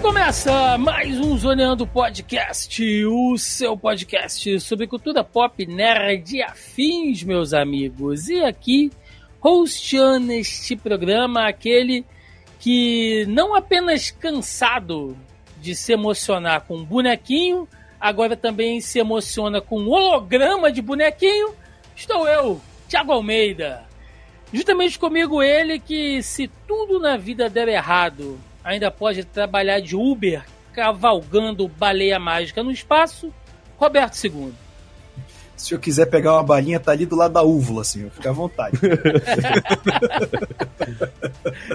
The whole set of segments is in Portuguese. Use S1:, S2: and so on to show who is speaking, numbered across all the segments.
S1: Começa mais um Zoneando Podcast, o seu podcast sobre cultura pop, nerd e afins, meus amigos. E aqui, hosteando este programa, aquele que não apenas cansado de se emocionar com bonequinho, agora também se emociona com holograma de bonequinho, estou eu, Thiago Almeida. Justamente comigo ele que se tudo na vida der errado, ainda pode trabalhar de Uber cavalgando baleia mágica no espaço, Roberto II.
S2: Se eu quiser pegar uma balinha, tá ali do lado da úvula, assim, fica à vontade.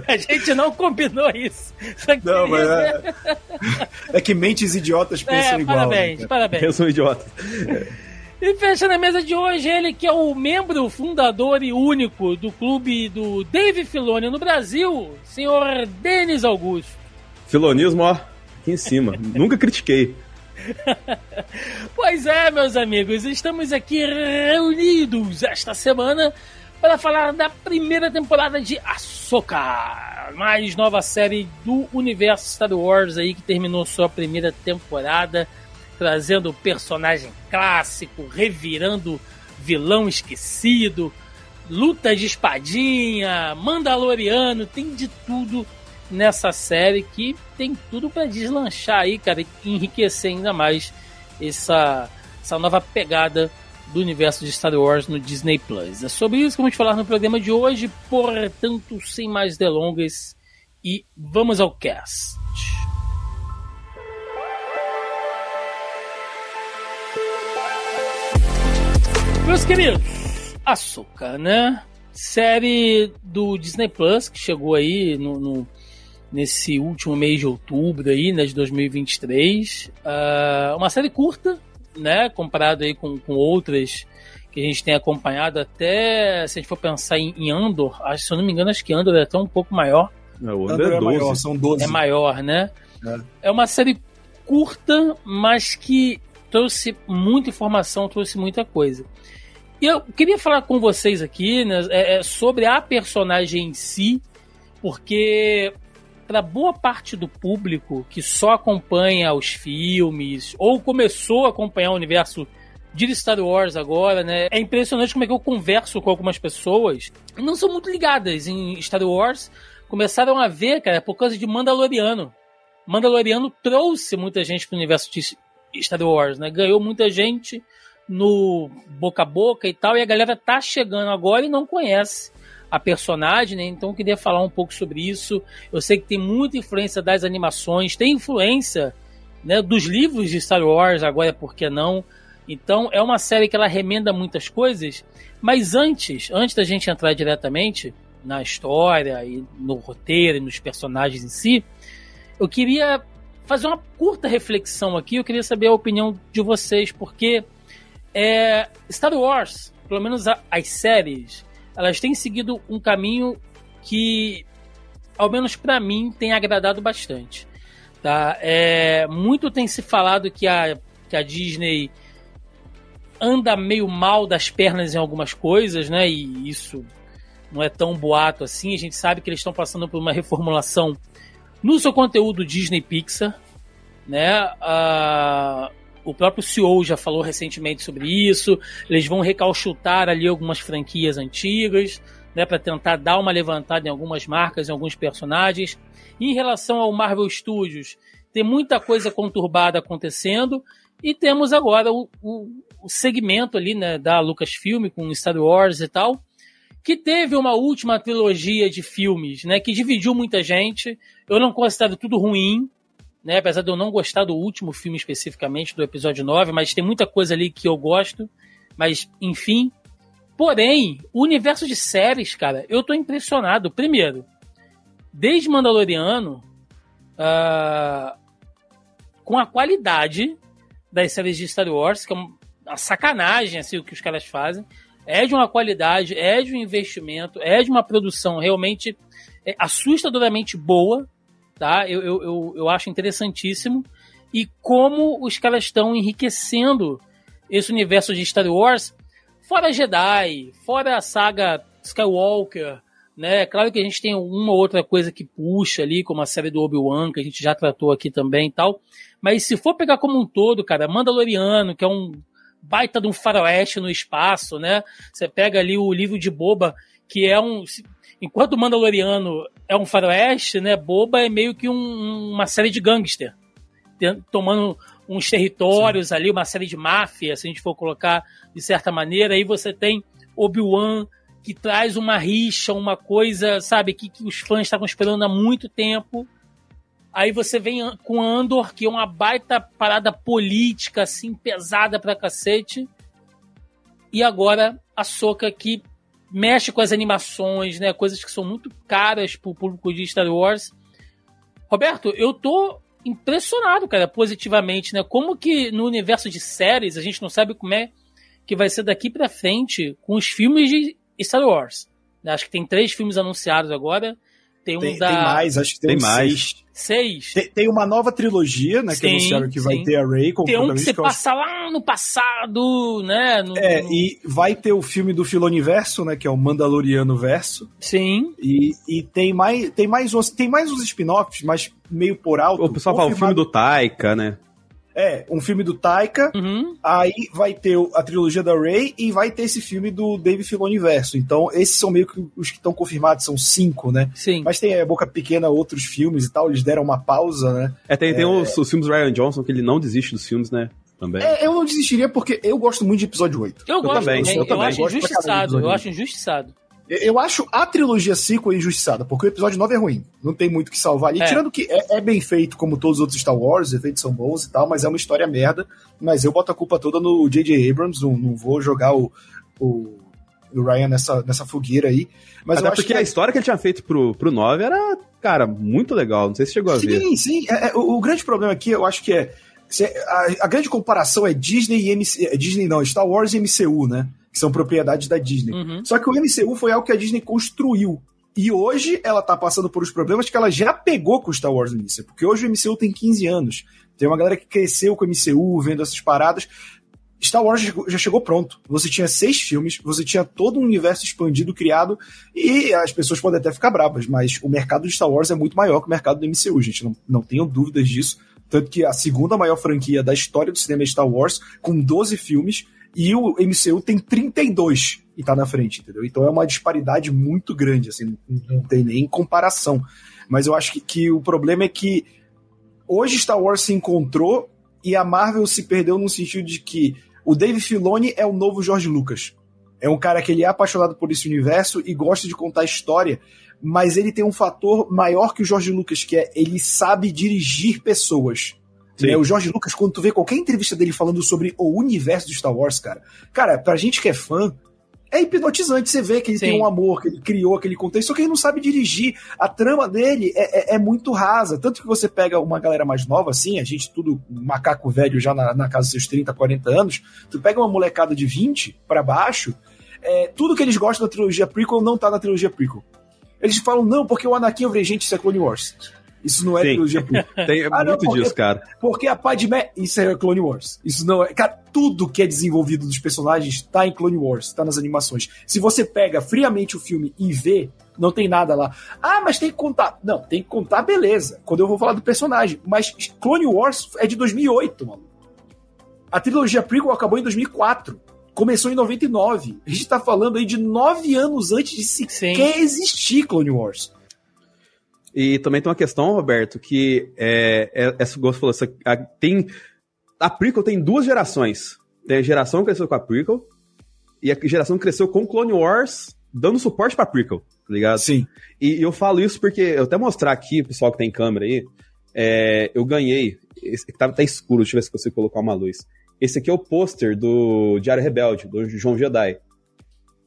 S1: A gente não combinou isso.
S2: Não, mas é, é que mentes idiotas pensam
S1: é,
S2: igual.
S1: Parabéns,
S2: né?
S1: parabéns.
S3: Eu sou idiota.
S1: E fechando a mesa de hoje, ele que é o membro fundador e único do clube do Dave Filoni no Brasil, senhor Denis Augusto.
S3: Filonismo, ó, aqui em cima. Nunca critiquei.
S1: Pois é, meus amigos, estamos aqui reunidos esta semana para falar da primeira temporada de Ahsoka, mais nova série do universo Star Wars aí que terminou sua primeira temporada, trazendo personagem clássico, revirando vilão esquecido, luta de espadinha, Mandaloriano, tem de tudo nessa série que tem tudo para deslanchar aí, cara, e enriquecer ainda mais essa, essa nova pegada do universo de Star Wars no Disney Plus. É sobre isso que vamos falar no programa de hoje, portanto, sem mais delongas, e vamos ao cast. Meus queridos, Açúcar, né? Série do Disney Plus que chegou aí no, no- nesse último mês de outubro aí, né, de 2023. Ah, uma série curta, né, comparado aí com, com outras que a gente tem acompanhado até, se a gente for pensar em, em Andor, acho, se eu não me engano, acho que Andor é até um pouco maior.
S3: É, o
S2: Andor
S3: Andor
S2: é
S3: é
S2: maior,
S3: 12.
S2: são 12.
S1: É maior, né?
S2: É.
S1: É uma série curta, mas que trouxe muita informação, trouxe muita coisa. E eu queria falar com vocês aqui né, é, é, sobre a personagem em si, porque para boa parte do público que só acompanha os filmes ou começou a acompanhar o universo de Star Wars agora, né? É impressionante como é que eu converso com algumas pessoas que não são muito ligadas em Star Wars, começaram a ver, cara, por causa de Mandaloriano. Mandaloriano trouxe muita gente pro universo de Star Wars, né? Ganhou muita gente no boca a boca e tal, e a galera tá chegando agora e não conhece a personagem, né? Então eu queria falar um pouco sobre isso. Eu sei que tem muita influência das animações, tem influência né, dos livros de Star Wars, agora por que não? Então é uma série que ela remenda muitas coisas, mas antes, antes da gente entrar diretamente na história e no roteiro e nos personagens em si, eu queria fazer uma curta reflexão aqui. Eu queria saber a opinião de vocês, porque é, Star Wars, pelo menos a- as séries, elas têm seguido um caminho que, ao menos pra mim, tem agradado bastante. Tá? É, muito tem se falado que a, que a Disney anda meio mal das pernas em algumas coisas, né? E isso não é tão boato assim. A gente sabe que eles estão passando por uma reformulação no seu conteúdo Disney Pixar, né? Ah, o próprio CEO já falou recentemente sobre isso. Eles vão recalchutar ali algumas franquias antigas, né, para tentar dar uma levantada em algumas marcas, em alguns personagens. E em relação ao Marvel Studios, tem muita coisa conturbada acontecendo e temos agora o, o, o segmento ali, né, da Lucasfilm com Star Wars e tal, que teve uma última trilogia de filmes, né, que dividiu muita gente. Eu não considero tudo ruim, né, apesar de eu não gostar do último filme especificamente, do episódio 9, mas tem muita coisa ali que eu gosto. Mas, enfim. Porém, o universo de séries, cara, eu tô impressionado. Primeiro, desde Mandaloriano, ah, com a qualidade das séries de Star Wars, que é uma sacanagem assim, o que os caras fazem. É de uma qualidade, é de um investimento, é de uma produção realmente é, assustadoramente boa, tá? Eu, eu, eu, eu acho interessantíssimo. E como os caras estão enriquecendo esse universo de Star Wars, fora Jedi, fora a saga Skywalker, né? Claro que a gente tem uma outra coisa que puxa ali, como a série do Obi-Wan, que a gente já tratou aqui também e tal. Mas se for pegar como um todo, cara, Mandaloriano, que é um baita de um faroeste no espaço, né? Você pega ali o livro de Boba, que é um. Enquanto o Mandaloriano é um faroeste, né? Boba é meio que um, uma série de gangster. Tomando uns territórios Sim. ali, uma série de máfia, se a gente for colocar de certa maneira. Aí você tem Obi-Wan, que traz uma rixa, uma coisa, sabe, que, que os fãs estavam esperando há muito tempo. Aí você vem com Andor, que é uma baita parada política, assim, pesada pra cacete. E agora a Soca que mexe com as animações, né? Coisas que são muito caras pro público de Star Wars. Roberto, eu tô impressionado, cara, positivamente, né? Como que no universo de séries a gente não sabe como é que vai ser daqui para frente com os filmes de Star Wars. Acho que tem três filmes anunciados agora. Tem um
S2: tem,
S1: da.
S2: Tem mais, acho que tem,
S3: tem mais.
S2: Seis.
S1: Seis.
S2: Tem, tem, uma nova trilogia, né?
S1: Sim,
S2: que anunciaram que vai
S1: sim.
S2: ter a Rey com
S1: Tem um que você
S2: eu
S1: passa lá no passado, né? No,
S2: É,
S1: no-
S2: e vai ter o filme do Filoniverso, né? Que é o Mandaloriano Verso.
S1: Sim.
S2: E, e tem mais tem mais uns, tem mais uns spin-offs, mas meio por alto.
S3: O pessoal fala o filme do Taika, né?
S2: É, um filme do Taika,
S1: Uhum.
S2: aí vai ter a trilogia da Rey e vai ter esse filme do David Filoniverso. Então, esses são meio que os que estão confirmados, são cinco, né?
S1: Sim.
S2: Mas tem a Boca Pequena, outros filmes e tal, eles deram uma pausa, né?
S3: É, tem, tem os, os filmes do Ryan Johnson, que ele não desiste dos filmes, né? Também.
S2: É, eu não desistiria porque eu gosto muito de episódio 8.
S1: Eu, gosto
S3: também,
S1: também.
S3: eu
S1: Eu,
S3: também.
S1: acho
S2: caralho do
S1: injustiçado. Eu acho injustiçado.
S2: Eu acho a trilogia sequel injustiçada, porque o episódio 9 é ruim. Não tem muito o que salvar ali.
S1: É.
S2: Tirando que é, é bem feito, como todos os outros Star Wars, os efeitos são bons e tal, mas é uma história merda. Mas eu boto a culpa toda no J.J. Abrams, não, não vou jogar o, o, o Ryan nessa, nessa fogueira aí. Mas
S3: Até porque
S2: que
S3: a história que ele tinha feito pro, pro 9 era, cara, muito legal. Não sei se chegou a ver.
S2: Sim, sim. É, é, o, o grande problema aqui, eu acho que é. se- A, a grande comparação é Disney e MC, é, Disney não, Star Wars e MCU, né? Que são propriedades da Disney.
S1: Uhum.
S2: Só que o MCU foi algo que a Disney construiu. E hoje ela tá passando por os problemas que ela já pegou com o Star Wars no início. Porque hoje o MCU tem 15 anos. Tem uma galera que cresceu com o MCU, vendo essas paradas. Star Wars já chegou- já chegou pronto. Você tinha seis filmes, você tinha todo um universo expandido, criado, e as pessoas podem até ficar bravas, mas o mercado de Star Wars é muito maior que o mercado do MCU, gente. Não, não tenham dúvidas disso. Tanto que a segunda maior franquia da história do cinema é Star Wars, com 12 filmes, e o MCU tem 32 e tá na frente, entendeu? Então é uma disparidade muito grande, assim, não, tem nem comparação. Mas eu acho que, que o problema é que hoje Star Wars se encontrou e a Marvel se perdeu no sentido de que o Dave Filoni é o novo George Lucas. É um cara que ele é apaixonado por esse universo e gosta de contar história, mas ele tem um fator maior que o George Lucas, que é ele sabe dirigir pessoas. Né? O George Lucas, quando tu vê qualquer entrevista dele falando sobre o universo do Star Wars, cara, cara, pra gente que é fã, é hipnotizante você ver que ele
S1: Sim.
S2: tem um amor, que ele criou aquele contexto, só que ele não sabe dirigir. A trama dele é, é- é muito rasa. Tanto que você pega uma galera mais nova, assim, a gente tudo macaco velho já na, na casa dos seus 30, 40 anos, tu pega uma molecada de 20 pra baixo, é, tudo que eles gostam da trilogia prequel não tá na trilogia prequel. Eles falam, não, porque o Anakin é o gente, isso é Clone Wars. Isso não é
S3: Sim.
S2: trilogia prequel.
S3: Tem
S2: Ah, não,
S3: muito
S2: porque-
S3: disso, cara.
S2: Porque a Padmé, isso é Clone Wars. Isso não é. Cara, tudo que é desenvolvido dos personagens tá em Clone Wars, tá nas animações. Se você pega friamente o filme e vê, não tem nada lá. Ah, mas tem que contar. Não, tem que contar, beleza. Quando eu vou falar do personagem. Mas Clone Wars é de 2008, mano. A trilogia prequel acabou em 2004. Começou em 99. A gente tá falando aí de nove anos antes de sequer existir Clone Wars.
S3: E também tem uma questão, Roberto, que é, é, essa gosto falou, essa, a, tem a prequel tem duas gerações. Tem a geração que cresceu com a prequel e a geração que cresceu com Clone Wars dando suporte pra prequel, tá ligado?
S2: Sim.
S3: E eu falo isso porque eu até mostrar aqui, pessoal que tem câmera aí, é, eu ganhei. Esse, tá, tá escuro, deixa eu ver se consigo colocar uma luz. Esse aqui é o pôster do Diário Rebelde, do João Jedi.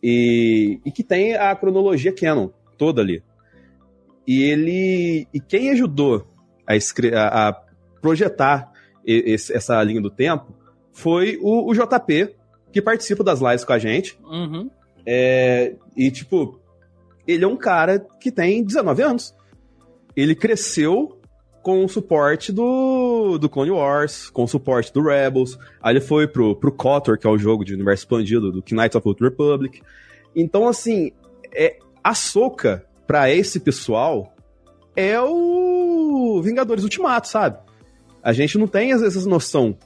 S3: E, e que tem a cronologia canon toda ali. E ele. E quem ajudou a, escre- a- projetar esse- essa linha do tempo foi o, o JP, que participa das lives com a gente.
S1: Uhum.
S3: É, e, tipo, ele é um cara que tem 19 anos. Ele cresceu com o suporte do, do Clone Wars, com o suporte do Rebels. Aí ele foi pro, pro KOTOR, que é o jogo de universo expandido do Knights of the Old Republic. Então, assim, é, a Soca, pra esse pessoal, é o Vingadores Ultimato, sabe? A gente não tem vezes essa noção.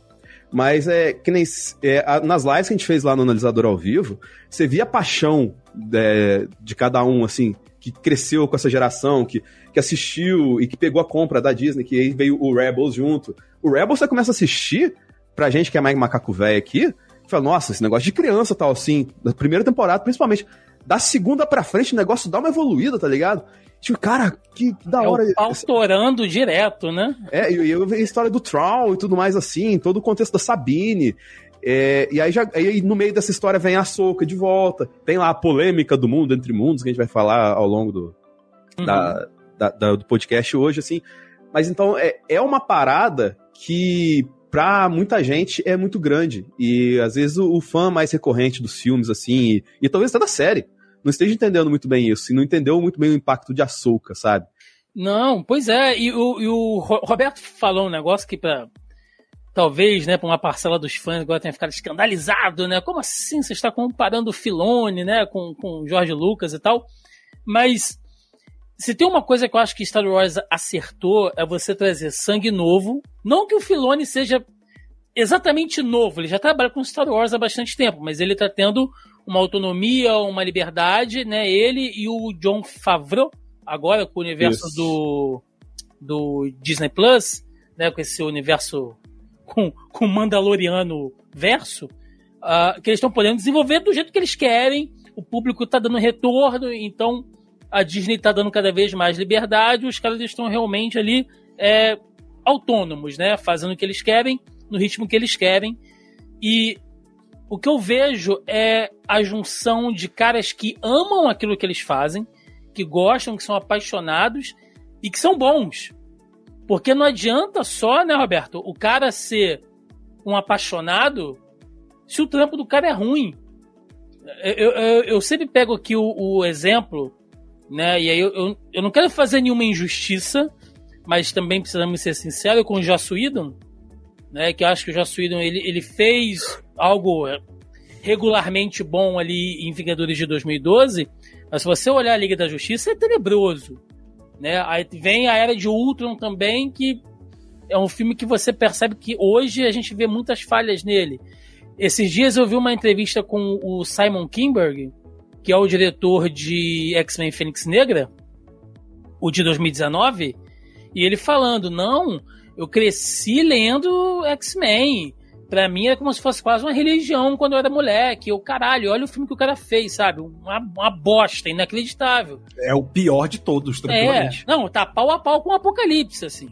S3: Mas é que nem é, nas lives que a gente fez lá no Analisador ao vivo, você via a paixão é, de cada um, assim, que cresceu com essa geração, que, que assistiu e que pegou a compra da Disney, que aí veio o Rebels junto. O Rebels você começa a assistir, pra gente que é mais macaco velho aqui, fala, nossa, esse negócio de criança tal, assim, da primeira temporada, principalmente. Da segunda pra frente, o negócio dá uma evoluída, tá ligado? Tipo, cara, que, que da
S1: É
S3: hora.
S1: o pau torando direto, né?
S3: É, e eu vi a história do Troll e tudo mais assim, todo o contexto da Sabine. É, e aí, já, aí no meio dessa história vem a Soca de volta. Tem lá a polêmica do mundo entre mundos, que a gente vai falar ao longo do,
S1: Uhum.
S3: da, da- da- do podcast hoje, assim. Mas então é, é uma parada que pra muita gente é muito grande. E às vezes o, o fã mais recorrente dos filmes, assim, e, e talvez até da série, não esteja entendendo muito bem isso, e não entendeu muito bem o impacto de Ahsoka, sabe?
S1: Não, pois é, e o, e o Ro- Roberto falou um negócio que pra. Talvez, né, pra uma parcela dos fãs agora tenha ficado escandalizado, né? Como assim você está comparando o Filone, né, com, com Jorge Lucas e tal? Mas se tem uma coisa que eu acho que Star Wars acertou é você trazer sangue novo. Não que o Filone seja exatamente novo, ele já trabalha com Star Wars há bastante tempo, mas ele tá tendo uma autonomia, uma liberdade, né? Ele e o John Favreau, agora com o universo
S3: Isso.
S1: do, do Disney Plus, né? Com esse universo com, com Mandaloriano verso, ah, que eles estão podendo desenvolver do jeito que eles querem. O público tá dando retorno, então a Disney tá dando cada vez mais liberdade. Os caras estão realmente ali é, autônomos, né? Fazendo o que eles querem, no ritmo que eles querem. E o que eu vejo é a junção de caras que amam aquilo que eles fazem, que gostam, que são apaixonados e que são bons. Porque não adianta só, né, Roberto, o cara ser um apaixonado se o trampo do cara é ruim. Eu, eu, eu sempre pego aqui o, o exemplo, né, e aí eu, eu, eu não quero fazer nenhuma injustiça, mas também precisamos ser sinceros com o Joss Whedon, né, que eu acho que o Joss Whedon ele, ele fez algo regularmente bom ali em Vingadores de 2012, mas se você olhar a Liga da Justiça é tenebroso, né? Aí vem a Era de Ultron também, que é um filme que você percebe que hoje a gente vê muitas falhas nele. Esses dias eu vi uma entrevista com o Simon Kinberg, que é o diretor de X-Men Fênix Negra, o de 2019, e ele falando: não, eu cresci lendo X-Men. Pra mim é como se fosse quase uma religião quando eu era moleque. Eu, caralho, olha o filme que o cara fez, sabe? Uma, uma bosta, inacreditável.
S2: É o pior de todos,
S1: É,
S2: tranquilamente.
S1: não, tá pau a pau com o Apocalipse, assim.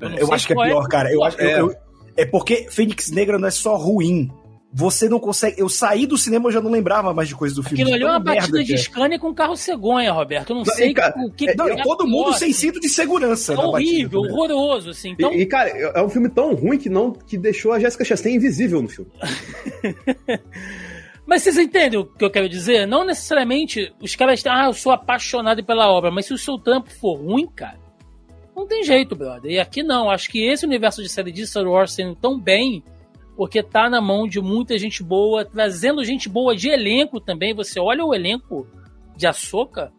S2: Eu,
S1: sei
S2: acho que é
S1: qual
S2: pior, cara. Eu acho, eu-
S3: É.
S2: eu- é porque Fênix Negra não é só ruim. Você não consegue. Eu saí do cinema, eu já não lembrava mais de coisas do filme.
S1: Aquilo ali é uma batida de
S2: é.
S1: Scania com carro cegonha, Roberto. Eu não
S3: Não,
S1: sei
S3: cara,
S1: o que.
S2: Não, e todo mundo sem
S1: cinto.
S2: cinto de segurança.
S1: É
S2: batida
S1: horrível,
S2: também.
S1: horroroso, assim. Então,
S3: E, e, cara, é é um filme tão ruim que não que deixou a Jessica Chastain invisível no filme.
S1: Mas vocês entendem o que eu quero dizer? Não necessariamente os caras estão, ah, eu sou apaixonado pela obra, mas se o seu trampo for ruim, cara, não tem jeito, brother. E aqui não, acho que esse universo de série de Star Wars sendo tão bem, porque tá na mão de muita gente boa, trazendo gente boa de elenco também. Você olha o elenco de Ahsoka,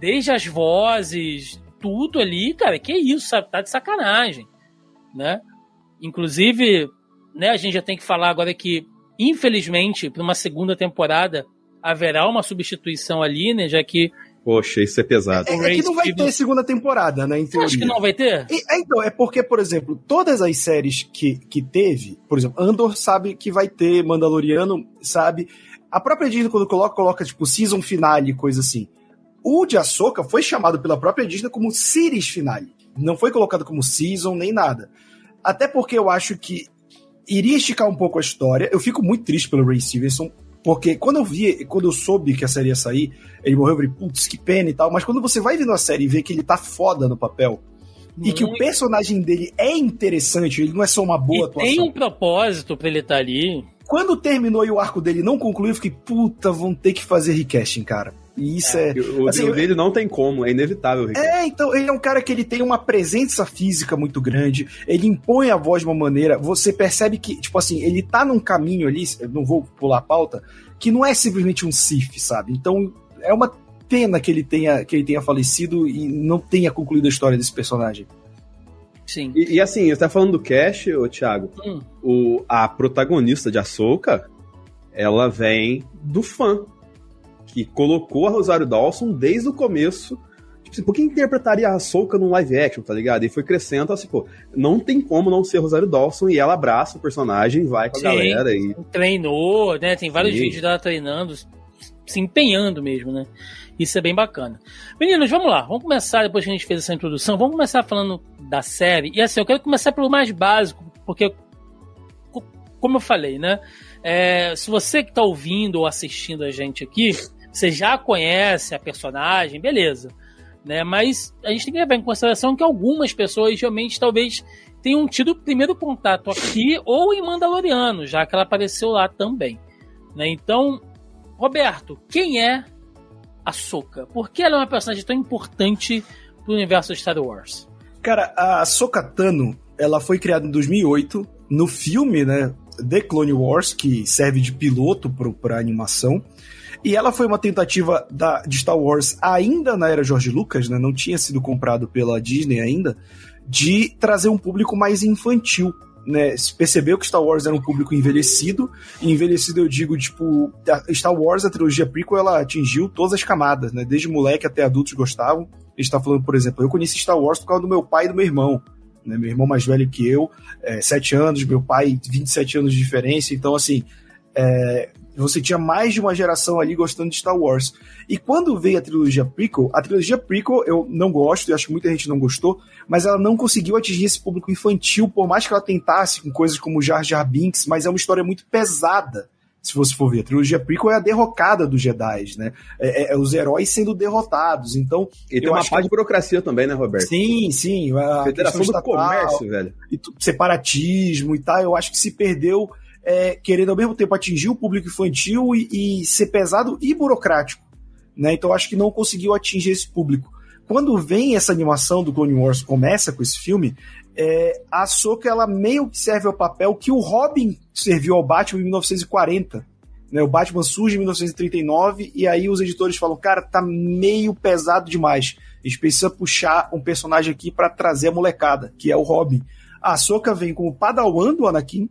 S1: desde as vozes, tudo ali, cara, que isso, sabe? Tá de sacanagem, né? Inclusive, né, a gente já tem que falar agora que infelizmente, para uma segunda temporada, haverá uma substituição ali, né? Já que.
S3: Poxa, isso é pesado.
S2: É, é que não vai ter segunda temporada, né? Em
S1: Você acha que não vai ter?
S2: E- é, então, é porque, por exemplo, todas as séries que, que teve, por exemplo, Andor sabe que vai ter, Mandaloriano sabe. A própria Disney, quando coloca, coloca, tipo, season finale, coisa assim. O de Ahsoka foi chamado pela própria Disney como series finale. Não foi colocado como season nem nada. Até porque eu acho que iria esticar um pouco a história. Eu fico muito triste pelo Ray Stevenson, porque quando eu vi, quando eu soube que a série ia sair, ele morreu, eu falei, putz, que pena e tal. Mas quando você vai vendo a série e vê que ele tá foda no papel, e que o personagem dele é interessante, ele não é só uma boa
S1: e
S2: atuação.
S1: Tem um propósito pra ele estar tá ali.
S2: Quando terminou e o arco dele não concluiu, eu fiquei, puta, vão ter que fazer recasting, cara. E isso é. é
S3: o, assim, dele não tem como, é inevitável.
S2: É, então, ele é um cara que ele tem uma presença física muito grande, ele impõe a voz de uma maneira, você percebe que, tipo assim, ele tá num caminho ali, não vou pular a pauta, que não é simplesmente um Sif, sabe? Então, é uma pena que ele tenha, que ele tenha falecido e não tenha concluído a história desse personagem.
S1: Sim.
S3: E, e assim, você tá falando do Cash, ô Thiago, hum. o, a protagonista de Ahsoka, ela vem do fã, que colocou a Rosário Dawson desde o começo. Tipo assim, por que interpretaria a Ahsoka num live action, tá ligado? E foi crescendo, assim, pô, não tem como não ser Rosário Dawson, e ela abraça o personagem, vai com a Sim, galera e...
S1: Treinou, né? Tem vários Sim. vídeos dela treinando, se empenhando mesmo, né? Isso é bem bacana. Meninos, vamos lá. Vamos começar, depois que a gente fez essa introdução, vamos começar falando da série. E assim, eu quero começar pelo mais básico, porque, como eu falei, né? É, se você que está ouvindo ou assistindo a gente aqui, você já conhece a personagem, beleza. Né? Mas a gente tem que levar em consideração que algumas pessoas realmente talvez tenham tido o primeiro contato aqui ou em Mandaloriano, já que ela apareceu lá também. Né? Então, Roberto, quem é a Soka? Por que ela é uma personagem tão importante pro universo de Star Wars?
S2: Cara, a Soka Tano, ela foi criada em 2008 no filme, né, The Clone Wars, que serve de piloto para animação. E ela foi uma tentativa da, de Star Wars ainda na era George Lucas, né, não tinha sido comprado pela Disney ainda, de trazer um público mais infantil né, se percebeu que Star Wars era um público envelhecido, e envelhecido eu digo, tipo, Star Wars, a trilogia prequel, ela atingiu todas as camadas, né, desde moleque até adultos gostavam. A gente tá falando, por exemplo, eu conheci Star Wars por causa do meu pai e do meu irmão, né, meu irmão mais velho que eu, é, 7 anos, meu pai 27 anos de diferença, então assim, é, você tinha mais de uma geração ali gostando de Star Wars. E quando veio a trilogia prequel, a trilogia prequel eu não gosto, e acho que muita gente não gostou, mas ela não conseguiu atingir esse público infantil, por mais que ela tentasse com coisas como Jar Jar Binks, mas é uma história muito pesada. Se você for ver, a trilogia prequel é a derrocada dos Jedi, né? É, é, é os heróis sendo derrotados. Então.
S3: E tem uma parte que... de burocracia também, né, Roberto?
S2: Sim, sim. A
S3: Federação do Comércio, velho.
S2: E separatismo e tal. Eu acho que se perdeu é, querendo ao mesmo tempo atingir o público infantil e, e ser pesado e burocrático. Né? Então acho que não conseguiu atingir esse público. Quando vem essa animação do Clone Wars, começa com esse filme, é, a Soka ela meio que serve ao papel que o Robin serviu ao Batman em 1940. Né? O Batman surge em 1939 e aí os editores falam, cara, tá meio pesado demais. A gente precisa puxar um personagem aqui para trazer a molecada, que é o Robin. A Soka vem como padawan do Anakin,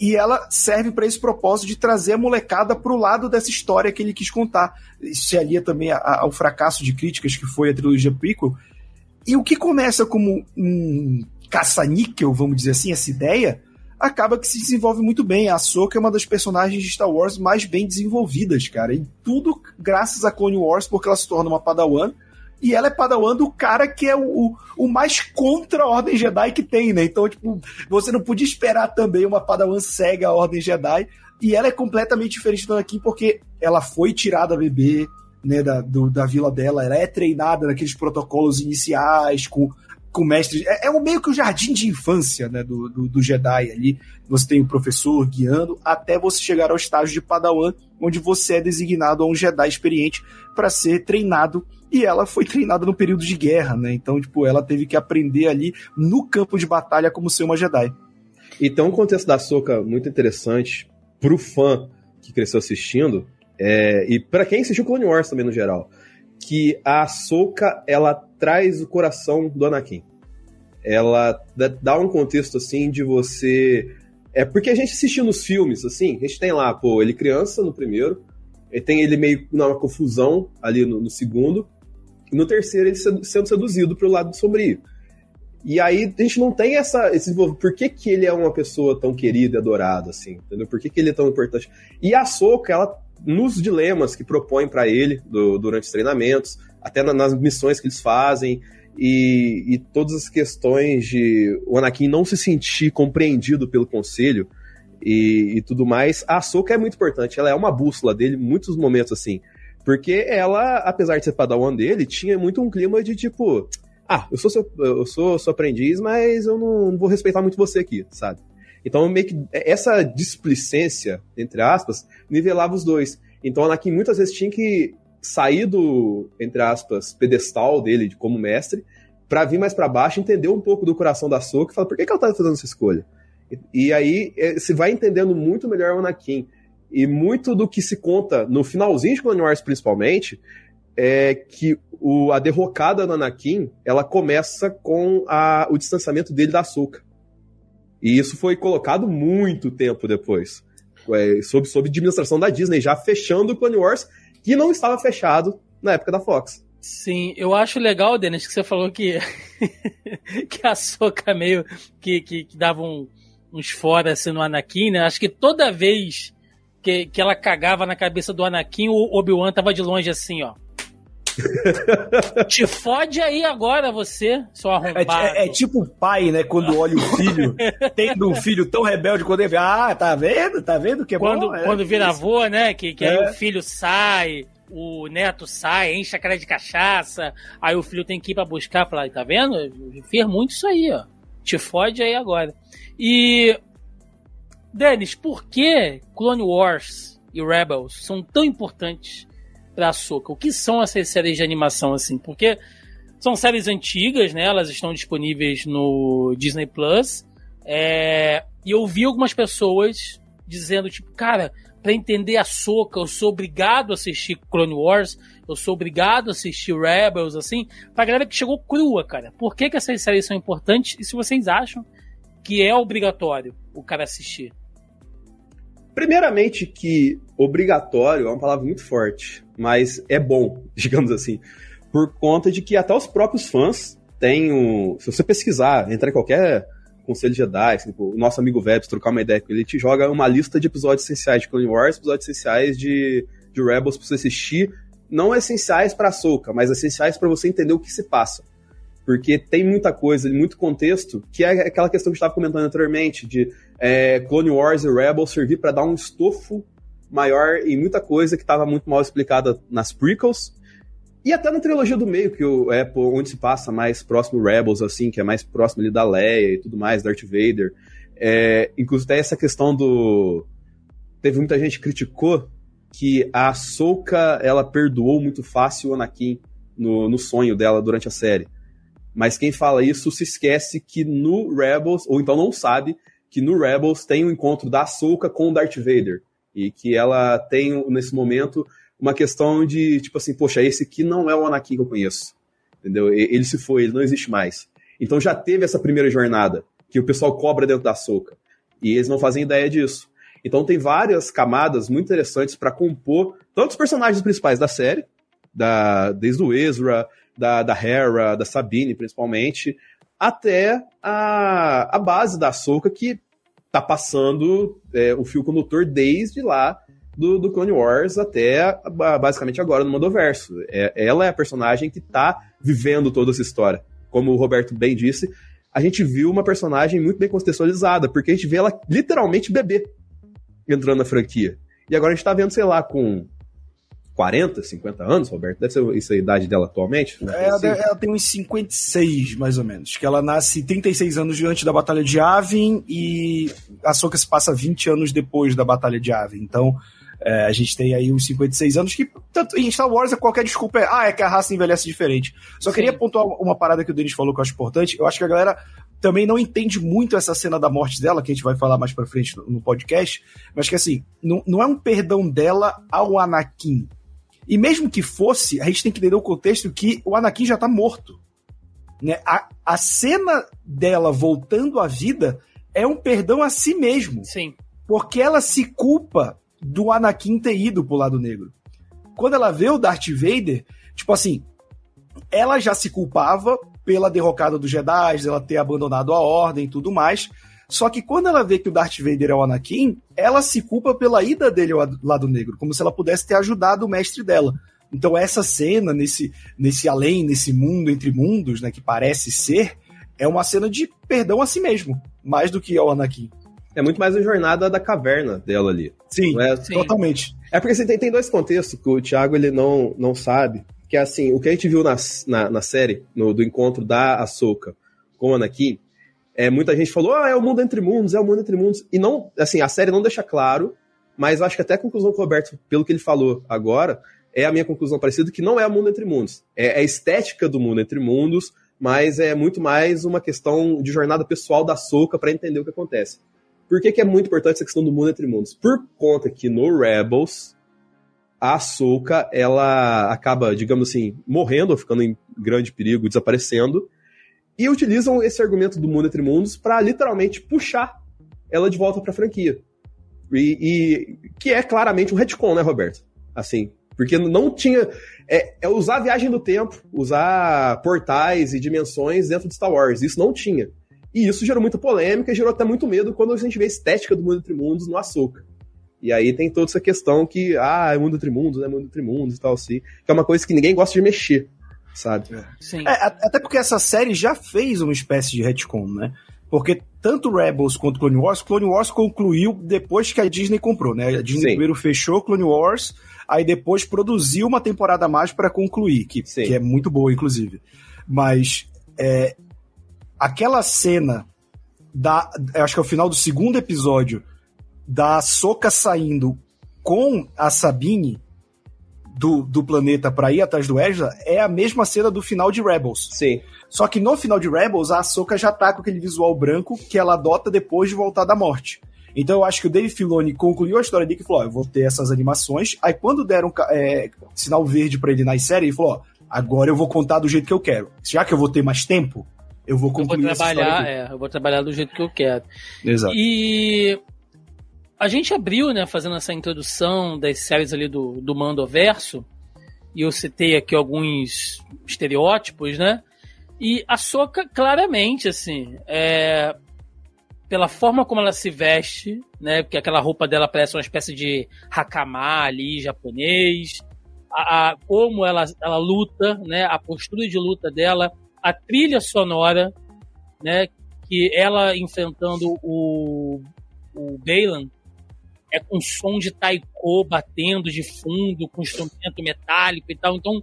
S2: e ela serve para esse propósito de trazer a molecada para o lado dessa história que ele quis contar. Isso se alia também ao fracasso de críticas que foi a trilogia prequel. E o que começa como um caça-níquel, vamos dizer assim, essa ideia, acaba que se desenvolve muito bem. A Ahsoka é uma das personagens de Star Wars mais bem desenvolvidas, cara. E tudo graças a Clone Wars, porque ela se torna uma padawan e ela é padawan do cara que é o, o mais contra a Ordem Jedi que tem, né? Então, tipo, você não podia esperar também uma padawan cega à Ordem Jedi, e ela é completamente diferente do Anakin porque ela foi tirada bebê, né, da, do, da vila dela, ela é treinada naqueles protocolos iniciais, com, com mestres. É, é meio que o jardim de infância né, do, do, do, Jedi ali. Você tem o professor guiando até você chegar ao estágio de Padawan, onde você é designado a um Jedi experiente para ser treinado e ela foi treinada no período de guerra, né? Então, tipo, ela teve que aprender ali no campo de batalha como ser uma Jedi.
S3: Então, um contexto da Soca muito interessante pro fã que cresceu assistindo, é, e para quem assistiu Clone Wars também no geral, que a Soca ela traz o coração do Anakin. Ela dá um contexto assim de você é porque a gente assistiu nos filmes, assim, a gente tem lá, pô, ele criança no primeiro, e tem ele meio numa confusão ali no, no segundo, e no terceiro, ele sendo seduzido pro lado sombrio. E aí a gente não tem essa, esse Por que, que ele é uma pessoa tão querida e adorada, assim? Entendeu? Por que, que ele é tão importante? E a Soca, ela, nos dilemas que propõe para ele do, durante os treinamentos, até na, nas missões que eles fazem, e, e, todas as questões de o Anakin não se sentir compreendido pelo conselho e, e tudo mais, a Soca é muito importante. Ela é uma bússola dele, muitos momentos assim. Porque ela, apesar de ser padawan dele, tinha muito um clima de tipo. ah, eu sou seu, eu sou seu aprendiz, mas eu não, vou respeitar muito você aqui, sabe? Então, meio que essa displicência, entre aspas, nivelava os dois. Então, Anakin muitas vezes tinha que sair do, entre aspas, pedestal dele de como mestre, para vir mais para baixo, entender um pouco do coração da Soka e falar por que, que ela tá fazendo essa escolha. E, e aí você vai entendendo muito melhor o Anakin. E muito do que se conta no finalzinho de Clone Wars, principalmente, é que o, a derrocada do Anakin ela começa com a, o distanciamento dele da Ahsoka. E isso foi colocado muito tempo depois, é, sob, sob administração da Disney, já fechando o Clone Wars, que não estava fechado na época da Fox.
S1: Sim, eu acho legal, Denis, que você falou que, que a Soca meio que, que, que dava um, uns fora assim no Anakin, né? Acho que toda vez que, que ela cagava na cabeça do Anakin, o Obi-Wan tava de longe assim, ó. Te fode aí agora você, seu arrombado.
S2: É, é, é tipo o pai, né? Quando olha o filho, tendo um filho tão rebelde quando ele vê, ah, tá vendo? Tá vendo que é
S1: quando,
S2: bom? É,
S1: quando vira avô, né? Que, que aí o filho sai, o neto sai, enche a cara de cachaça, aí o filho tem que ir pra buscar, falar, tá vendo? Fez muito isso aí, ó. Te fode aí agora. E. Denis, por que Clone Wars e Rebels são tão importantes pra Ahsoka? O que são essas séries de animação, assim? Porque são séries antigas, né? Elas estão disponíveis no Disney Plus. É... E eu vi algumas pessoas dizendo, tipo, cara, para entender a Soca, eu sou obrigado a assistir Clone Wars, eu sou obrigado a assistir Rebels, assim, pra galera que chegou crua, cara. Por que, que essas séries são importantes e se vocês acham que é obrigatório o cara assistir?
S3: Primeiramente que obrigatório é uma palavra muito forte, mas é bom, digamos assim, por conta de que até os próprios fãs têm um, se você pesquisar, entrar em qualquer conselho Jedi, tipo, o nosso amigo Vebs, trocar uma ideia com ele, ele te joga uma lista de episódios essenciais de Clone Wars, episódios essenciais de, de Rebels pra você assistir, não essenciais pra Soca, mas essenciais para você entender o que se passa. Porque tem muita coisa, muito contexto, que é aquela questão que estava comentando anteriormente, de é, Clone Wars e Rebels servir para dar um estofo maior em muita coisa que estava muito mal explicada nas prequels, e até na trilogia do meio, que é onde se passa mais próximo Rebels, assim, que é mais próximo ali da Leia e tudo mais, Darth Vader. É, inclusive até essa questão do... Teve muita gente que criticou que a Ahsoka, ela perdoou muito fácil o Anakin no, no sonho dela durante a série. Mas quem fala isso se esquece que no Rebels, ou então não sabe, que no Rebels tem o um encontro da Ahsoka com o Darth Vader. E que ela tem, nesse momento, uma questão de, tipo assim, poxa, esse aqui não é o Anakin que eu conheço. Entendeu? Ele se foi, ele não existe mais. Então já teve essa primeira jornada, que o pessoal cobra dentro da soca. E eles não fazem ideia disso. Então tem várias camadas muito interessantes para compor tanto os personagens principais da série, da, desde o Ezra, da, da Hera, da Sabine principalmente, até a, a base da Soca que tá passando é, o fio condutor desde lá do, do Clone Wars até basicamente agora no Mandoverso. É, ela é a personagem que tá vivendo toda essa história. Como o Roberto bem disse, a gente viu uma personagem muito bem contextualizada, porque a gente vê ela literalmente bebê entrando na franquia. E agora a gente tá vendo, sei lá, com 40, 50 anos, Roberto? Deve ser isso a idade dela atualmente?
S2: Né? Ela, ela, tem uns 56, mais ou menos. Que ela nasce 36 anos antes da Batalha de Avin e a Soka se passa 20 anos depois da Batalha de Avin. Então, é, a gente tem aí uns 56 anos que, tanto em Star Wars, qualquer desculpa é, ah, é que a raça envelhece diferente. Só Sim. queria pontuar uma parada que o Denis falou que eu acho importante. Eu acho que a galera também não entende muito essa cena da morte dela, que a gente vai falar mais pra frente no, no podcast, mas que assim, não, não é um perdão dela ao Anakin. E mesmo que fosse, a gente tem que entender o contexto que o Anakin já tá morto. Né? A, a cena dela voltando à vida é um perdão a si mesmo.
S1: Sim.
S2: Porque ela se culpa do Anakin ter ido pro lado negro. Quando ela vê o Darth Vader, tipo assim, ela já se culpava pela derrocada dos Jedi, ela ter abandonado a ordem e tudo mais. Só que quando ela vê que o Darth Vader é o Anakin, ela se culpa pela ida dele ao lado negro, como se ela pudesse ter ajudado o mestre dela. Então essa cena nesse, nesse além, nesse mundo entre mundos, né, que parece ser, é uma cena de perdão a si mesmo, mais do que ao Anakin.
S3: É muito mais a jornada da caverna dela ali.
S2: Sim, é, sim. totalmente.
S3: É porque você tem, tem dois contextos que o Thiago ele não, não sabe, que é assim, o que a gente viu na, na, na série, no, do encontro da Ahsoka com o Anakin, é, muita gente falou, ah, é o mundo entre mundos, é o mundo entre mundos. E não, assim, a série não deixa claro, mas eu acho que até a conclusão do Roberto, pelo que ele falou agora, é a minha conclusão parecida, que não é o mundo entre mundos. É, é a estética do mundo entre mundos, mas é muito mais uma questão de jornada pessoal da Soca para entender o que acontece. Por que, que, é muito importante essa questão do mundo entre mundos? Por conta que no Rebels, a Soca ela acaba, digamos assim, morrendo, ou ficando em grande perigo, desaparecendo, e utilizam esse argumento do mundo entre mundos para literalmente puxar ela de volta para a franquia. E, e, que é claramente um retcon, né, Roberto? Assim, porque não tinha. É, é, usar a viagem do tempo, usar portais e dimensões dentro de Star Wars. Isso não tinha. E isso gerou muita polêmica e gerou até muito medo quando a gente vê a estética do mundo entre mundos no Açúcar. E aí tem toda essa questão que, ah, é mundo entre mundos, é mundo entre mundos e tal, assim. Que é uma coisa que ninguém gosta de mexer, sabe?
S2: É. Sim. É, até porque essa série já fez uma espécie de retcon, né? Porque tanto Rebels quanto Clone Wars, Clone Wars concluiu depois que a Disney comprou, né? A Disney Sim. primeiro fechou Clone Wars, aí depois produziu uma temporada a mais para concluir, que, que é muito boa, inclusive. Mas é, aquela cena da. Acho que é o final do segundo episódio, da Soca saindo com a Sabine do, do planeta para ir atrás do Ezra, é a mesma cena do final de Rebels.
S3: Sim.
S2: Só que no final de Rebels, a Ahsoka já tá com aquele visual branco que ela adota depois de voltar da morte. Então eu acho que o Dave Filoni concluiu a história dele que falou: ó, eu vou ter essas animações. Aí quando deram é, sinal verde para ele na série, ele falou: ó, agora eu vou contar do jeito que eu quero. Já que eu vou ter mais tempo, eu vou concluir
S1: eu vou trabalhar, é, eu vou trabalhar do jeito que eu quero.
S2: Exato.
S1: E a gente abriu, né, fazendo essa introdução das séries ali do, do Mandoverso, e eu citei aqui alguns estereótipos, né? E a Soca, claramente, assim, é, pela forma como ela se veste, né? Porque aquela roupa dela parece uma espécie de hakama ali, japonês. A, a, como ela, ela luta, né? A postura de luta dela, a trilha sonora, né? Que ela enfrentando o, o Balan é com som de taiko batendo de fundo, com instrumento metálico e tal. Então,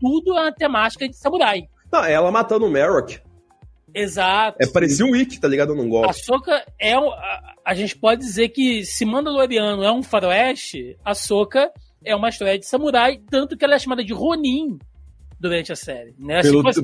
S1: tudo é uma temática de samurai.
S3: Não, ela matando o Merrick
S1: Exato.
S3: É parecia um Wiki, tá ligado? Eu não gosto.
S1: A Soca é. A, a, gente pode dizer que se Mandaloriano é um faroeste, a Soca é uma história de samurai, tanto que ela é chamada de Ronin durante a série. Né? Pelo, tipo assim,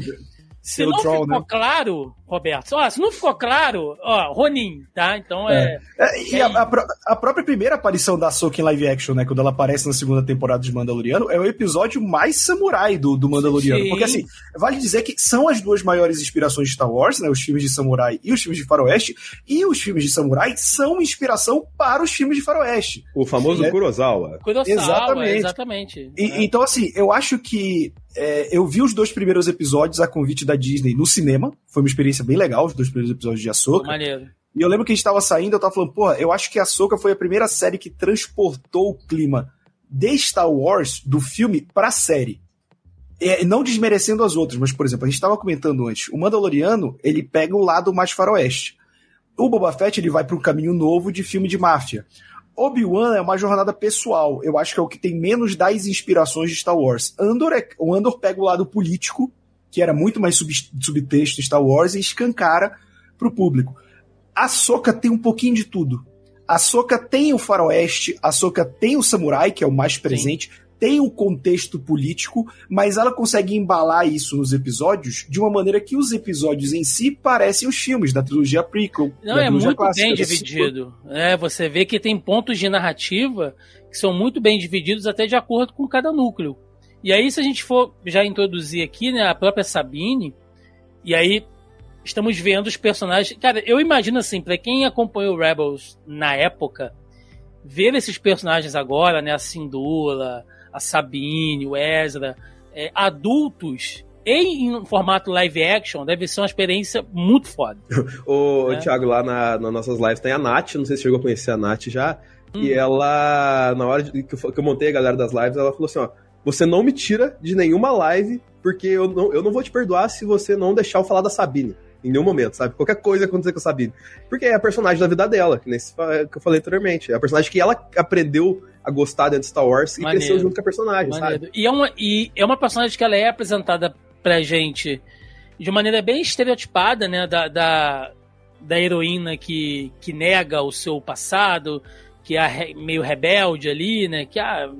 S1: se não troll, ficou né? claro, Roberto, ó, se não ficou claro, ó, Ronin, tá? Então é.
S2: é... é e a, a, a, própria primeira aparição da Soka em live action, né? Quando ela aparece na segunda temporada de Mandaloriano, é o episódio mais samurai do, do Mandaloriano. Sim. Porque assim, vale dizer que são as duas maiores inspirações de Star Wars, né? Os filmes de samurai e os filmes de faroeste. E os filmes de samurai são inspiração para os filmes de faroeste.
S3: O famoso
S2: né?
S3: Kurosawa.
S1: Kurosawa, exatamente. exatamente.
S2: E, é. Então, assim, eu acho que é, eu vi os dois primeiros episódios a convite da Disney no cinema. Foi uma experiência bem legal, os dois primeiros episódios de Ahsoka.
S1: Maneiro.
S2: E eu lembro que a gente tava saindo, eu tava falando, porra, eu acho que a Ahsoka foi a primeira série que transportou o clima de Star Wars, do filme, pra série. É, não desmerecendo as outras, mas, por exemplo, a gente tava comentando antes, o Mandaloriano, ele pega o lado mais faroeste. O Boba Fett, ele vai para um caminho novo de filme de máfia. Obi-Wan é uma jornada pessoal. Eu acho que é o que tem menos das inspirações de Star Wars. Andor é, o Andor pega o lado político, que era muito mais sub, subtexto em Star Wars, e escancara pro público. A Soca tem um pouquinho de tudo. A Soca tem o faroeste, a Soca tem o samurai, que é o mais presente, Sim tem um contexto político, mas ela consegue embalar isso nos episódios de uma maneira que os episódios em si parecem os filmes da trilogia prequel.
S1: Não, é muito clássica, bem dividido. É, você vê que tem pontos de narrativa que são muito bem divididos até de acordo com cada núcleo. E aí, se a gente for já introduzir aqui, né, a própria Sabine, e aí estamos vendo os personagens. Cara, eu imagino assim, para quem acompanhou Rebels na época, ver esses personagens agora, né, a Sindula, a Sabine, o Ezra, é, adultos em, em formato live action, deve ser uma experiência muito foda.
S3: o né? Thiago, lá na, nas nossas lives tem a Nath, não sei se chegou a conhecer a Nath já, hum. e ela, na hora de, que, eu, que eu montei a galera das lives, ela falou assim, ó, você não me tira de nenhuma live, porque eu não, eu não vou te perdoar se você não deixar eu falar da Sabine. Em nenhum momento, sabe? Qualquer coisa acontecer com a Sabine. Porque é a personagem da vida dela, que, nesse, que eu falei anteriormente. É a personagem que ela aprendeu a gostar dentro de Star Wars e cresceu junto com a personagem, Maneiro. sabe?
S1: E é, uma, e é uma personagem que ela é apresentada pra gente de maneira bem estereotipada, né? Da, da, da heroína que, que nega o seu passado, que é meio rebelde ali, né? Que ah,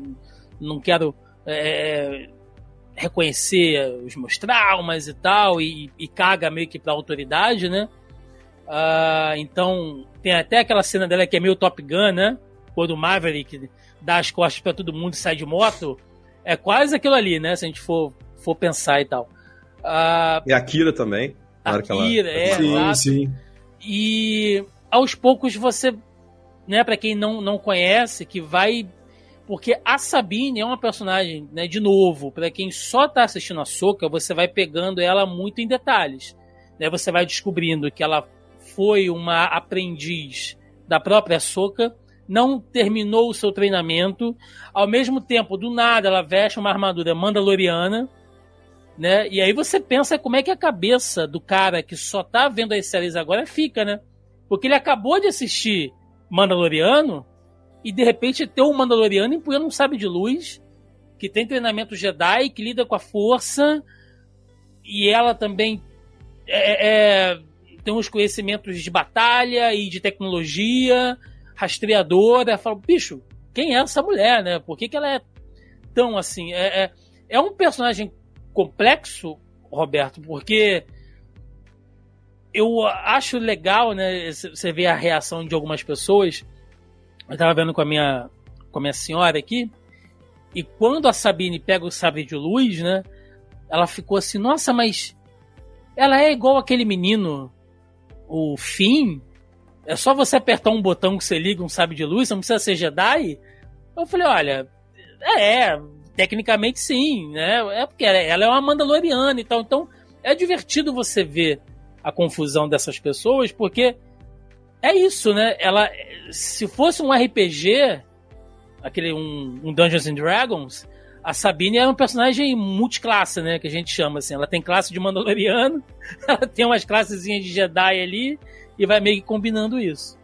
S1: não quero é, reconhecer os meus traumas e tal, e, e caga meio que pra autoridade, né? Uh, então, tem até aquela cena dela que é meio Top Gun, né? Quando o Maverick dá as costas para todo mundo e sai de moto. É quase aquilo ali, né? Se a gente for, for pensar e tal.
S3: Uh, e a Kira também.
S1: A Kira, ela... é, sim, exato. sim. E aos poucos você, né, para quem não, não conhece, que vai porque a Sabine é uma personagem, né, de novo, para quem só tá assistindo a Soca, você vai pegando ela muito em detalhes. Né? Você vai descobrindo que ela foi uma aprendiz da própria Soca, não terminou o seu treinamento, ao mesmo tempo, do nada, ela veste uma armadura mandaloriana, né? E aí você pensa como é que a cabeça do cara que só tá vendo as séries agora fica, né? Porque ele acabou de assistir Mandaloriano e de repente ter um Mandaloriano empunhando um sabre de luz, que tem treinamento Jedi, que lida com a força, e ela também é, é, tem uns conhecimentos de batalha e de tecnologia, rastreadora. Fala, bicho, quem é essa mulher, né? Por que, que ela é tão assim? É, é, é um personagem complexo, Roberto, porque eu acho legal, né? Você ver a reação de algumas pessoas. Eu tava vendo com a minha, com a minha senhora aqui. E quando a Sabine pega o sabre de luz, né? Ela ficou assim, nossa, mas ela é igual aquele menino, o Finn. É só você apertar um botão que você liga um sabre de luz, não precisa ser Jedi. Eu falei, olha, é, Tecnicamente sim, né? É porque ela é uma Mandaloriana e tal. Então é divertido você ver a confusão dessas pessoas, porque é isso, né? Ela, se fosse um RPG, aquele um, um Dungeons and Dragons, a Sabine é um personagem multiclasse, né? Que a gente chama assim. Ela tem classe de Mandaloriano, ela tem umas classes de Jedi ali e vai meio que combinando isso.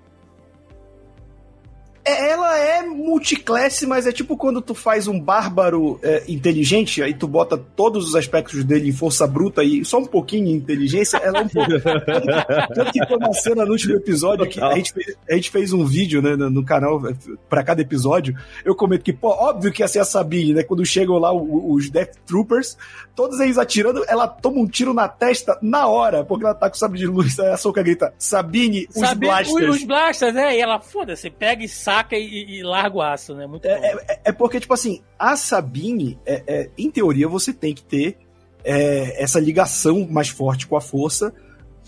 S2: É, ela é multiclasse, mas é tipo quando tu faz um bárbaro é, inteligente, aí tu bota todos os aspectos dele em força bruta e só um pouquinho em inteligência, ela é um pouco. Tanto que tem uma cena no último episódio que a gente, fez, a gente fez um vídeo né, no, canal para cada episódio. Eu comento que, pô, óbvio que ia ser a Sabine, né? Quando chegam lá os Death Troopers, todos eles atirando, ela toma um tiro na testa na hora, porque ela tá com o sabre de luz. Aí a Soca grita: Sabine, os Sabine, blasters.
S1: Os blasters, né? E ela, foda-se, pega e sai taca e, e larga o aço, né? Muito
S2: é, é, é, porque, tipo assim, a Sabine, é, é, em teoria, você tem que ter é, essa ligação mais forte com a força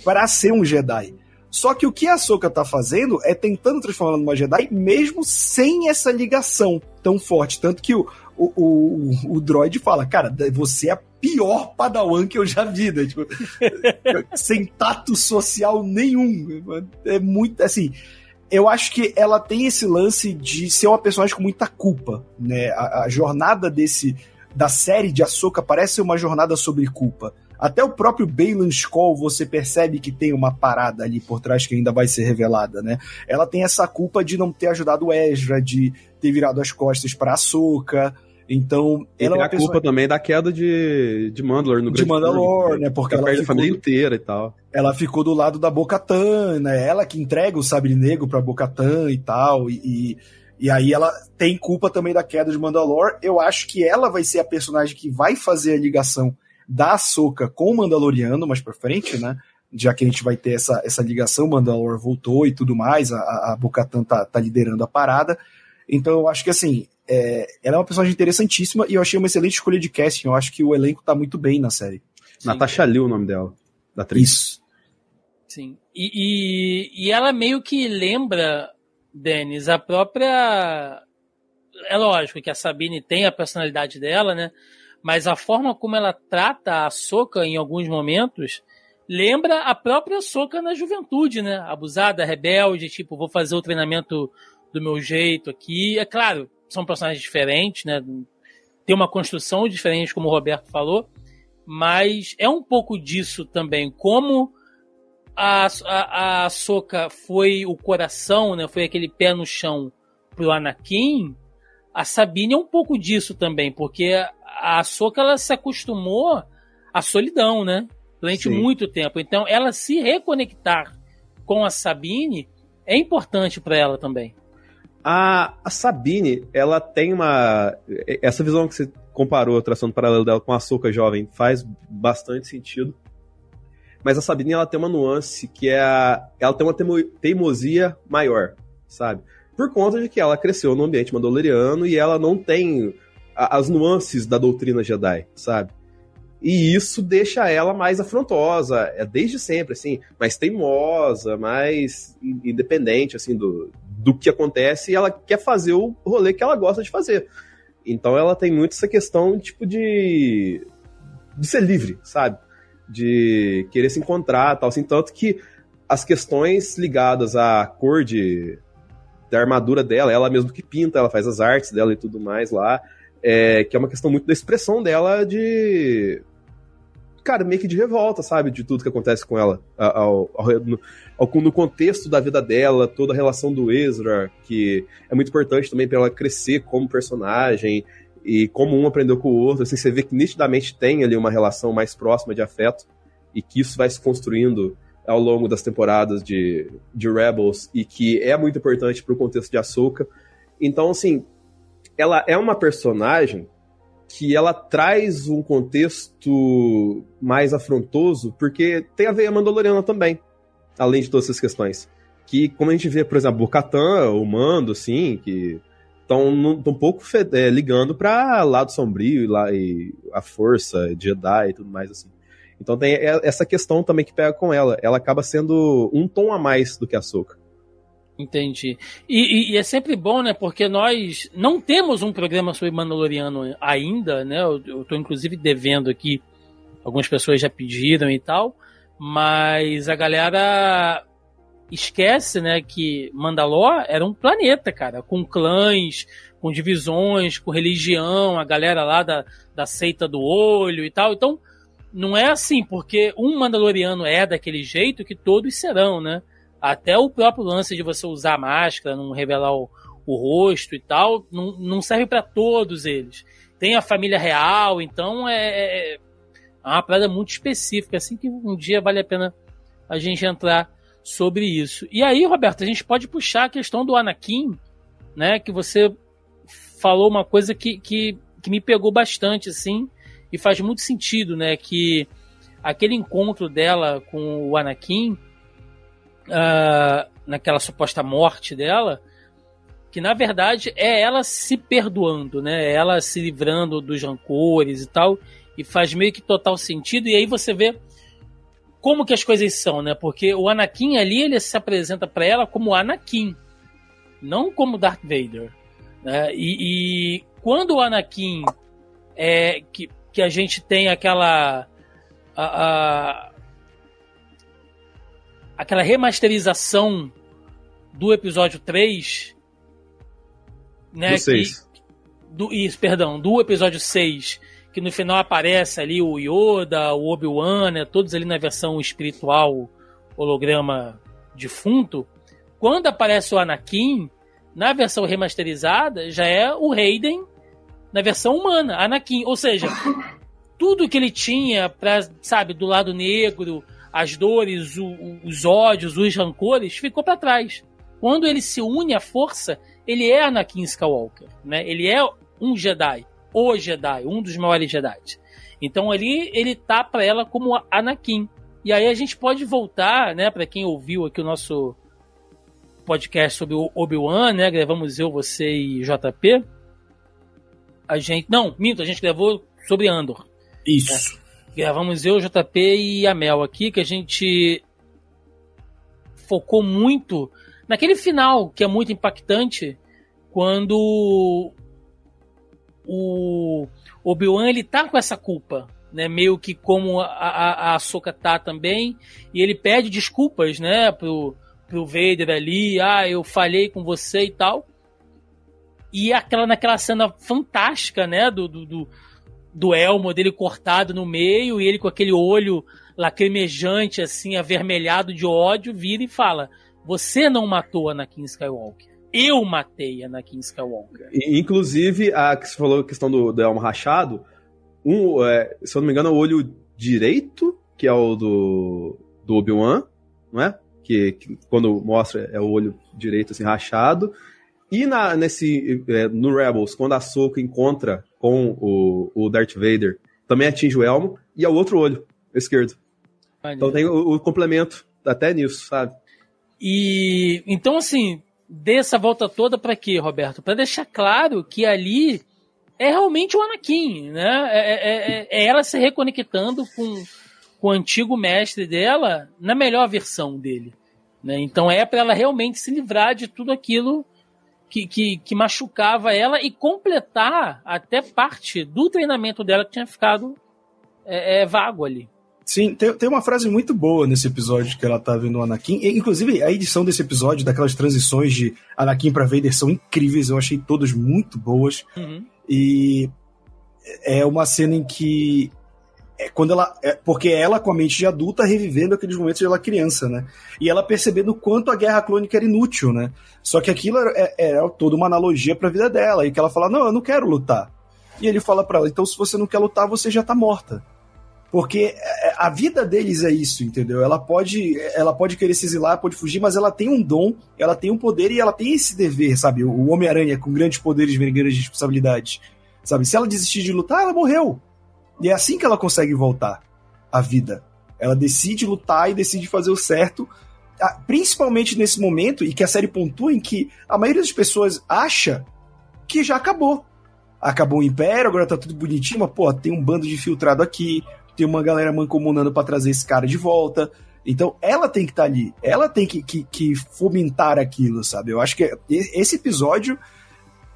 S2: para ser um Jedi. Só que o que a Soka tá fazendo é tentando transformar numa Jedi mesmo sem essa ligação tão forte. Tanto que o, o, o, o droid fala, cara, você é a pior padawan que eu já vi, né? Tipo, sem tato social nenhum. É muito, assim eu acho que ela tem esse lance de ser uma personagem com muita culpa, né? A, a jornada desse da série de Ahsoka parece uma jornada sobre culpa. Até o próprio Baylan Skoll você percebe que tem uma parada ali por trás que ainda vai ser revelada, né? Ela tem essa culpa de não ter ajudado o Ezra, de ter virado as costas para Ahsoka, então,
S3: e ela é uma a pessoa... culpa também da queda de, de Mandalore no
S2: De Mandalore, né? Porque ela
S3: perde a família inteira e tal.
S2: Ela ficou do lado da Bocatan, né? Ela que entrega o sabre negro pra Bocatan e tal. E, e, e, aí ela tem culpa também da queda de Mandalore. Eu acho que ela vai ser a personagem que vai fazer a ligação da Ahsoka com o Mandaloriano mais pra frente, né? Já que a gente vai ter essa, essa ligação, Mandalore voltou e tudo mais, a, a Bocatan tá, tá liderando a parada. Então eu acho que assim, é, ela é uma personagem interessantíssima e eu achei uma excelente escolha de casting. Eu acho que o elenco tá muito bem na série.
S3: Sim. Natasha Liu, o nome dela, da atriz. Isso.
S1: Sim. E, e, e ela meio que lembra, Denis, a própria. É lógico que a Sabine tem a personalidade dela, né? Mas a forma como ela trata a Soca em alguns momentos lembra a própria Soca na juventude, né? Abusada, rebelde, tipo, vou fazer o treinamento do meu jeito aqui. É claro, são personagens diferentes, né? Tem uma construção diferente, como o Roberto falou, mas é um pouco disso também. Como a, a, a Soka foi o coração, né? Foi aquele pé no chão pro Anakin. A Sabine é um pouco disso também, porque a Soka ela se acostumou à solidão, né? Durante Sim. muito tempo. Então, ela se reconectar com a Sabine é importante para ela também.
S3: A, a Sabine, ela tem uma. Essa visão que você comparou, traçando paralelo dela com a Soca jovem, faz bastante sentido. Mas a Sabine, ela tem uma nuance que é. A, ela tem uma teimosia maior, sabe? Por conta de que ela cresceu no ambiente mandaloriano e ela não tem as nuances da doutrina Jedi, sabe? E isso deixa ela mais afrontosa, é desde sempre, assim, mais teimosa, mais independente, assim, do, do que acontece, e ela quer fazer o rolê que ela gosta de fazer. Então ela tem muito essa questão, tipo, de, de ser livre, sabe? De querer se encontrar, tal, assim, tanto que as questões ligadas à cor de, da armadura dela, ela mesmo que pinta, ela faz as artes dela e tudo mais lá, é, que é uma questão muito da expressão dela de cara, meio que de revolta, sabe? De tudo que acontece com ela. Ao, ao, no, ao, no contexto da vida dela, toda a relação do Ezra, que é muito importante também para ela crescer como personagem e como um aprendeu com o outro. Assim, você vê que nitidamente tem ali uma relação mais próxima de afeto e que isso vai se construindo ao longo das temporadas de, de Rebels e que é muito importante para o contexto de Ahsoka. Então, assim, ela é uma personagem que ela traz um contexto mais afrontoso, porque tem a veia mandaloriana também, além de todas essas questões. Que, como a gente vê, por exemplo, o Catan, o Mando, assim, que estão um pouco é, ligando para lado sombrio e, lá, e a força, Jedi e tudo mais, assim. Então tem essa questão também que pega com ela. Ela acaba sendo um tom a mais do que a Soca.
S1: Entendi. E, e, e, é sempre bom, né? Porque nós não temos um programa sobre Mandaloriano ainda, né? Eu, eu tô inclusive devendo aqui. Algumas pessoas já pediram e tal. Mas a galera esquece, né? Que Mandalor era um planeta, cara. Com clãs, com divisões, com religião, a galera lá da, da seita do olho e tal. Então, não é assim, porque um Mandaloriano é daquele jeito que todos serão, né? Até o próprio lance de você usar máscara, não revelar o, o rosto e tal, não, não serve para todos eles. Tem a família real, então é, é, é uma parada muito específica, assim que um dia vale a pena a gente entrar sobre isso. E aí, Roberto, a gente pode puxar a questão do Anakin, né? Que você falou uma coisa que, que, que me pegou bastante, assim, e faz muito sentido, né? Que aquele encontro dela com o Anakin uh, naquela suposta morte dela, que na verdade é ela se perdoando, né? Ela se livrando dos rancores e tal, e faz meio que total sentido. E aí você vê como que as coisas são, né? Porque o Anakin ali ele se apresenta para ela como Anakin, não como Darth Vader. Né? E, e quando o Anakin é que, que a gente tem aquela a, a aquela remasterização do episódio 3, né?
S3: Do 6.
S1: do, isso, perdão, do episódio 6, que no final aparece ali o Yoda, o Obi-Wan, né, todos ali na versão espiritual, holograma defunto. Quando aparece o Anakin, na versão remasterizada, já é o Hayden na versão humana, Anakin. Ou seja, tudo que ele tinha para, sabe, do lado negro, as dores, o, os ódios, os rancores, ficou para trás. Quando ele se une à força, ele é Anakin Skywalker, né? Ele é um Jedi, o Jedi, um dos maiores Jedi. Então ali ele tá para ela como Anakin. E aí a gente pode voltar, né, para quem ouviu aqui o nosso podcast sobre o Obi-Wan, né? Gravamos eu, você e JP. A gente, não, minto, a gente gravou sobre Andor.
S2: Isso.
S1: Gravamos eu, JP e a Mel aqui, que a gente focou muito naquele final, que é muito impactante, quando o Obi-Wan ele tá com essa culpa, né? Meio que como a, a, a Ahsoka tá também, e ele pede desculpas, né, pro, pro Vader ali, ah, eu falhei com você e tal. E aquela naquela cena fantástica, né, do, do, do do elmo dele cortado no meio e ele com aquele olho lacrimejante, assim, avermelhado de ódio, vira e fala: Você não matou Anakin Skywalker. Eu matei Anakin Skywalker.
S3: Inclusive, a que você falou a questão do, do elmo rachado, um, é, se eu não me engano, é o olho direito, que é o do, do Obi-Wan, não é? Que, que, quando mostra é o olho direito assim rachado. E na, nesse, é, no Rebels, quando a Soka encontra com o, o Darth Vader, também atinge o elmo, e é o outro olho, esquerdo. Então tem o, o, complemento até nisso, sabe?
S1: E então assim, dê essa volta toda para quê, Roberto? Para deixar claro que ali é realmente o Anakin, né? É, é, é, é ela se reconectando com, com o antigo mestre dela na melhor versão dele. Né? Então é para ela realmente se livrar de tudo aquilo que, que, que, machucava ela e completar até parte do treinamento dela que tinha ficado é, é, vago ali.
S2: Sim, tem, tem uma frase muito boa nesse episódio que ela tá vendo o Anakin. E, inclusive, a edição desse episódio, daquelas transições de Anakin para Vader, são incríveis. Eu achei todas muito boas. Uhum. E é uma cena em que. É quando ela. É, porque ela, com a mente de adulta, revivendo aqueles momentos de ela criança, né? E ela percebendo o quanto a guerra clônica era inútil, né? Só que aquilo era, é, era toda uma analogia pra vida dela. E que ela fala: Não, eu não quero lutar. E ele fala para ela: Então, se você não quer lutar, você já tá morta. Porque é, a vida deles é isso, entendeu? Ela pode, ela pode querer se exilar, pode fugir, mas ela tem um dom, ela tem um poder e ela tem esse dever, sabe? O Homem-Aranha com grandes poderes vem grandes responsabilidades, sabe? Se ela desistir de lutar, ela morreu. E é assim que ela consegue voltar à vida. Ela decide lutar e decide fazer o certo, principalmente nesse momento, e que a série pontua em que a maioria das pessoas acha que já acabou. Acabou o Império, agora tá tudo bonitinho, mas, pô, tem um bando de infiltrado aqui, tem uma galera mancomunando para trazer esse cara de volta. Então ela tem que estar tá ali, ela tem que, que, que, fomentar aquilo, sabe? Eu acho que esse episódio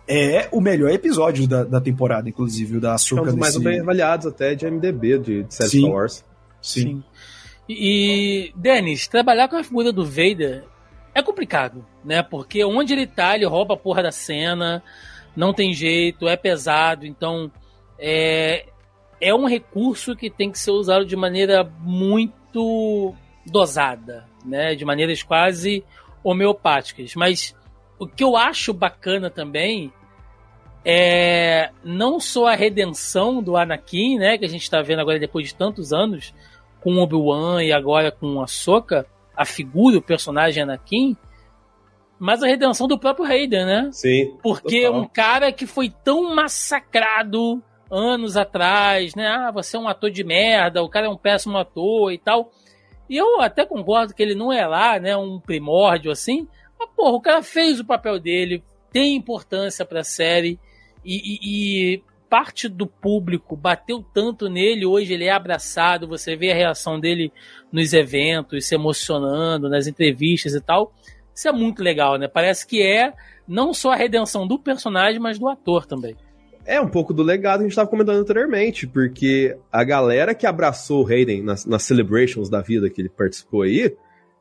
S2: é o melhor episódio da, da temporada, inclusive, da Ahsoka.
S3: É um dos mais bem avaliados até de MDB, de, de Sim. Star Wars.
S1: Sim. Sim. E, Denis, trabalhar com a figura do Vader é complicado, né? Porque onde ele tá, ele rouba a porra da cena, não tem jeito, é pesado, então é, é um recurso que tem que ser usado de maneira muito dosada, né? De maneiras quase homeopáticas. Mas o que eu acho bacana também é não só a redenção do Anakin, né? Que a gente está vendo agora depois de tantos anos com Obi-Wan e agora com a Soka, a figura, o personagem Anakin, mas a redenção do próprio Hayden, né?
S3: Sim.
S1: Porque total. um cara que foi tão massacrado anos atrás, né? Ah, você é um ator de merda, o cara é um péssimo ator e tal. E eu até concordo que ele não é lá, né, um primórdio assim. Mas, porra, o cara fez o papel dele, tem importância pra série e, e, e parte do público bateu tanto nele, hoje ele é abraçado, você vê a reação dele nos eventos, se emocionando, nas entrevistas e tal. Isso é muito legal, né? Parece que é não só a redenção do personagem, mas do ator também.
S3: É um pouco do legado que a gente estava comentando anteriormente, porque a galera que abraçou o Hayden nas, nas celebrations da vida que ele participou aí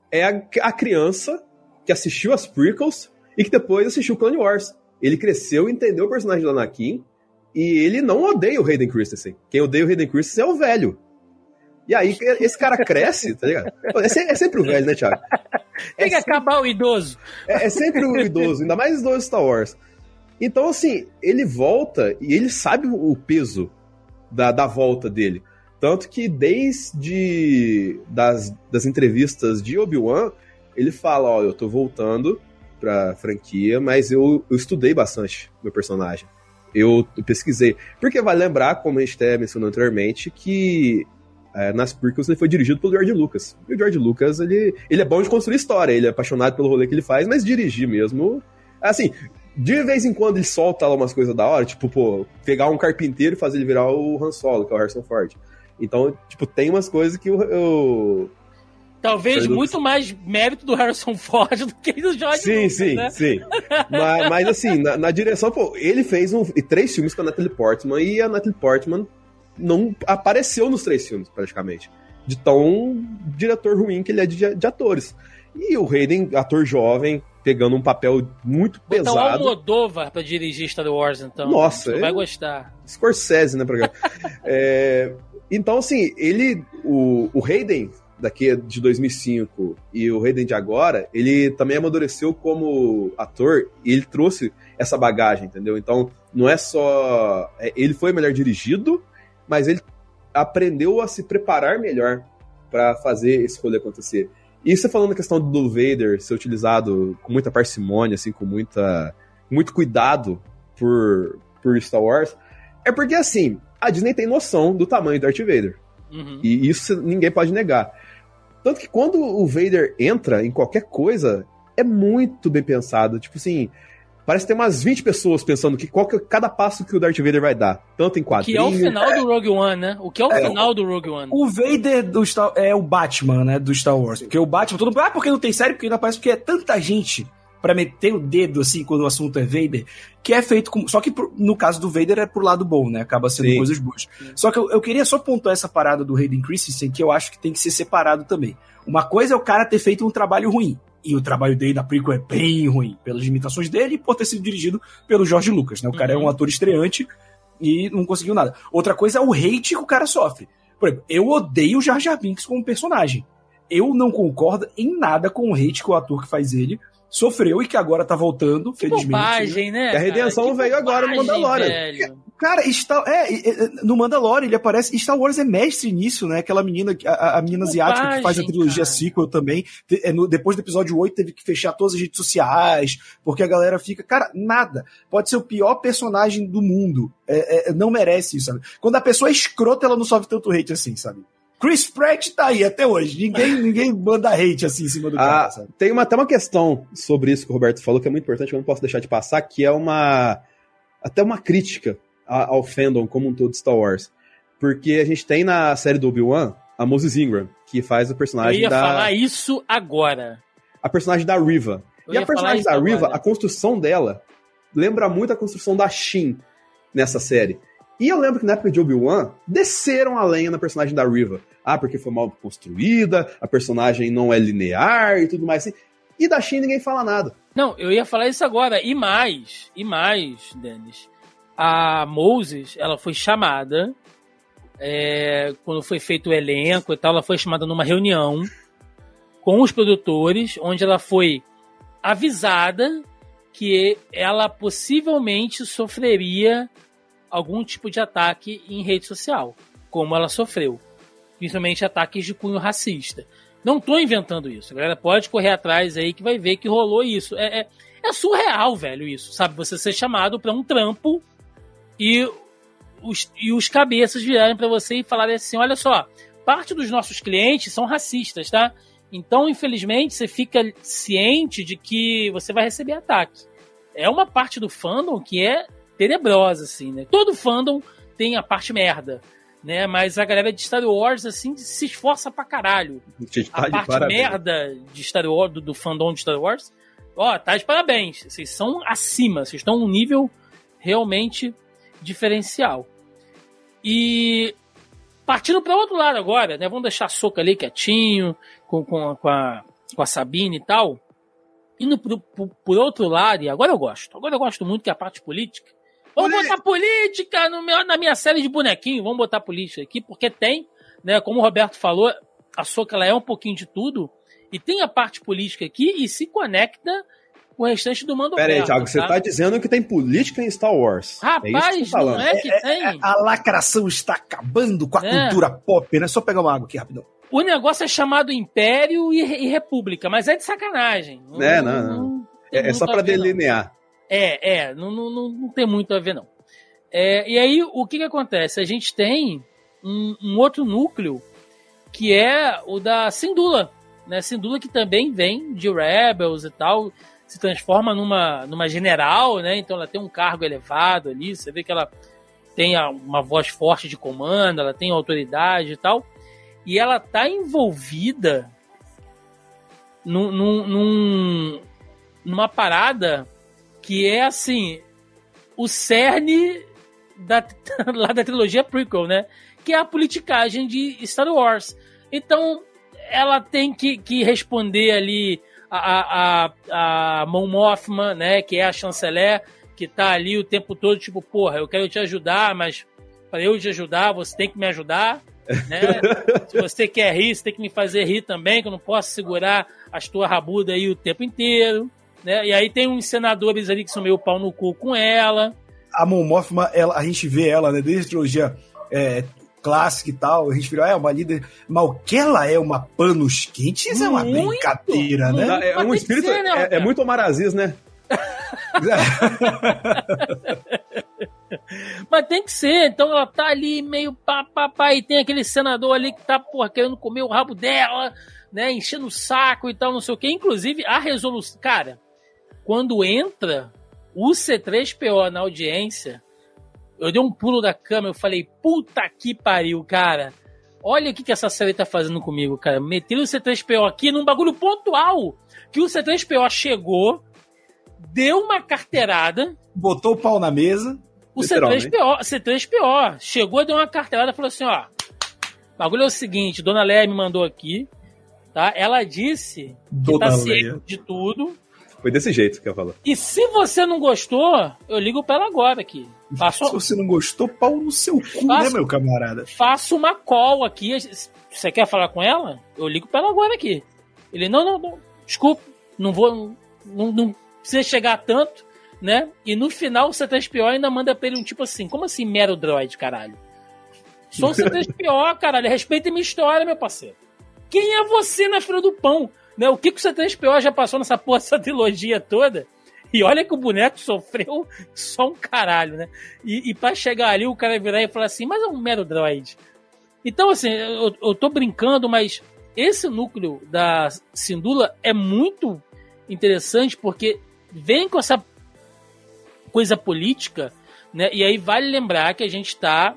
S3: é a, a criança que assistiu as prequels e que depois assistiu Clone Wars. Ele cresceu, entendeu o personagem do Anakin e ele não odeia o Hayden Christensen. Quem odeia o Hayden Christensen é o velho. E aí, esse cara cresce, tá ligado? É, sempre, é sempre o velho, né, Thiago?
S1: Tem é que sempre, acabar o idoso.
S3: É, é sempre o idoso, ainda mais idoso Star Wars. Então, assim, ele volta e ele sabe o peso da, da volta dele. Tanto que desde das, das entrevistas de Obi-Wan, ele fala, ó, eu tô voltando pra franquia, mas eu, eu estudei bastante meu personagem. Eu, pesquisei. Porque vai lembrar, como a gente até mencionou anteriormente, que é, nas prequels ele foi dirigido pelo George Lucas. E o George Lucas, ele, ele é bom de construir história, ele é apaixonado pelo rolê que ele faz, mas dirigir mesmo... Assim, de vez em quando ele solta lá umas coisas da hora, tipo, pô, pegar um carpinteiro e fazer ele virar o Han Solo, que é o Harrison Ford. Então, tipo, tem umas coisas que eu.
S1: Talvez muito mais mérito do Harrison Ford do que do George
S3: Sim,
S1: Lucas,
S3: sim,
S1: né?
S3: sim. mas, mas, assim, na, na, direção, pô, ele fez um, três filmes com a Natalie Portman e a Natalie Portman não apareceu nos três filmes, praticamente. De tão diretor ruim que ele é de, de atores. E o Hayden, ator jovem, pegando um papel muito Botar pesado. Botar
S1: o Almodóvar pra dirigir Star Wars, então.
S3: Nossa.
S1: Você vai gostar.
S3: Scorsese, né, programa. é, Então, assim, ele. O, o Hayden, daqui de 2005 e o Hayden de agora, ele também amadureceu como ator e ele trouxe essa bagagem, entendeu? Então, não é só. é, Ele foi melhor dirigido, mas ele aprendeu a se preparar melhor para fazer esse rolê acontecer. E você falando a questão do Vader ser utilizado com muita parcimônia, assim, com muita, muito cuidado por, por Star Wars, é porque, assim, a Disney tem noção do tamanho do Darth Vader.
S1: Uhum.
S3: E isso ninguém pode negar. Tanto que quando o Vader entra em qualquer coisa, é muito bem pensado. Tipo assim, parece ter umas 20 pessoas pensando que qual que é cada passo que o Darth Vader vai dar. Tanto em
S1: Que é o final do Rogue One, né? O que é o
S2: É.
S1: final do Rogue One.
S2: O Vader do Star é o Batman, né, do Star Wars. Porque o Batman, todo mundo, ah, porque não tem série? Porque não aparece, porque é tanta gente pra meter o dedo, assim, quando o assunto é Vader, que é feito com... Só que pro- no caso do Vader é pro lado bom, né, acaba sendo
S3: Sim.
S2: coisas boas. Só que eu, eu queria só pontuar essa parada do Hayden Christensen, que eu acho que tem que ser separado também. Uma coisa é o cara ter feito um trabalho ruim, e o trabalho dele da prequel é bem ruim, pelas limitações dele e por ter sido dirigido pelo George Lucas, né, o cara é
S1: Uhum.
S2: um ator estreante e não conseguiu nada. Outra coisa é o hate que o cara sofre. Por exemplo, eu odeio o Jar Jar Binks como personagem. Eu não concordo em nada com o hate que o ator que faz ele sofreu e que agora tá voltando,
S1: Que
S2: felizmente.
S1: bobagem, né?
S3: E a redenção
S1: cara?
S3: Veio agora no
S1: bobagem,
S3: Mandalorian.
S1: velho.
S2: Cara, Star, é, é, no Mandalorian ele aparece. Star Wars é mestre nisso, né? Aquela menina, que- a, a menina asiática que faz a
S1: Bobagem,
S2: trilogia
S1: cara.
S2: sequel também. é, no- depois do episódio 8 teve que fechar todas as redes sociais, porque a galera fica, cara, nada. Pode ser o pior personagem do mundo. É, é, não merece isso, sabe? Quando a pessoa é escrota, ela não sofre tanto hate assim, sabe? Chris Pratt tá aí até hoje. Ninguém, ninguém manda hate assim em cima do cara,
S3: Ah,
S2: sabe?
S3: tem uma, até uma questão sobre isso que o Roberto falou que é muito importante, que eu não posso deixar de passar, que é uma. até uma crítica a- ao fandom como um todo de Star Wars. Porque a gente tem na série do Obi-Wan a Moses Ingram, que faz o
S1: Eu
S3: personagem
S1: ia
S3: da.
S1: falar isso agora.
S3: A personagem da Riva.
S1: Eu
S3: e a personagem da Riva,
S1: agora.
S3: a construção dela lembra muito a construção da Shin nessa série. E eu lembro que na época de Obi-Wan, desceram a lenha na personagem da Riva. Ah, porque foi mal construída, a personagem não é linear e tudo mais assim. E da Shin ninguém fala nada.
S1: Não, eu ia falar isso agora. E mais, e mais, Denis. A Moses, ela foi chamada, é, quando foi feito o elenco e tal, ela foi chamada numa reunião com os produtores, onde ela foi avisada que ela possivelmente sofreria algum tipo de ataque em rede social, como ela sofreu. Principalmente ataques de cunho racista. Não tô inventando isso. A galera pode correr atrás aí que vai ver que rolou isso. É, é, é surreal, velho, isso. Sabe? Você ser chamado pra um trampo e os, e os cabeças virarem pra você e falarem assim: olha só, parte dos nossos clientes são racistas, tá? Então, infelizmente, você fica ciente de que você vai receber ataque. É uma parte do fandom que é tenebrosa, assim, né? Todo fandom tem a parte merda, né? Mas a galera de Star Wars, assim, se esforça pra caralho
S3: tá
S1: a parte
S3: parabéns.
S1: merda de Star Wars, do, do fandom de Star Wars, ó, tá de parabéns. Vocês são acima, vocês estão num nível realmente diferencial. E partindo para outro lado agora, né? Vamos deixar a Soca ali quietinho, com, com, a- com, a, com a Sabine e tal. Indo pro, pro- por outro lado, e agora eu gosto. Agora eu gosto muito que é a parte política. Vamos botar política no meu, na minha série de bonequinho. Vamos botar política aqui, porque tem, né? Como o Roberto falou, a Soca ela é um pouquinho de tudo. E tem a parte política aqui e se conecta com o restante do mando
S3: Pera aí,
S1: aberto,
S3: Thiago, você tá dizendo que tem política em Star Wars. é
S1: Rapaz,
S3: você tá falando.
S1: não é que tem?
S2: A lacração está acabando com a
S1: É.
S2: cultura pop, né? Só pegar uma água aqui rapidão.
S1: O negócio é chamado Império e, e República, mas é de sacanagem.
S3: É, não,
S1: tem
S3: É, é só
S1: muito
S3: pra
S1: a ver, não.
S3: delinear.
S1: É, é, não, não, não, não tem muito a ver, não. É, e aí, o que que acontece? A gente tem um, um outro núcleo que é o da Sindula, né? Sindula que também vem de Rebels e tal, se transforma numa, numa general, né? Então ela tem um cargo elevado ali, você vê que ela tem uma voz forte de comando, ela tem autoridade e tal, e ela tá envolvida num, num, num- numa parada que é assim o cerne da, lá da trilogia prequel, né? Que é a politicagem de Star Wars. Então, ela tem que, que responder ali a, a, a Mon Mothma, né? Que é a chanceler, que tá ali o tempo todo, tipo, porra, eu quero te ajudar, mas para eu te ajudar, você tem que me ajudar, Né? Se você quer rir, você tem que me fazer rir também, que eu não posso segurar as tuas rabudas aí o tempo inteiro. Né? E aí tem uns senadores ali que são meio pau no cu com ela.
S2: A Mon Mothma, ela, a gente vê ela, né, desde a trilogia é, clássica e tal, a gente virou, ah, é uma líder, mas o que ela é, uma panos quentes, é uma
S1: Muito,
S2: brincadeira, né?
S1: muito.
S3: É,
S1: Mas
S3: um espírito.
S1: ser, né,
S3: é, é muito Omar Aziz, né?
S1: Mas tem que ser, então ela tá ali meio pá, pá, pá, e tem aquele senador ali que tá, porra, querendo comer o rabo dela, né, enchendo o saco e tal, não sei o que. Inclusive, a resolução. Cara, quando entra o C3PO na audiência, eu dei um pulo da cama, eu falei, puta que pariu, cara. Olha o que, que essa série tá fazendo comigo, cara. Meteram o C3PO aqui num bagulho pontual. Que o C3PO chegou, deu uma carteirada,
S2: Botou o pau na mesa.
S1: o
S3: Literalmente.
S1: C3PO, C3PO chegou, deu uma carteirada e falou assim: ó, o bagulho é o seguinte, Dona Leia me mandou aqui, tá? Ela disse que
S2: Dona
S1: tá
S2: Leia.
S1: ciente de tudo.
S3: Foi desse jeito que eu falo.
S1: E se você não gostou, eu ligo pra ela agora aqui. Faço,
S2: Se você não gostou, pau no seu cu,
S1: Faço-
S2: né, meu camarada?
S1: faço uma call aqui. Você quer falar com ela? Eu ligo pra ela agora aqui. Ele, não, não, não, desculpa, não vou, não, não precisa chegar tanto, né? E no final o C3PO ainda manda pra ele um tipo assim, como assim mero droid, caralho? Sou o C3PO, caralho, respeita minha história, meu parceiro. Quem é você na fila do pão? Né? O que, que o C3PO já passou nessa porra, essa trilogia toda? E olha que o boneco sofreu só um caralho, né? E, e pra chegar ali, o cara virar e falar assim, mas é um mero droid. Então, assim, eu, eu tô brincando, mas esse núcleo da Sindula é muito interessante porque vem com essa coisa política, né? E aí vale lembrar que a gente está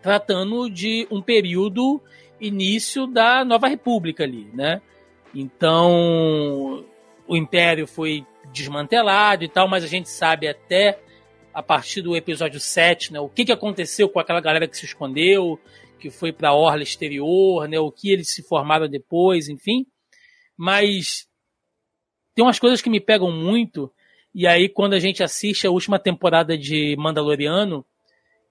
S1: tratando de um período início da Nova República ali, né? Então, o Império foi desmantelado e tal, mas a gente sabe até a partir do episódio 7, né, o que, que aconteceu com aquela galera que se escondeu, que foi para a orla exterior, né, o que eles se formaram depois, enfim. Mas tem umas coisas que me pegam muito, e aí quando a gente assiste a última temporada de Mandaloriano,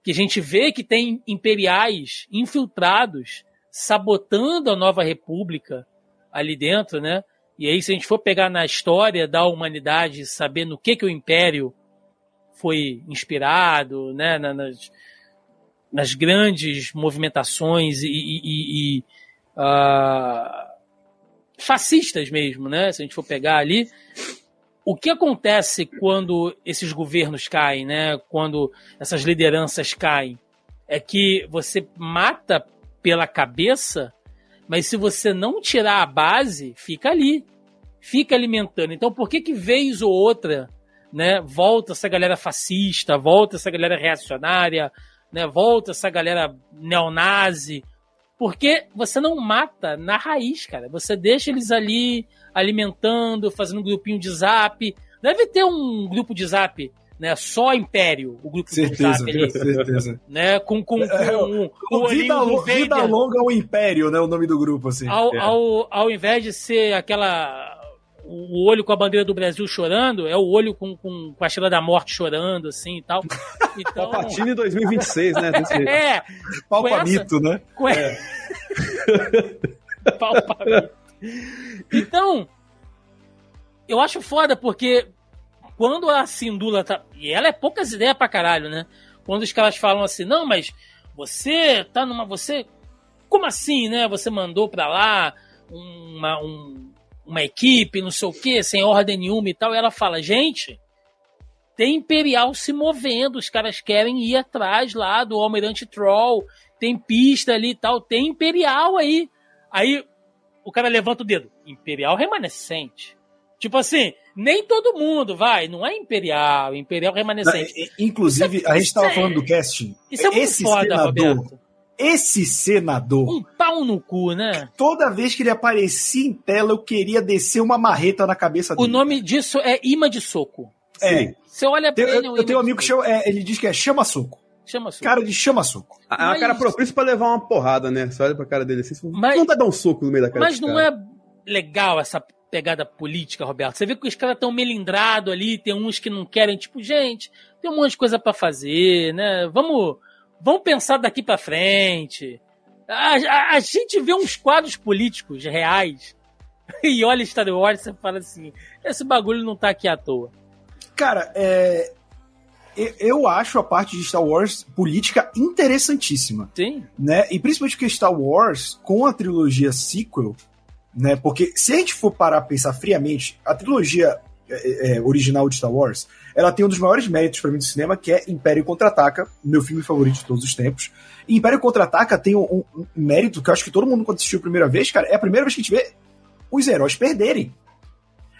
S1: que a gente vê que tem imperiais infiltrados sabotando a Nova República ali dentro, né? E aí, se a gente for pegar na história da humanidade, saber no que, que o Império foi inspirado, né? na- Nas, nas grandes movimentações e, e- e- ah, fascistas mesmo, né? Se a gente for pegar ali, o que acontece quando esses governos caem, né? Quando essas lideranças caem, é que você mata pela cabeça, mas se você não tirar a base, fica ali, fica alimentando. Então, por que que vez ou outra, né? Volta essa galera fascista, volta essa galera reacionária, né? Volta essa galera neonazi. Porque você não mata na raiz, cara. Você deixa eles ali alimentando, fazendo um grupinho de zap. Deve ter um grupo de zap, né? Só Império, o grupo
S2: Certeza,
S1: zap ali.
S2: certeza.
S1: Né? Com, com, com
S2: É,
S1: o, o
S2: vida, lo- vida longa ao Império, né? O nome do grupo, assim.
S1: Ao,
S3: É.
S1: ao, ao invés de ser aquela. O olho com a bandeira do Brasil chorando, é o olho com, com, com a estrela da morte chorando, assim e tal. Então.
S3: Palpatine 2026, né? Desse
S1: é,
S2: Palpamito, né?
S1: com é. Palpamento. Então, eu acho foda porque quando a Sindula tá. E ela é poucas ideias pra caralho, né? Quando os caras falam assim, não, mas você tá numa. Você. Como assim, né? Você mandou pra lá uma, um- uma equipe, não sei o quê, sem ordem nenhuma e tal. E ela fala, gente, tem Imperial se movendo, os caras querem ir atrás lá do Almirante Troll, tem pista ali e tal, tem Imperial aí. Aí o cara levanta o dedo, Imperial remanescente. Tipo assim, nem todo mundo vai, não é Imperial, Imperial remanescente.
S2: Não, Inclusive,
S1: é-
S2: a gente estava
S1: é-
S2: falando do casting.
S1: Isso é muito
S2: esse
S1: foda,
S2: senador,
S1: Roberto.
S2: esse senador,
S1: Um pau no cu, né?
S2: toda vez que ele aparecia em tela, eu queria descer uma marreta na cabeça
S1: O
S2: dele.
S1: nome disso é imã de soco.
S2: É.
S1: Você olha pra
S2: Eu,
S1: ele, é
S2: eu,
S1: um
S2: eu tenho um amigo que
S1: soco.
S2: chama, é, ele diz que é chama-soco.
S1: Chama soco.
S2: Cara de chama-soco.
S3: É uma cara propícia pra levar uma porrada, né? Você olha pra cara dele assim, você
S1: Mas-
S3: não dar um soco no meio da cara
S1: Mas não
S3: cara.
S1: é legal essa pegada política, Roberto. Você vê que os caras estão melindrados ali, tem uns que não querem, tipo, gente, tem um monte de coisa pra fazer, né? Vamos, vamos pensar daqui pra frente. A, a, a gente vê uns quadros políticos reais e olha Star Wars e você fala assim: esse bagulho não tá aqui à toa.
S2: Cara, é, eu acho a parte de Star Wars política interessantíssima.
S1: Sim.
S2: Né? E principalmente porque Star Wars, com a trilogia sequel, né? Porque se a gente for parar a pensar friamente, a trilogia é, é, original de Star Wars, ela tem um dos maiores méritos para mim do cinema, que é Império Contra-Ataca, meu filme favorito de todos os tempos. E Império Contra-Ataca tem um, um, um, mérito que eu acho que todo mundo, quando assistiu a primeira vez, cara, é a primeira vez que a gente vê os heróis perderem.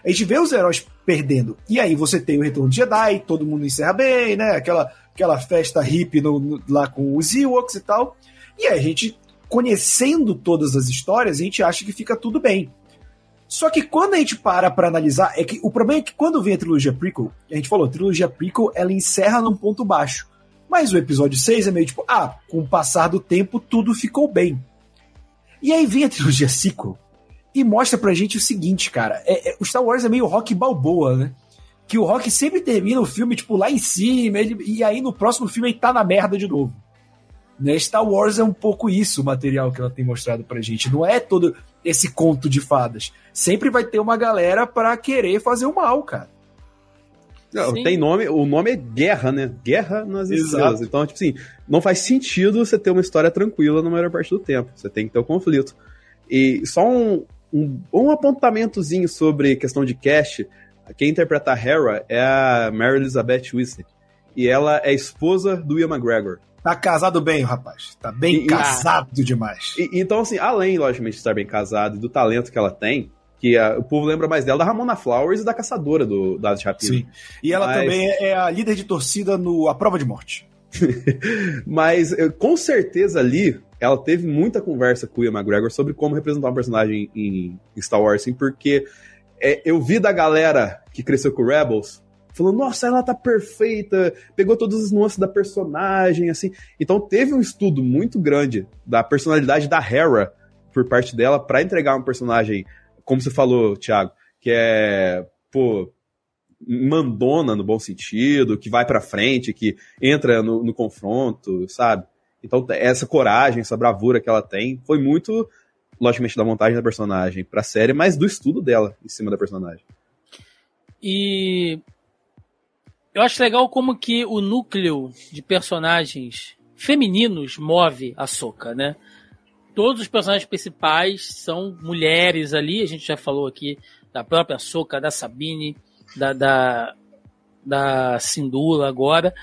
S2: A gente vê os heróis perdendo. E aí você tem o Retorno de Jedi, todo mundo encerra bem, né? Aquela, aquela festa hippie no, no, lá com os Ewoks e tal. E aí a gente, conhecendo todas as histórias, a gente acha que fica tudo bem. Só que quando a gente para pra analisar, é que o problema é que quando vem a trilogia prequel, a gente falou, a trilogia prequel, ela encerra num ponto baixo. Mas o episódio 6 é meio tipo, ah, com o passar do tempo tudo ficou bem. E aí vem a trilogia sequel, e mostra pra gente o seguinte, cara. É, é, o Star Wars é meio rock balboa, né? Que o rock sempre termina o filme, tipo, lá em cima, ele, e aí no próximo filme ele tá na merda de novo. Né? Star Wars é um pouco isso, o material que ela tem mostrado pra gente. Não é todo esse conto de fadas. Sempre vai ter uma galera para querer fazer o mal, cara.
S3: Não, tem nome, o nome é Guerra, né? Guerra nas estrelas. Então, tipo assim, não faz sentido você ter uma história tranquila na maior parte do tempo. Você tem que ter o um conflito. E só um, um, um apontamentozinho sobre questão de cast. Quem interpreta a Hera é a Mary Elizabeth Winstead. E ela é esposa do Ian McGregor.
S2: Tá casado bem, rapaz. Tá bem e, casado ah, demais.
S3: E, então, assim, além, logicamente, de estar bem casado e do talento que ela tem, que a, o povo lembra mais dela da Ramona Flowers e da caçadora do Dado de Rapina. Sim.
S2: E ela Mas... também é a líder de torcida no A Prova de Morte.
S3: Mas, com certeza ali, ela teve muita conversa com o Ian McGregor sobre como representar um personagem em, Star Wars, assim, porque é, eu vi da galera que cresceu com Rebels falando, nossa, ela tá perfeita, pegou todas as nuances da personagem, assim. Então teve um estudo muito grande da personalidade da Hera por parte dela para entregar um personagem, como você falou, Thiago, que é, pô, mandona no bom sentido, que vai para frente, que entra no, no confronto, sabe? Então, essa coragem, essa bravura que ela tem, foi muito, logicamente, da montagem da personagem pra série, mas do estudo dela em cima da personagem.
S1: E eu acho legal como que o núcleo de personagens femininos move a Soca, né? Todos os personagens principais são mulheres ali, a gente já falou aqui da própria Soca, da Sabine, da, da, da Sindula agora,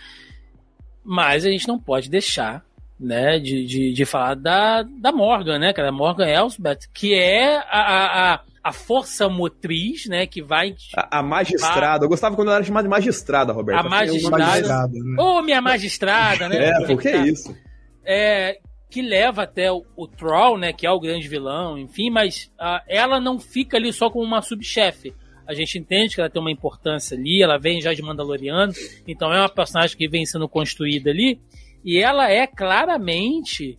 S1: mas a gente não pode deixar né, de, de, de falar da, da Morgan, né, cara, Morgan Elsbeth, que é a, a, a força motriz, né, que vai...
S3: A, a magistrada, eu gostava quando ela era chamada de magistrada, Roberto.
S1: A magistrada, né? ô oh, minha magistrada, né?
S3: é, porque é isso.
S1: É, que leva até o, o Troll, né, que é o grande vilão, enfim, mas uh, ela não fica ali só como uma subchefe. A gente entende que ela tem uma importância ali, ela vem já de Mandaloriano, então é uma personagem que vem sendo construída ali, e ela é claramente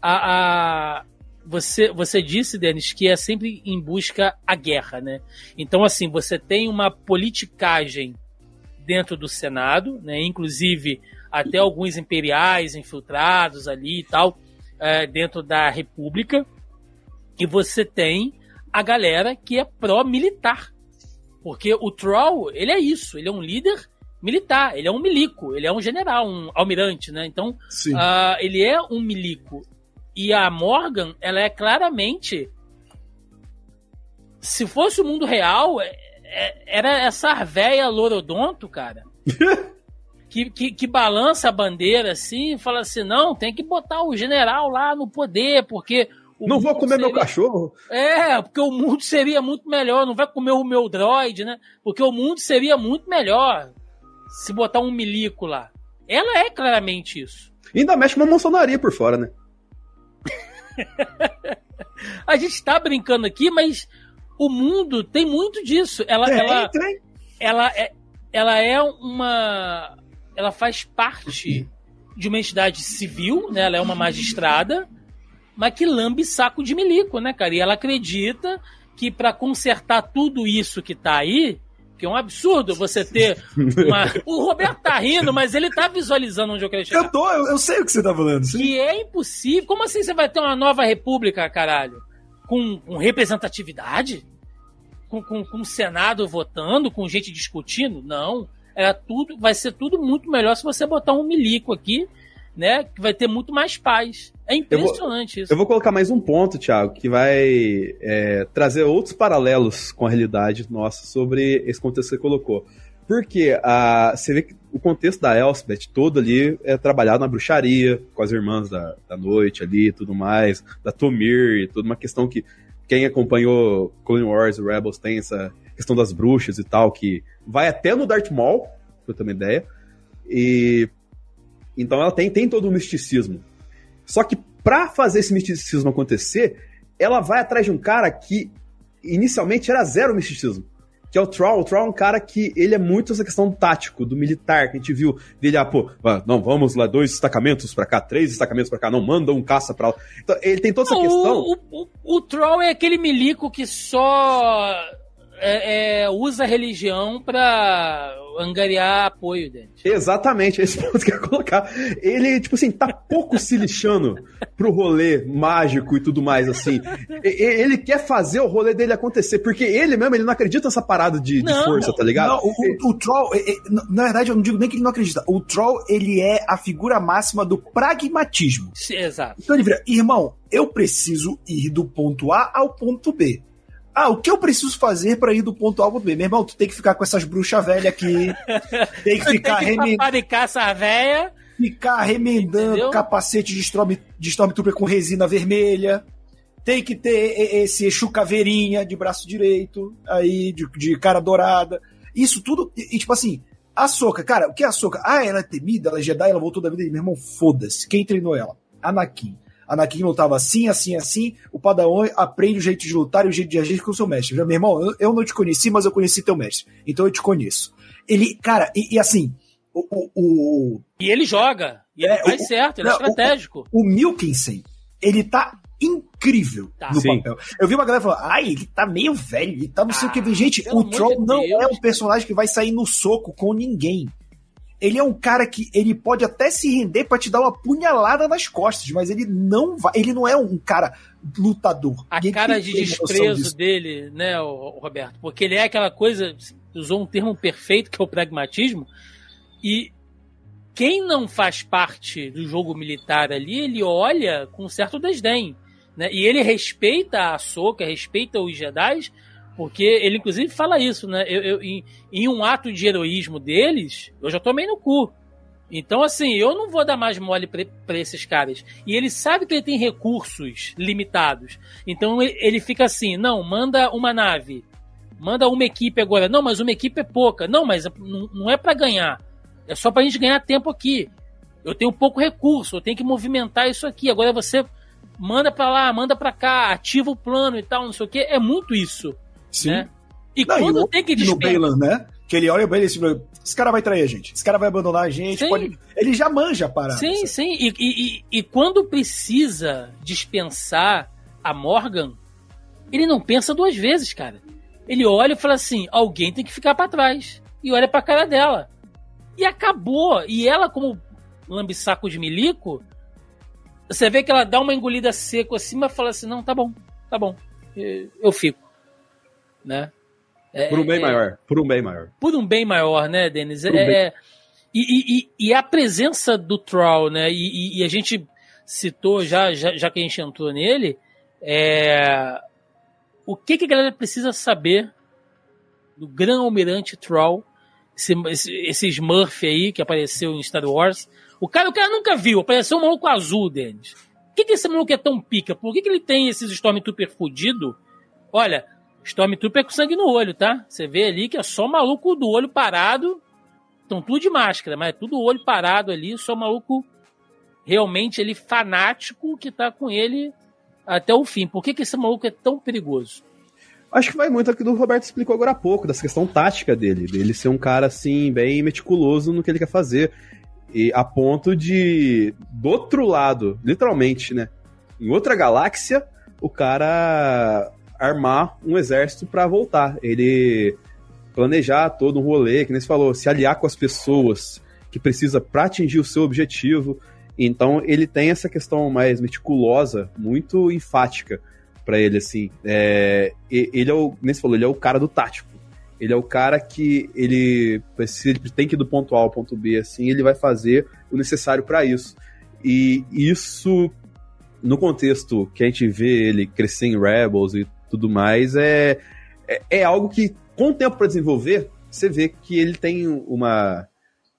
S1: a, a você, você disse, Denis, que é sempre em busca a guerra, né? Então, assim, você tem uma politicagem dentro do Senado, né? Inclusive até alguns imperiais infiltrados ali e tal, é, dentro da República. E você tem a galera que é pró-militar. Porque o Troll, ele é isso, ele é um líder militar, ele é um milico, ele é um general, um almirante, né? Então, uh, ele é um milico. E a Morgan, ela é claramente. Se fosse o mundo real, é, é, era essa véia lorodonto, cara. que, que, que, balança a bandeira assim e fala assim: não, tem que botar o general lá no poder, porque.
S3: não vou comer seria... meu cachorro?
S1: É, porque o mundo seria muito melhor. Não vai comer o meu droid, né? Porque o mundo seria muito melhor se botar um milico lá. Ela é claramente isso.
S3: ainda mexe uma maçonaria por fora, né?
S1: a gente tá brincando aqui, mas o mundo tem muito disso. Ela, tem, ela, ela é, ela é uma, ela faz parte de uma entidade civil, né? Ela é uma magistrada, mas que lambe saco de milico, né, cara? E ela acredita que para consertar tudo isso que tá aí, Porque é um absurdo você ter uma. O Roberto tá rindo, mas ele tá visualizando onde eu quero chegar.
S2: Eu tô, eu, eu sei o que você tá falando. sim.
S1: Que é impossível. Como assim você vai ter uma nova república, caralho? Com, com representatividade? Com, com, com o Senado votando, com gente discutindo? Não. Era tudo, vai ser tudo muito melhor se você botar um milico aqui, né? Que vai ter muito mais paz. É impressionante isso.
S3: Eu vou colocar mais um ponto, Thiago, que vai é, trazer outros paralelos com a realidade nossa sobre esse contexto que você colocou. Porque a, você vê que o contexto da Elspeth todo ali é trabalhado na bruxaria, com as irmãs da, da noite ali e tudo mais, da Tomir, toda uma questão que quem acompanhou Clone Wars e Rebels tem essa questão das bruxas e tal, que vai até no Darth Maul, pra eu ter uma ideia. E então ela tem, tem todo o misticismo. Só que pra fazer esse misticismo acontecer, ela vai atrás de um cara que inicialmente era zero misticismo. Que é o Troll. O Troll é um cara que ele é muito essa questão do tático, do militar, que a gente viu dele, ah, pô, ah, não, vamos lá, dois destacamentos pra cá, três destacamentos pra cá, não, manda um caça pra lá. Então, ele tem toda essa
S1: Não,
S3: questão.
S1: o, o, o Troll é aquele milico que só é, é, usa a religião pra angariar apoio dele.
S3: Exatamente, esse ponto que eu ia colocar. Ele, tipo assim, tá pouco se lixando pro rolê mágico e tudo mais, assim. Ele quer fazer o rolê dele acontecer, porque ele mesmo, ele não acredita nessa parada de, de
S1: Não.
S3: força, tá ligado?
S2: Não, o, o- o Troll, na- na verdade, eu não digo nem que ele não acredita. O Troll, ele é a figura máxima do pragmatismo.
S1: Sim, Exato.
S2: Então ele vira, irmão, eu preciso ir do ponto A ao ponto B. Ah, o que eu preciso fazer pra ir do ponto A ao ponto B? Meu irmão, tu tem que ficar com essas bruxas velhas aqui, tem que ficar,
S1: Tem que
S2: remen-
S1: paparicar essa véia.
S2: ficar remendando
S1: Entendeu?
S2: capacete de, Storm, de Stormtrooper com resina vermelha, tem que ter esse Exu caveirinha de braço direito, aí, de, de cara dourada. Isso tudo, e, e, tipo assim, a Soca, cara, o que é a Soca? Ah, ela é temida, ela é Jedi, ela voltou da vida. Meu irmão, foda-se. Quem treinou ela? Anakin. Anakin lutava assim, assim, assim. O Padawan aprende o jeito de lutar e o jeito de agir com o seu mestre. Já, meu irmão, eu, eu não te conheci, mas eu conheci teu mestre. Então eu te conheço. Ele, cara, e, e assim, o, o, o,
S1: E ele joga. E ele
S2: É,
S1: faz
S2: o-
S1: certo, ele é
S2: não, o-
S1: estratégico.
S2: o Milkinson, ele tá incrível
S1: Tá.
S2: no
S3: Sim.
S2: papel. Eu vi uma galera falando, ai, ele tá meio velho, ele tá não sei o que.
S1: Ah,
S2: Gente, o Troll
S1: de
S2: não
S1: Deus.
S2: é um personagem que vai sair no soco com ninguém. Ele é um cara que ele pode até se render pra te dar uma punhalada nas costas, mas ele não vai, ele não é um cara lutador.
S1: A
S2: Ninguém
S1: cara de desprezo dele, né, Roberto? Porque ele é aquela coisa, usou um termo perfeito que é o pragmatismo, e quem não faz parte do jogo militar ali, ele olha com certo desdém. Né? E ele respeita a Soca, respeita os Jedi, porque ele inclusive fala isso, né? Eu, eu- em, em um ato de heroísmo deles, eu já tomei no cu. Então, assim, eu não vou dar mais mole pra esses caras. E ele sabe que ele tem recursos limitados. Então ele, ele fica assim: não, manda uma nave. Manda uma equipe agora. Não, mas uma equipe é pouca. Não, mas não, não é pra ganhar. É só pra gente ganhar tempo aqui. Eu tenho pouco recurso, eu tenho que movimentar isso aqui. Agora você manda pra lá, manda pra cá, ativa o plano e tal, não sei o que. É muito isso.
S2: Sim.
S1: Né? E
S2: Não, e
S1: quando
S2: o
S1: tem que
S2: no
S1: despertar.
S2: Baylan, né? Que ele olha pra ele e esse cara vai trair a gente, esse cara vai abandonar a gente. Pode- Ele já manja a parada.
S1: Sim,
S2: sabe?
S1: sim. E, e, e- e quando precisa dispensar a Morgan, ele não pensa duas vezes, cara. Ele olha e fala assim: alguém tem que ficar pra trás. E olha pra cara dela. E acabou. E ela, como lambisaco de milico, você vê que ela dá uma engolida seco assim, mas fala assim: não, tá bom, tá bom. Eu fico. Né? É-
S3: Por um bem
S1: é-
S3: maior. Por um bem maior.
S1: por um bem maior, né, Denis?
S3: Um
S1: É, é- e, e- e- a presença do Troll, né? E, e- e a gente citou já, já, já que a gente entrou nele, é, o que, que a galera precisa saber do Gran Almirante Troll, esse, esse, esse Smurf aí que apareceu em Star Wars. O cara, o cara nunca viu, apareceu um maluco azul, Denis. Por que, que esse maluco é tão pica? Por que, que ele tem esses Stormtrooper fudido? Olha, Stormtrooper com sangue no olho, tá? Você vê ali que é só maluco do olho parado. Estão tudo de máscara, mas é tudo olho parado ali, só maluco realmente ele fanático que tá com ele até o fim. Por que, que esse maluco é tão perigoso?
S3: Acho que vai muito aquilo que o Roberto explicou agora há pouco, dessa questão tática dele, dele ser um cara assim, bem meticuloso no que ele quer fazer. E a ponto de, do outro lado, literalmente, né? Em outra galáxia, o cara armar um exército pra voltar. Ele planejar todo um rolê, que nem você falou, se aliar com as pessoas que precisa para atingir o seu objetivo. Então ele tem essa questão mais meticulosa, muito enfática para ele, assim. É, ele é o, nem falou, ele é o cara do tático. Ele é o cara que ele, se ele tem que ir do ponto A ao ponto B, assim, ele vai fazer o necessário para isso. E isso, no contexto que a gente vê ele crescer em Rebels e tudo mais, é, é, é algo que, com o tempo para desenvolver, você vê que ele tem uma,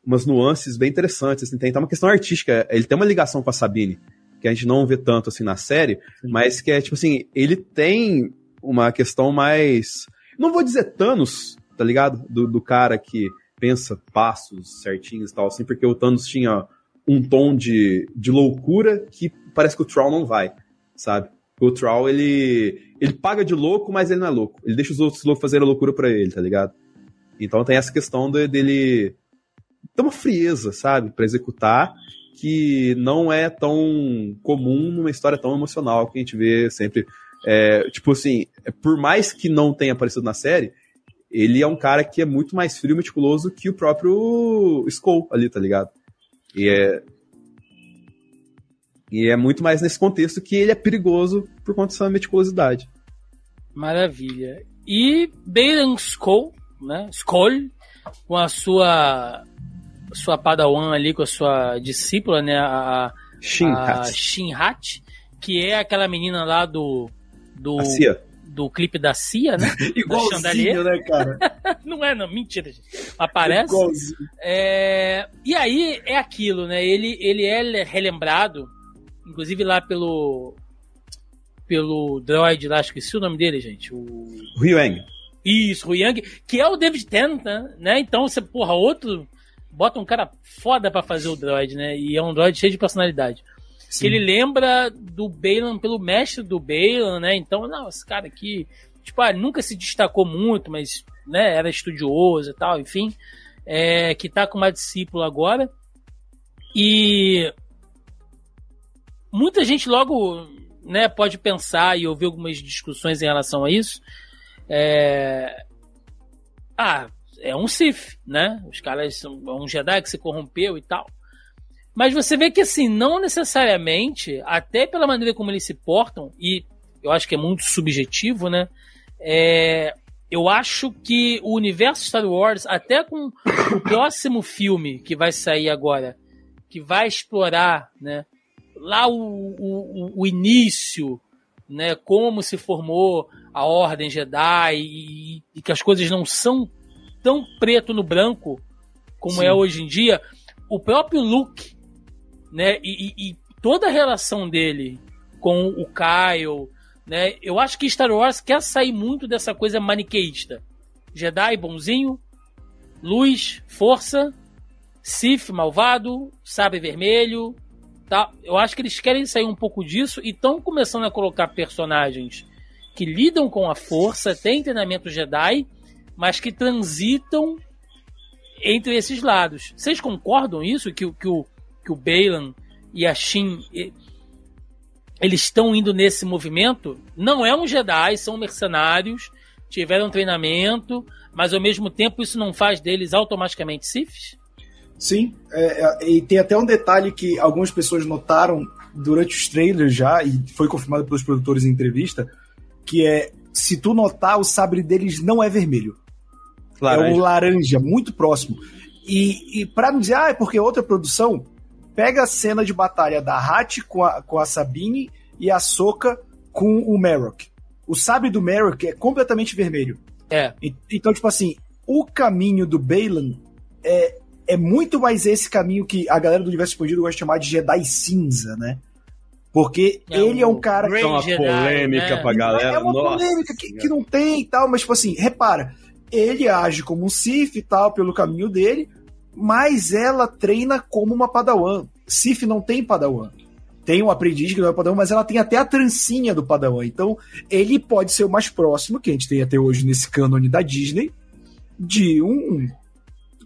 S3: umas nuances bem interessantes. Assim, tem uma questão artística. Ele tem uma ligação com a Sabine, que a gente não vê tanto assim na série, mas que é tipo assim, ele tem uma questão mais. Não vou dizer Thanos, tá ligado? Do, do cara que pensa passos certinhos e tal, assim, porque o Thanos tinha um tom de, de loucura que parece que o Troll não vai, sabe? O Troll, ele, ele paga de louco, mas ele não é louco. Ele deixa os outros loucos fazerem a loucura pra ele, tá ligado? Então tem essa questão de, dele ter uma frieza, sabe? para executar, que não é tão comum numa história tão emocional que a gente vê sempre. É, tipo assim, por mais que não tenha aparecido na série, ele é um cara que é muito mais frio e meticuloso que o próprio Skull ali, tá ligado? E é. E é muito mais nesse contexto que ele é perigoso por conta dessa meticulosidade.
S1: Maravilha. E Balan Skull, né? Skull, com a sua sua padawan ali, com a sua discípula, né? A,
S3: a
S1: Shinhat, que é aquela menina lá do. do do clipe da Cia, né?
S2: Igualzinho, né, cara?
S1: não é, não, mentira, gente. Aparece. É... E aí é aquilo, né? Ele, ele é relembrado, inclusive lá pelo. pelo droid lá, esqueci o nome dele, gente. O.
S3: Ryuang.
S1: Isso, Ryuang, que é o David Tennant, né? Então você, porra, outro. Bota um cara foda para fazer o droid, né? E é um droid cheio de personalidade. Sim. que ele lembra do Balan pelo mestre do Balan, né? Então, não, esse cara aqui, tipo, ah, nunca se destacou muito, mas, né, era estudioso e tal, enfim, é, que tá com uma discípula agora. E muita gente logo, né, pode pensar e ouvir algumas discussões em relação a isso. É... Ah, é um Sith, né? Os caras são é um Jedi que se corrompeu e tal. Mas você vê que, assim, não necessariamente, até pela maneira como eles se portam, e eu acho que é muito subjetivo, né? É, eu acho que o universo Star Wars, até com o próximo filme que vai sair agora, que vai explorar, né? Lá o, o, o início, né? Como se formou a Ordem Jedi e, e que as coisas não são tão preto no branco como é Sim. é hoje em dia. O próprio Luke né? E, e, e, toda a relação dele com o Kyle, né? Eu acho que Star Wars quer sair muito dessa coisa maniqueísta. Jedi bonzinho, luz, força, Sith malvado, sabre vermelho, tá? Eu acho que eles querem sair um pouco disso e estão começando a colocar personagens que lidam com a força, têm treinamento Jedi, mas que transitam entre esses lados. Vocês concordam isso que, que o que o Balan e a Shin eles estão indo nesse movimento, não é um Jedi, são mercenários, tiveram treinamento, mas ao mesmo tempo isso não faz deles automaticamente Siths?
S2: Sim, é, é, e tem até um detalhe que algumas pessoas notaram durante os trailers já, e foi confirmado pelos produtores em entrevista, que é, se tu notar, o sabre deles não é vermelho. Laranja. É um laranja, muito próximo. E, e para me dizer, ah, é porque é outra produção, pega a cena de batalha da Hat com a, com a Sabine e a Soka com o Merrick. O sabre do Merrick é completamente vermelho.
S1: É.
S2: E, então, tipo assim, o caminho do Balan é, é muito mais esse caminho que a galera do Universo Expandido gosta de chamar de Jedi cinza, né? Porque é ele é um cara
S3: que. É uma polêmica né? pra galera.
S2: É uma Nossa, polêmica que, que, não tem e tal, mas, tipo assim, repara, ele age como um Sith e tal, pelo caminho dele, mas ela treina como uma padawan. Sif não tem padawan. Tem um aprendiz que não é padawan, mas ela tem até a trancinha do padawan. Então, ele pode ser o mais próximo, que a gente tem até hoje nesse cânone da Disney, de um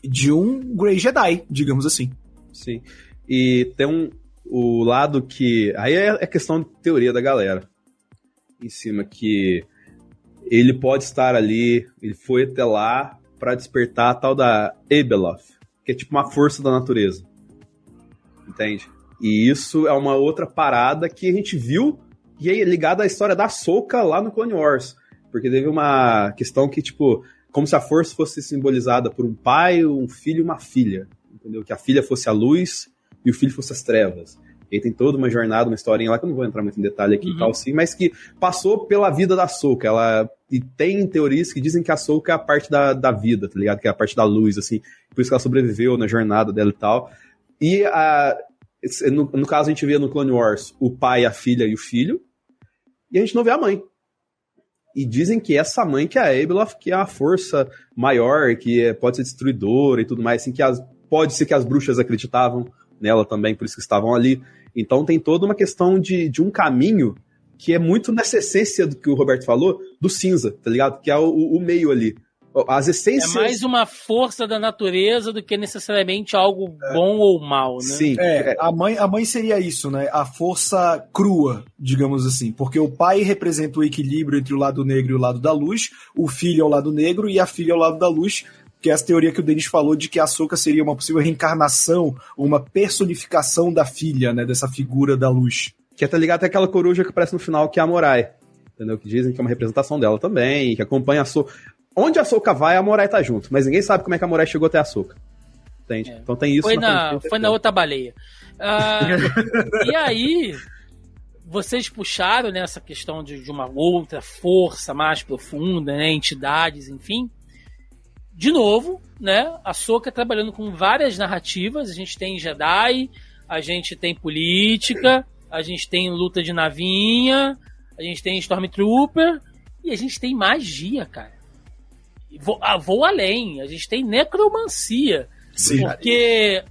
S2: de um Grey Jedi, digamos assim.
S3: Sim. E tem um o lado que aí é, é questão de teoria da galera em cima que ele pode estar ali, ele foi até lá para despertar a tal da Abeloth, que é tipo uma força da natureza. Entende? E isso é uma outra parada que a gente viu e é ligada à história da Soca lá no Clone Wars. Porque teve uma questão que, tipo, como se a força fosse simbolizada por um pai, um filho e uma filha. Entendeu? Que a filha fosse a luz e o filho fosse as trevas. E aí tem toda uma jornada, uma historinha lá, que eu não vou entrar muito em detalhe aqui uhum. e tal, sim, mas que passou pela vida da Soca. Ela. E tem teorias que dizem que a Soca é a parte da, da vida, tá ligado? Que é a parte da luz, assim. Por isso que ela sobreviveu na jornada dela e tal. E a, no, no caso, a gente vê no Clone Wars o pai, a filha e o filho. E a gente não vê a mãe. E dizem que essa mãe que é a Abeloth, que é a força maior, que é, pode ser destruidora e tudo mais, assim, que as, pode ser que as bruxas acreditavam nela também, por isso que estavam ali. Então tem toda uma questão de, de um caminho que é muito nessa essência do que o Roberto falou, do cinza, tá ligado? Que é o, o meio ali. As essências.
S1: É mais uma força da natureza do que necessariamente algo é. bom ou mal, né?
S2: Sim. É, a mãe, a mãe seria isso, né? A força crua, digamos assim. Porque o pai representa o equilíbrio entre o lado negro e o lado da luz, o filho é o lado negro e a filha é o lado da luz, que é essa teoria que o Denis falou de que a Soka seria uma possível reencarnação, uma personificação da filha, né? Dessa figura da luz.
S3: Que é tá ligado até aquela coruja que aparece no final, que é a Morai. Entendeu? Que dizem que é uma representação dela também, que acompanha a Soka. Onde a Soca vai, a Morai tá junto. Mas ninguém sabe como é que a Morai chegou até a Soca. Entende? É. Então tem isso.
S1: Foi na, foi na outra baleia. Uh, e aí, vocês puxaram nessa né, questão de, de, uma outra força mais profunda, né, entidades, enfim. De novo, né, a Soca trabalhando com várias narrativas. A gente tem Jedi, a gente tem política, a gente tem luta de navinha, a gente tem Stormtrooper e a gente tem magia, cara vou, ah, vou além, a gente tem necromancia. Sim. Porque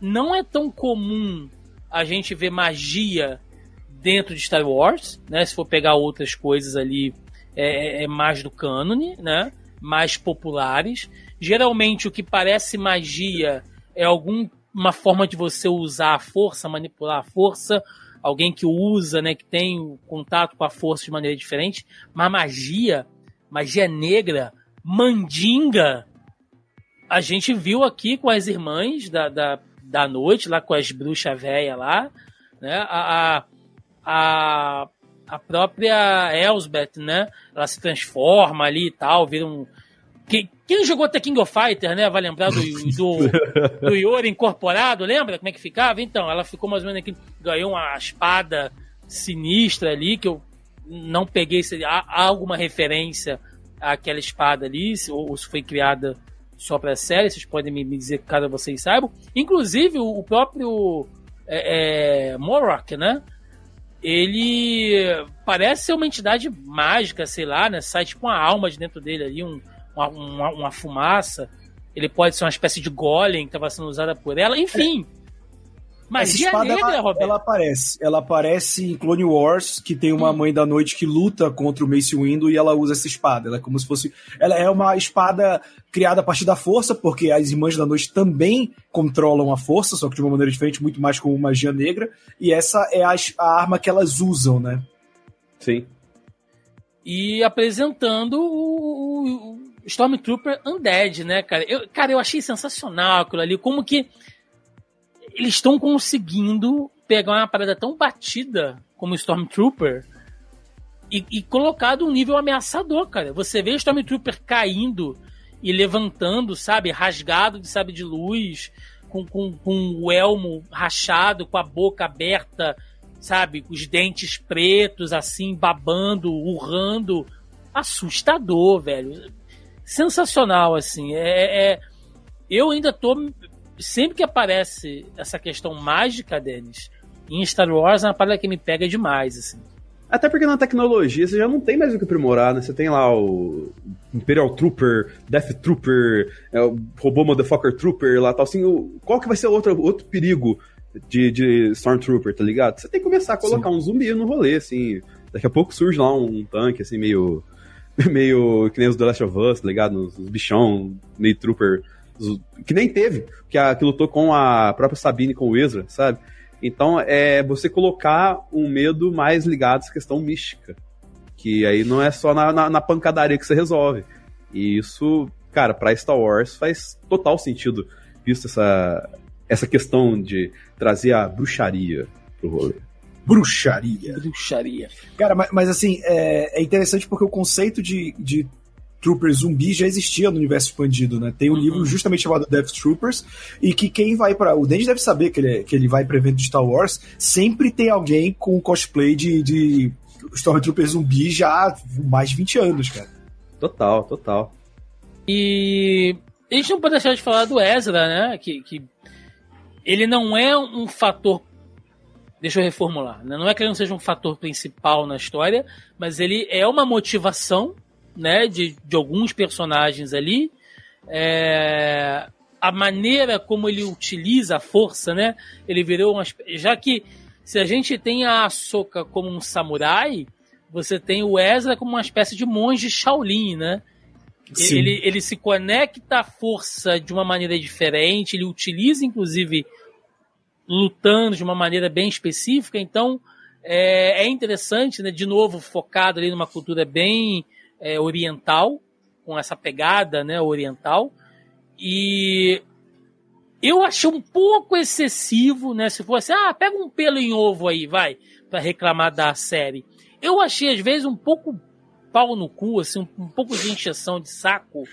S1: não é tão comum a gente ver magia dentro de Star Wars, né? Se for pegar outras coisas ali, é, é, é mais do cânone, né? Mais populares. Geralmente o que parece magia é alguma forma de você usar a força, manipular a força, alguém que usa, né, que tem contato com a força de maneira diferente, mas magia, magia negra, Mandinga, a gente viu aqui com as irmãs da, da, da noite, lá com as bruxas velhas lá, né? A, a, a própria Elsbeth, né? Ela se transforma ali e tal, vira um. Quem, quem jogou até King of Fighter, né? Vai lembrar do, do, do Yori incorporado, lembra como é que ficava? Então, ela ficou mais ou menos aqui, ganhou uma espada sinistra ali, que eu não peguei se há alguma referência aquela espada ali, ou, se foi criada só para a série, vocês podem me, dizer caso vocês saibam. Inclusive, o, o próprio é, é, Morok, né? Ele parece ser uma entidade mágica, sei lá, né? Sai tipo uma alma de dentro dele ali, um, uma, uma, uma fumaça. Ele pode ser uma espécie de golem que estava sendo usada por ela. Enfim,
S2: mas Essa espada, negra, ela, ela, aparece. Ela aparece em Clone Wars, que tem uma hum. mãe da noite que luta contra o Mace Windu e ela usa essa espada. Ela é como se fosse. Ela é uma espada criada a partir da força, porque as irmãs da noite também controlam a força, só que de uma maneira diferente, muito mais como magia negra. E essa é a, a arma que elas usam, né?
S3: Sim.
S1: E apresentando o, o Stormtrooper Undead, né, cara? Eu, cara, eu achei sensacional aquilo ali. Como que eles estão conseguindo pegar uma parada tão batida como Stormtrooper e, e colocado um nível ameaçador, cara. Você vê o Stormtrooper caindo e levantando, sabe, rasgado de sabe de luz, com, com, com o elmo rachado, com a boca aberta, sabe, os dentes pretos, assim, babando, urrando. Assustador, velho. Sensacional, assim. É, é, eu ainda tô sempre que aparece essa questão mágica deles, em Star Wars é uma parada que me pega demais, assim.
S3: Até porque na tecnologia você já não tem mais o que aprimorar, né? Você tem lá o Imperial Trooper, Death Trooper, é, o Robô Motherfucker Trooper lá tal. Assim, o, qual que vai ser outro, outro perigo de, de Stormtrooper, tá ligado? Você tem que começar a colocar Sim. um zumbi no rolê, assim. Daqui a pouco surge lá um tanque, assim, meio. meio que nem os The Last of Us, tá ligado? Os, os bichão, meio trooper que nem teve, que, a, que lutou com a própria Sabine, com o Ezra, sabe? Então, é você colocar um medo mais ligado a essa questão mística. Que aí não é só na, na, na pancadaria que você resolve. E isso, cara, pra Star Wars faz total sentido, visto essa, essa questão de trazer a bruxaria pro rolê.
S2: Bruxaria.
S1: Bruxaria.
S2: Cara, mas, mas assim, é, é, interessante porque o conceito de, de Trooper zumbi já existia no universo expandido, né? Tem um uhum. livro justamente chamado Death Troopers, e que quem vai para O Denji deve saber que ele, que ele vai pra evento de Star Wars, sempre tem alguém com cosplay de, de Stormtrooper zumbi já há mais de 20 anos, cara.
S3: Total, total.
S1: E a gente não pode deixar de falar do Ezra, né? Que, que ele não é um fator. Deixa eu reformular. Né? Não é que ele não seja um fator principal na história, mas ele é uma motivação né, de, de alguns personagens ali. É, a maneira como ele utiliza a força, né? Ele virou uma. Já que se a gente tem a Ahsoka como um samurai, você tem o Ezra como uma espécie de monge Shaolin, né? Ele, ele se conecta à força de uma maneira diferente, ele utiliza, inclusive, lutando de uma maneira bem específica, então é, é interessante, né? De novo, focado ali numa cultura bem é, oriental, com essa pegada né, oriental. E eu achei um pouco excessivo, né? Se fosse, ah, pega um pelo em ovo aí, vai, para reclamar da série. Eu achei, às vezes, um pouco pau no cu, assim, um, um pouco de encheção de saco,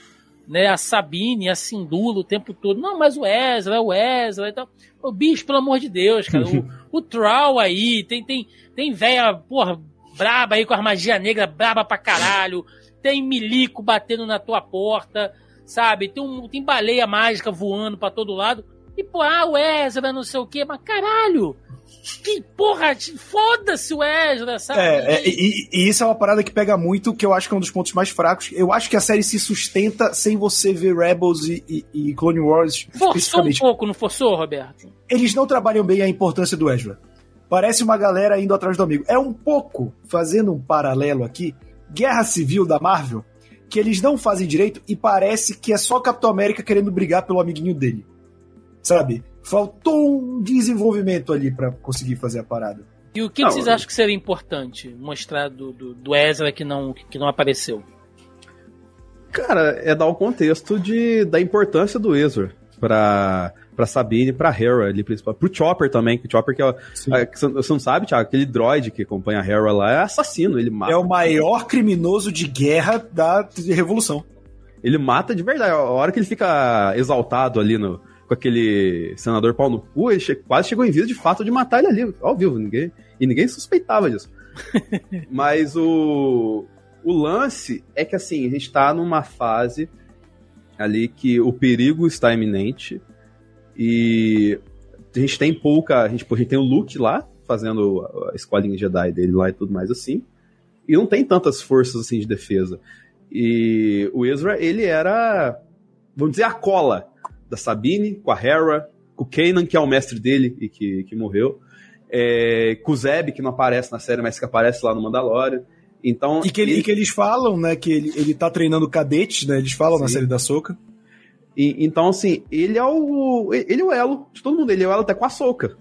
S1: né? A Sabine, a Sindula o tempo todo. Não, mas o Ezra, o Ezra e tal. O bicho, pelo amor de Deus, cara. o, o Troll aí, tem, tem, tem véia, porra, braba aí com a magia negra, braba pra caralho. Tem milico batendo na tua porta, sabe? Tem, um, tem baleia mágica voando pra todo lado. E, pô, ah, o Ezra, não sei o quê, mas caralho! Que porra, foda-se o Ezra, sabe?
S2: É, é e, e, isso é uma parada que pega muito, que eu acho que é um dos pontos mais fracos. Eu acho que a série se sustenta sem você ver Rebels e, e, e Clone Wars
S1: Forçou um pouco, não forçou, Roberto?
S2: Eles não trabalham bem a importância do Ezra. Parece uma galera indo atrás do amigo. É um pouco, fazendo um paralelo aqui, Guerra Civil da Marvel, que eles não fazem direito e parece que é só Capitão América querendo brigar pelo amiguinho dele. Sabe? Faltou um desenvolvimento ali para conseguir fazer a parada.
S1: E o que, não, que vocês eu... acham que seria importante mostrar do, do, do, Ezra que não, que não apareceu?
S3: Cara, é dar o contexto de, da importância do Ezra para pra Sabine e pra Hera ali, principal. Pro Chopper também, que o Chopper que é, é que você não sabe, Thiago, aquele droid que acompanha a Hera lá é assassino, ele mata.
S2: É o maior criminoso de guerra da Revolução.
S3: Ele mata de verdade. A hora que ele fica exaltado ali no, com aquele senador pau no cu, ele che quase chegou em vida de fato de matar ele ali, ao vivo, ninguém, e ninguém suspeitava disso. Mas o, o lance é que assim, a gente tá numa fase ali que o perigo está iminente e a gente tem pouca. A gente, a gente tem o Luke lá, fazendo a escolinha Jedi dele lá e tudo mais assim. E não tem tantas forças assim de defesa. E o Ezra, ele era, vamos dizer, a cola da Sabine, com a Hera, com o Kanan, que é o mestre dele e que, que morreu. É, com o Zeb, que não aparece na série, mas que aparece lá no Mandalorian. Então,
S2: e que, ele, ele... E que eles falam, né, que ele, ele tá treinando cadetes, né? Eles falam Sim. na série da Soca.
S3: E, então, assim, ele é o. Ele é o elo de todo mundo. Ele é o elo até com a Soca.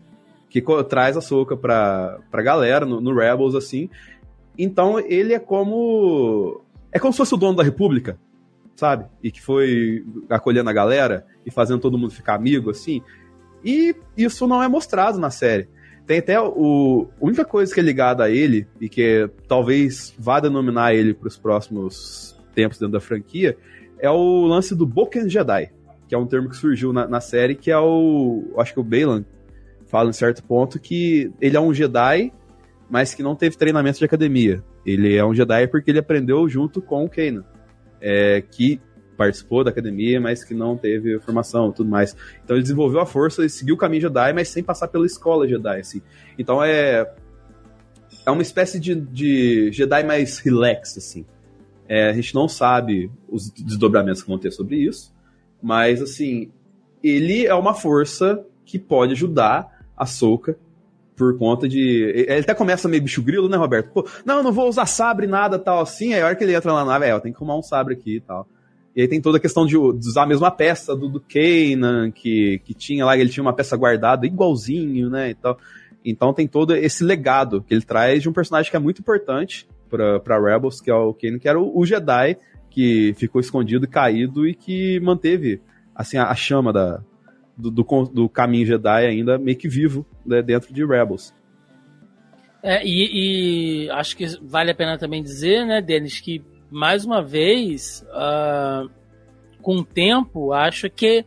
S3: Que traz a Soca pra, pra galera no, no Rebels, assim. Então, ele é como. É como se fosse o dono da República, sabe? E que foi acolhendo a galera e fazendo todo mundo ficar amigo, assim. E isso não é mostrado na série. Tem até o. A única coisa que é ligada a ele, e que talvez vá denominar ele para os próximos tempos dentro da franquia, é o lance do Boken Jedi, que é um termo que surgiu na, na série, que é o. Acho que o Balan fala em certo ponto que ele é um Jedi, mas que não teve treinamento de academia. Ele é um Jedi porque ele aprendeu junto com o Kanan, é, que participou da academia, mas que não teve formação tudo mais. Então ele desenvolveu a força e seguiu o caminho Jedi, mas sem passar pela escola Jedi, assim. Então é é uma espécie de, de Jedi mais relax, assim. É, a gente não sabe os desdobramentos que vão ter sobre isso, mas assim, ele é uma força que pode ajudar a Soca por conta de. Ele até começa meio bicho grilo, né, Roberto? Pô, não, não vou usar sabre, nada tal assim. Aí a hora que ele entra na nave, é, eu tenho que arrumar um sabre aqui e tal. E aí tem toda a questão de, de usar a mesma peça do, do Kanan, que, que tinha lá, ele tinha uma peça guardada igualzinho, né, e tal. Então tem todo esse legado que ele traz de um personagem que é muito importante para Rebels, que é o Kanan, que era o, o Jedi que ficou escondido e caído e que manteve assim a, a chama da, do, do, do, caminho Jedi ainda meio que vivo né, dentro de Rebels.
S1: É, e, e, acho que vale a pena também dizer, né, Denis, que mais uma vez, uh, com o tempo, acho que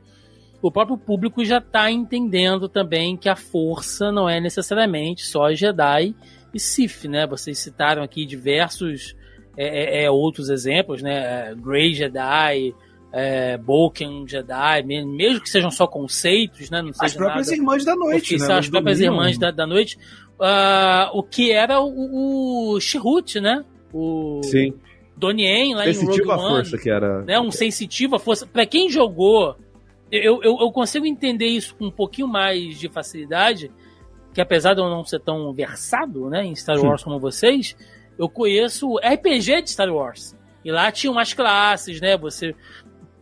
S1: o próprio público já está entendendo também que a força não é necessariamente só Jedi e Sith, né? Vocês citaram aqui diversos é, é, é outros exemplos, né? Grey Jedi, é, Boken Jedi, mesmo que sejam só conceitos, né? Não
S2: as próprias nada, irmãs da noite, né?
S1: As próprias irmãs da, da noite. Uh, o que era o, o Chirrut, né? O
S3: Sim.
S1: Donnie lá
S3: sensitivo
S1: em Rogue
S3: One. força que era.
S1: Né? Um sensitivo à força. Pra quem jogou, eu, eu, eu consigo entender isso com um pouquinho mais de facilidade, que apesar de eu não ser tão versado né, em Star Wars como vocês, eu conheço RPG de Star Wars. E lá tinham umas classes, né? Você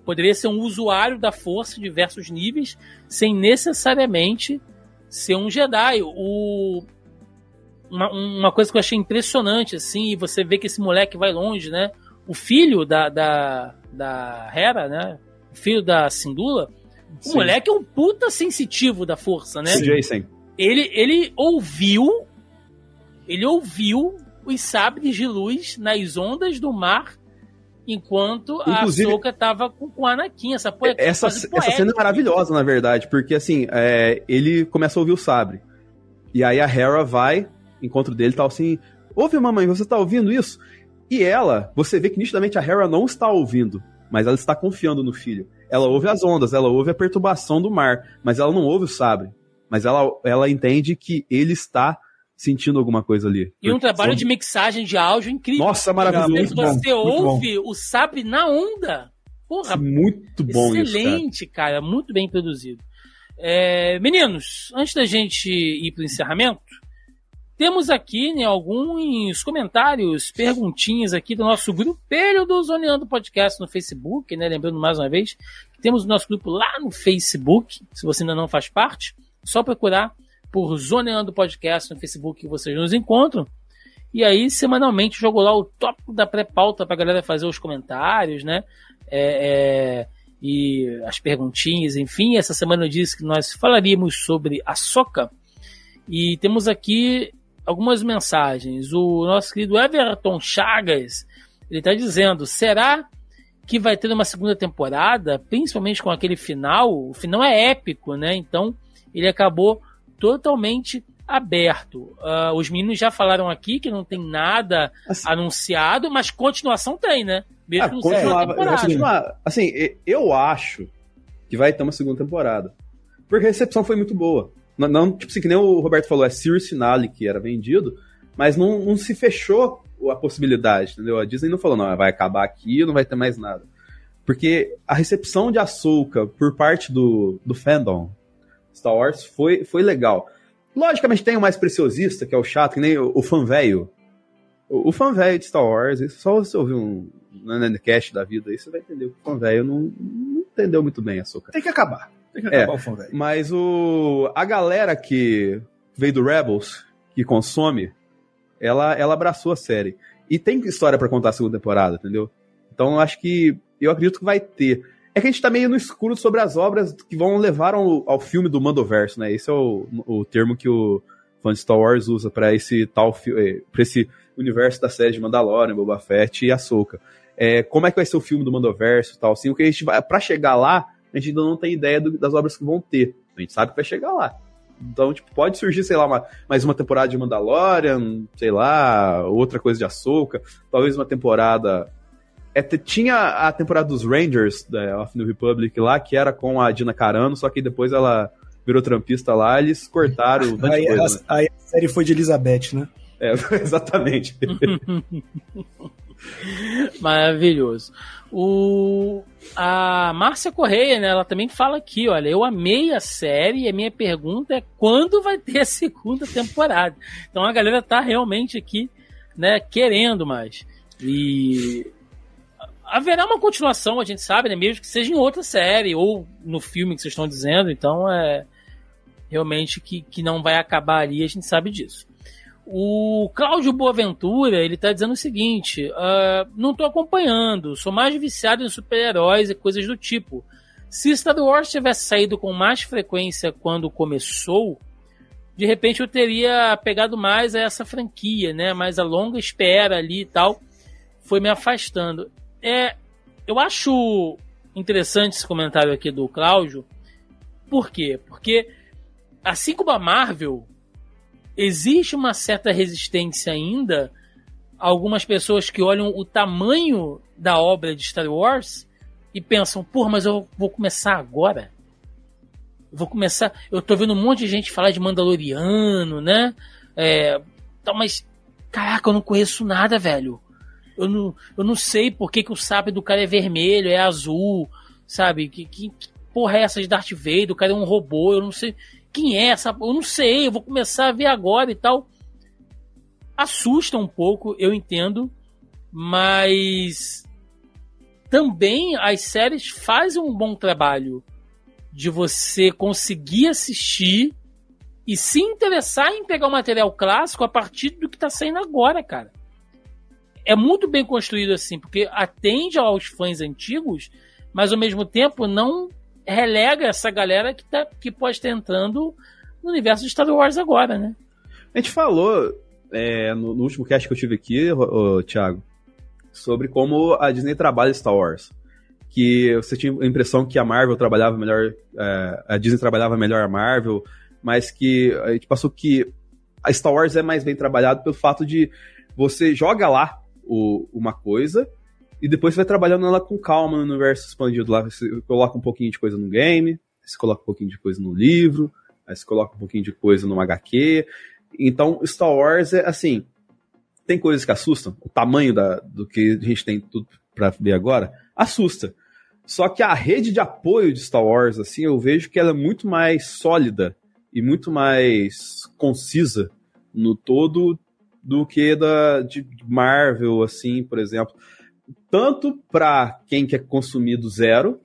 S1: poderia ser um usuário da força de diversos níveis, sem necessariamente ser um Jedi. O, uma, uma coisa que eu achei impressionante, assim, e você vê que esse moleque vai longe, né? O filho da, da, da Hera, né? O filho da Sindula, o Sim. moleque é um puta sensitivo da força, né?
S3: Jason.
S1: Ele, ele ouviu, ele ouviu os sabres de luz nas ondas do mar enquanto Inclusive, a Ahsoka tava com, com o Anakin. Essa,
S3: é essa, essa cena é maravilhosa, na verdade, porque assim, é, ele começa a ouvir o sabre. E aí a Hera vai, encontro dele e tal assim: Ouve, mamãe, você tá ouvindo isso? E ela, você vê que nitidamente a Hera não está ouvindo, mas ela está confiando no filho. Ela ouve as ondas, ela ouve a perturbação do mar, mas ela não ouve o sabre. Mas ela, ela entende que ele está sentindo alguma coisa ali.
S1: E um trabalho de mixagem de áudio incrível.
S3: Nossa, maravilhoso.
S1: Você bom, ouve o sabre na onda. Porra,
S3: muito bom
S1: excelente,
S3: isso, cara.
S1: cara. muito bem produzido. É, meninos, antes da gente ir para o encerramento, temos aqui né, alguns comentários, perguntinhas aqui do nosso grupelho do Zoneando Podcast no Facebook, né? Lembrando mais uma vez que temos o nosso grupo lá no Facebook, se você ainda não faz parte, só procurar por Zoneando Podcast no Facebook que vocês nos encontram. E aí, semanalmente, jogo lá o tópico da pré-pauta pra galera fazer os comentários, né? É, é, e as perguntinhas, enfim. Essa semana eu disse que nós falaríamos sobre a Soca. E temos aqui algumas mensagens. O nosso querido Everton Chagas, ele está dizendo, será que vai ter uma segunda temporada, principalmente com aquele final? O final é épico, né? Então ele acabou totalmente aberto. Uh, os meninos já falaram aqui que não tem nada assim, anunciado, mas continuação tem, né?
S3: Mesmo ah, continuar, assim, eu acho que vai ter uma segunda temporada. Porque a recepção foi muito boa. Não, não, tipo assim, que nem o Roberto falou, é Series Finale que era vendido, mas não, não se fechou a possibilidade, entendeu? A Disney não falou, não, vai acabar aqui, não vai ter mais nada. Porque a recepção de Ahsoka por parte do, do fandom Star Wars foi, foi legal. Logicamente tem o mais preciosista, que é o chato, que nem o, o fã velho. O, o fã velho de Star Wars, só você ouvir um Nandcast da vida aí, você vai entender que o fã velho não, não entendeu muito bem a Ahsoka.
S2: Tem que acabar. Tem que
S3: acabar é, o fã velho. Mas o, a galera que veio do Rebels, que consome, ela, ela abraçou a série. E tem história para contar a segunda temporada, entendeu? Então acho que. Eu acredito que vai ter. É que a gente tá meio no escuro sobre as obras que vão levar ao, ao filme do Mandoverso, né? Esse é o, o termo que o fã de Star Wars usa para esse tal eh, para esse universo da série de Mandalorian, Boba Fett e Ahsoka. É, como é que vai ser o filme do Mandoverso e tal, assim, o que a gente vai para chegar lá, a gente ainda não tem ideia do, das obras que vão ter. A gente sabe que vai chegar lá. Então, tipo, pode surgir, sei lá, uma, mais uma temporada de Mandalorian, sei lá, outra coisa de Ahsoka, talvez uma temporada. É, tinha a temporada dos Rangers, da of New Republic lá, que era com a Dina Carano, só que depois ela virou trampista lá, eles cortaram.
S2: aí, coisa, a, né? aí a série foi de Elizabeth, né?
S3: É, exatamente.
S1: Maravilhoso. O, a Márcia Correia, né, ela também fala aqui, olha, eu amei a série e a minha pergunta é quando vai ter a segunda temporada. Então a galera tá realmente aqui, né, querendo mais. E haverá uma continuação, a gente sabe, né, mesmo que seja em outra série ou no filme que vocês estão dizendo, então é realmente que, que não vai acabar ali, a gente sabe disso. O Cláudio Boaventura, ele tá dizendo o seguinte: uh, não tô acompanhando, sou mais viciado em super-heróis e coisas do tipo. Se Star Wars tivesse saído com mais frequência quando começou, de repente eu teria pegado mais a essa franquia, né? Mas a longa espera ali e tal foi me afastando. É, eu acho interessante esse comentário aqui do Cláudio. Por quê? Porque assim como a Marvel existe uma certa resistência ainda. Algumas pessoas que olham o tamanho da obra de Star Wars e pensam, pô, mas eu vou começar agora? Vou começar. Eu tô vendo um monte de gente falar de Mandaloriano, né? É, tá, mas, caraca, eu não conheço nada, velho. Eu não, eu não sei por que, que o sabre do cara é vermelho, é azul, sabe? Que, que, que porra é essa de Darth Vader? O cara é um robô, eu não sei quem é essa? Eu não sei, eu vou começar a ver agora e tal. Assusta um pouco, eu entendo, mas também as séries fazem um bom trabalho de você conseguir assistir e se interessar em pegar o material clássico a partir do que está saindo agora, cara. É muito bem construído assim, porque atende aos fãs antigos, mas ao mesmo tempo não relega essa galera que, tá, que pode estar entrando no universo de Star Wars agora, né?
S3: A gente falou é, no, no, último cast que eu tive aqui, ô, ô, Thiago, sobre como a Disney trabalha Star Wars. Que você tinha a impressão que a Marvel trabalhava melhor, é, a Disney trabalhava melhor a Marvel, mas que a gente passou que a Star Wars é mais bem trabalhado pelo fato de você joga lá o, uma coisa e depois você vai trabalhando ela com calma no universo expandido lá. Você coloca um pouquinho de coisa no game, você coloca um pouquinho de coisa no livro, aí você coloca um pouquinho de coisa no HQ. Então, Star Wars é assim. Tem coisas que assustam. O tamanho da, do que a gente tem tudo para ver agora assusta. Só que a rede de apoio de Star Wars, assim, eu vejo que ela é muito mais sólida e muito mais concisa no todo do que da de Marvel, assim, por exemplo tanto para quem quer consumir do zero,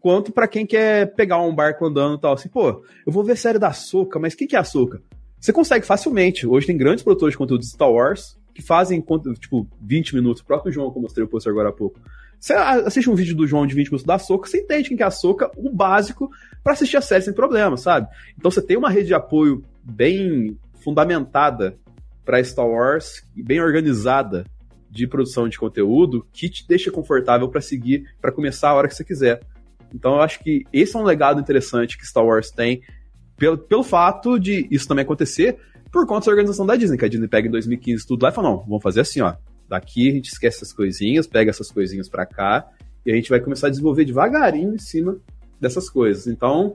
S3: quanto para quem quer pegar um barco andando e tal. Assim, pô, eu vou ver série da Soca, mas o que, que é a Soca? Você consegue facilmente. Hoje tem grandes produtores de conteúdo de Star Wars que fazem, tipo, 20 minutos. O próprio João, que eu mostrei o post agora há pouco. Você assiste um vídeo do João de 20 minutos da Soca, você entende quem que é a Soca, o básico, para assistir a série sem problema, sabe? Então você tem uma rede de apoio bem fundamentada para Star Wars e bem organizada de produção de conteúdo que te deixa confortável para seguir, para começar a hora que você quiser. Então eu acho que esse é um legado interessante que Star Wars tem, pelo, pelo fato de isso também acontecer por conta da organização da Disney, que a Disney pega em 2015 tudo lá e fala, não, vamos fazer assim, ó, daqui a gente esquece essas coisinhas, pega essas coisinhas para cá, e a gente vai começar a desenvolver devagarinho em cima dessas coisas. Então,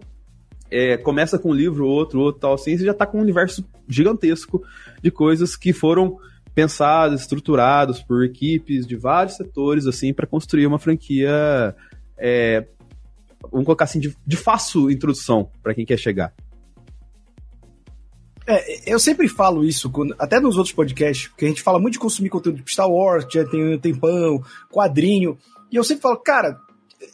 S3: é, começa com um livro, outro, outro, tal assim, você já tá com um universo gigantesco de coisas que foram pensados, estruturados por equipes de vários setores, assim, para construir uma franquia, é, vamos colocar assim, de, de fácil introdução para quem quer chegar.
S2: É, eu sempre falo isso, quando, até nos outros podcasts, porque a gente fala muito de consumir conteúdo de Star Wars, que já tem um tempão, quadrinho, e eu sempre falo, cara,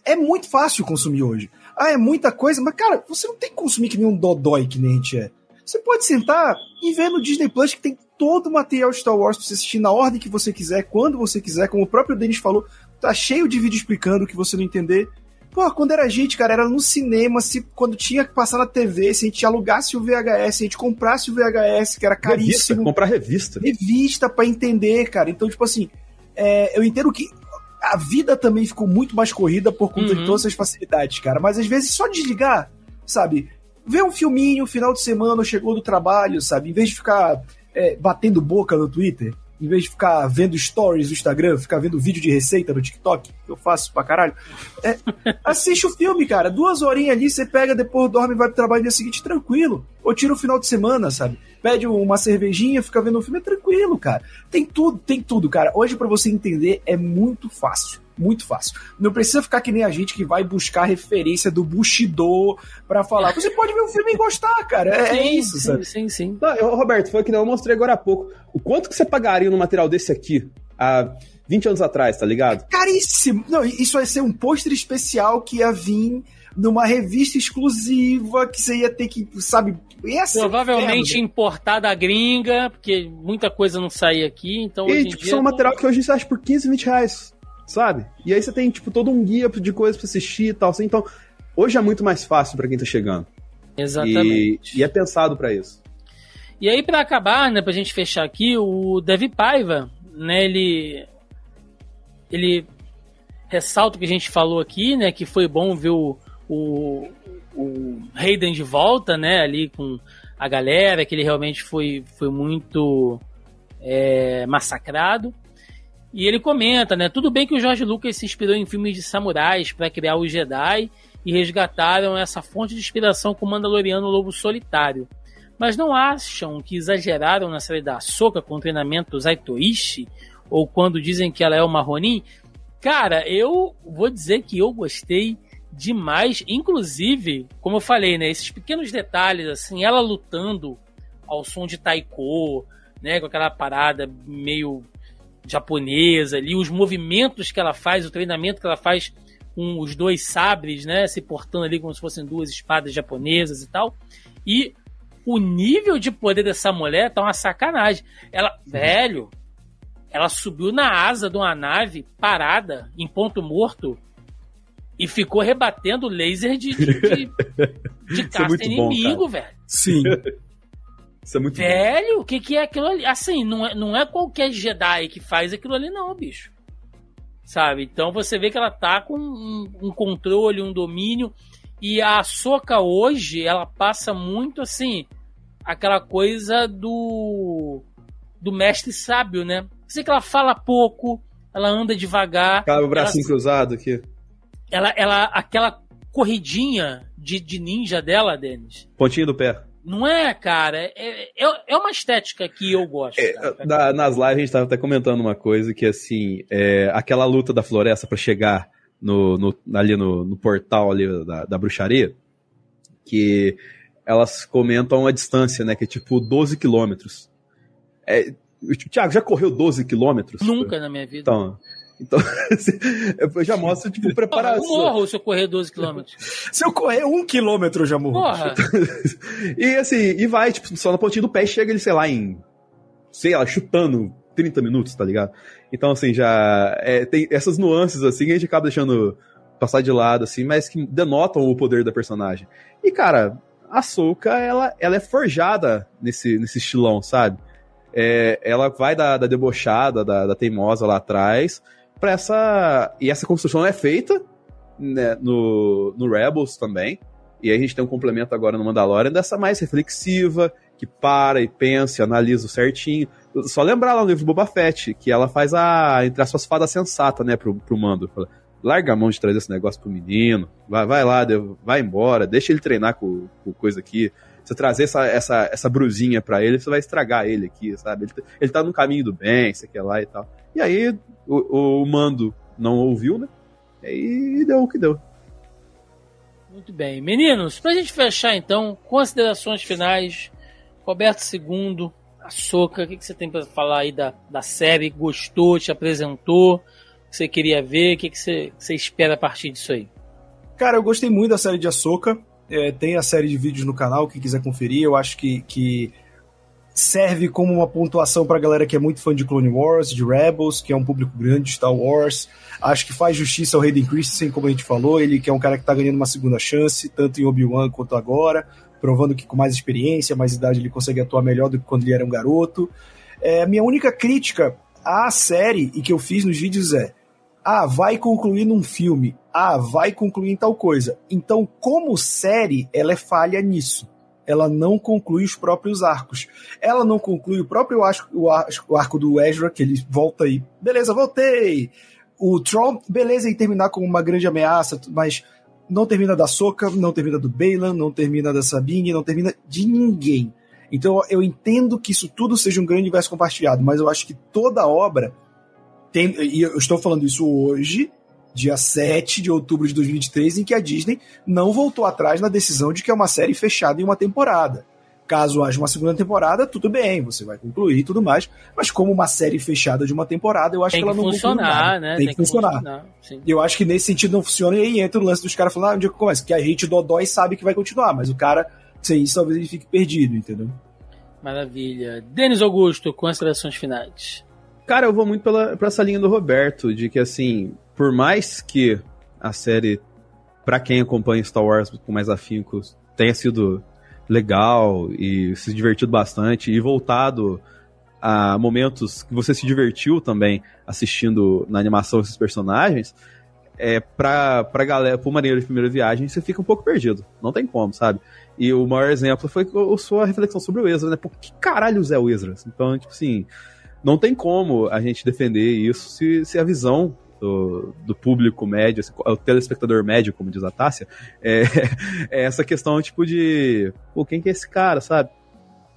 S2: é muito fácil consumir hoje. Ah, é muita coisa, mas, cara, você não tem que consumir que nem um dodói que nem a gente é. Você pode sentar e ver no Disney Plus que tem todo o material de Star Wars pra você assistir na ordem que você quiser, quando você quiser, como o próprio Denis falou, tá cheio de vídeo explicando o que você não entender. Pô, quando era a gente, cara, era no cinema, se quando tinha que passar na TV, se a gente alugasse o VHS, se a gente comprasse o VHS, que era caríssimo.
S3: Revista, comprar revista.
S2: Revista para entender, cara. Então, tipo assim, é, eu entendo que a vida também ficou muito mais corrida por conta uhum. de todas essas facilidades, cara. Mas às vezes só desligar, sabe? Ver um filminho, final de semana, chegou do trabalho, sabe? Em vez de ficar é, batendo boca no Twitter, em vez de ficar vendo stories no Instagram, ficar vendo vídeo de receita no TikTok, que eu faço pra caralho, é, assiste o filme, cara. Duas horinhas ali, você pega, depois dorme e vai pro trabalho no dia seguinte tranquilo. Ou tira o final de semana, sabe? Pede uma cervejinha, fica vendo o filme, é tranquilo, cara. Tem tudo, tem tudo, cara. Hoje, para você entender, é muito fácil muito fácil. Não precisa ficar que nem a gente que vai buscar referência do Bushido para falar. Você pode ver um filme e gostar, cara. É, sim, é isso,
S1: sim,
S2: sabe?
S1: Sim, sim.
S3: Não, Roberto, foi que não eu mostrei agora há pouco. O quanto que você pagaria num material desse aqui? Há 20 anos atrás, tá ligado?
S2: Caríssimo! Não, isso vai ser um pôster especial que ia vir numa revista exclusiva que você ia ter que, sabe, ia ser
S1: Provavelmente
S2: inferno.
S1: importar da gringa, porque muita coisa não saía aqui, então
S3: E, tipo,
S1: dia...
S3: são material que hoje você acha por 15, 20 reais, sabe? E aí você tem, tipo, todo um guia de coisas pra assistir e tal, assim. Então, hoje é muito mais fácil pra quem tá chegando. E,
S1: Exatamente.
S3: e é pensado pra isso.
S1: E aí, pra acabar, né, pra gente fechar aqui, o Davi Paiva, né, ele. Ele ressalta o que a gente falou aqui, né, que foi bom ver o, o, o Hayden de volta, né, ali com a galera, que ele realmente foi, foi muito é, massacrado. E ele comenta, né, tudo bem que o George Lucas se inspirou em filmes de samurais para criar o Jedi e resgataram essa fonte de inspiração com o Mandaloriano Lobo Solitário. Mas não acham que exageraram na série da Ahsoka com o treinamento Zaitoishi? Ou quando dizem que ela é uma Ronin? Cara, eu vou dizer que eu gostei demais. Inclusive, como eu falei, né? Esses pequenos detalhes, assim, ela lutando ao som de taiko, né? Com aquela parada meio japonesa ali, os movimentos que ela faz, o treinamento que ela faz com os dois sabres, né? Se portando ali como se fossem duas espadas japonesas e tal. E o nível de poder dessa mulher tá uma sacanagem. Ela, velho, ela subiu na asa de uma nave parada em ponto morto e ficou rebatendo laser de, de, de, de
S3: é muito bom,
S1: inimigo, velho.
S2: Sim.
S3: Isso é muito bom.
S1: Velho, o que, que é aquilo ali? Assim, não é, não é qualquer Jedi que faz aquilo ali, não, bicho. Sabe? Então você vê que ela tá com um, um controle, um domínio. E a Soca hoje, ela passa muito assim, aquela coisa do. do mestre sábio, né? Sei que ela fala pouco, ela anda devagar.
S3: Cara, o bracinho
S1: ela,
S3: cruzado aqui.
S1: Ela, ela, aquela corridinha de, de ninja dela, Denis.
S3: Pontinho do pé.
S1: Não é, cara? É, é, é uma estética que eu gosto. cara.
S3: Na- nas lives a gente tava até comentando uma coisa que, assim, é, aquela luta da floresta pra chegar no, no- ali no, no portal ali da, da bruxaria, que elas comentam a distância, né? Que é tipo 12 quilômetros. É, o Thiago, já correu 12 quilômetros?
S1: Nunca na minha vida.
S3: Então, então eu já mostro, tipo,
S1: Porra, eu
S3: preparação.
S1: morro se eu correr 12 km.
S2: Se eu correr um quilômetro, eu já morro.
S1: Porra,
S3: E assim, e vai, tipo, só na pontinha do pé e chega ele, sei lá, em. Sei lá, chutando 30 minutos, tá ligado? Então, assim, já. é, tem essas nuances, assim, que a gente acaba deixando passar de lado, assim, mas que denotam o poder da personagem. E, cara, a Soka, ela, ela é forjada nesse, nesse estilão, sabe? É, ela vai da, da debochada, da, da teimosa lá atrás, pra essa. E essa construção é feita né, no, no Rebels também. E aí a gente tem um complemento agora no Mandalorian dessa mais reflexiva, que para e pensa e analisa certinho. Só lembrar lá no livro Boba Fett, que ela faz a, entre as suas fadas sensata, né, pro, pro Mando. Fala, larga a mão de trazer esse negócio pro menino, vai, vai lá, vai embora, deixa ele treinar com, com coisa aqui. Você trazer essa, essa, essa brusinha pra ele, você vai estragar ele aqui, sabe? Ele, tá- ele tá no caminho do bem, você quer lá e tal. E aí o, o Mando não ouviu, né? E deu o que deu.
S1: muito bem. Meninos, pra gente fechar então, considerações finais. Roberto II, a Soca, o que, que você tem pra falar aí da, da série? Gostou, te apresentou? O que você queria ver? O que, que você, que você espera a partir disso aí?
S2: Cara, eu gostei muito da série de Ahsoka. É, tem a série de vídeos no canal, quem quiser conferir. Eu acho que, que serve como uma pontuação pra galera que é muito fã de Clone Wars, de Rebels, que é um público grande de Star Wars. Acho que faz justiça ao Hayden Christensen, como a gente falou. Ele que é um cara que tá ganhando uma segunda chance, tanto em Obi-Wan quanto agora. Provando que com mais experiência, mais idade, ele consegue atuar melhor do que quando ele era um garoto. É, a minha única crítica à série, e que eu fiz nos vídeos é ah, vai concluir num filme. Ah, vai concluir em tal coisa. Então, como série, ela é falha nisso. Ela não conclui os próprios arcos. Ela não conclui o próprio arco, o ar- o arco do Ezra, que ele volta aí. Beleza, voltei! O Tron, beleza em terminar como uma grande ameaça, mas não termina da Soca, não termina do Balan, não termina da Sabine, não termina de ninguém. Então eu entendo que isso tudo seja um grande universo compartilhado, mas eu acho que toda obra tem, e eu estou falando isso hoje, dia 7 de outubro de 2023, em que a Disney não voltou atrás na decisão de que é uma série fechada em uma temporada. Caso haja uma segunda temporada, tudo bem, você vai concluir e tudo mais. Mas como uma série fechada de uma temporada, eu acho
S1: Tem
S2: que ela
S1: que
S2: não
S1: funcionar, né?
S2: Tem, que funcionar.
S1: sim.
S2: E eu acho que nesse sentido não funciona, e aí entra o lance dos caras falando, ah, onde é que começa? Que a gente dodói sabe que vai continuar, mas o cara, sem isso, talvez ele fique perdido, entendeu?
S1: Maravilha. Denis Augusto, considerações finais.
S3: Cara, eu vou muito pela, pra essa linha do Roberto, de que assim, por mais que a série, pra quem acompanha Star Wars com mais afinco, tenha sido legal e se divertido bastante e voltado a momentos que você se divertiu também assistindo na animação esses personagens, é, pra, pra galera, pro maneiro de primeira viagem, você fica um pouco perdido. Não tem como, sabe? E o maior exemplo foi a sua reflexão sobre o Ezra, né? Por que caralho é o Ezra? Então, tipo assim, não tem como a gente defender isso se, se a visão do, do, público médio, o telespectador médio, como diz a Tássia, é, é, essa questão, tipo, de pô, quem que é esse cara, sabe?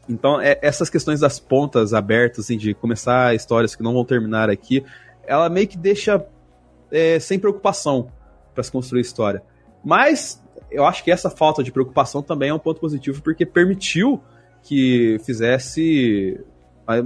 S3: Então, é, essas questões das pontas abertas, assim, de começar histórias que não vão terminar aqui, ela meio que deixa é, sem preocupação para se construir história. Mas eu acho que essa falta de preocupação também é um ponto positivo, porque permitiu que fizesse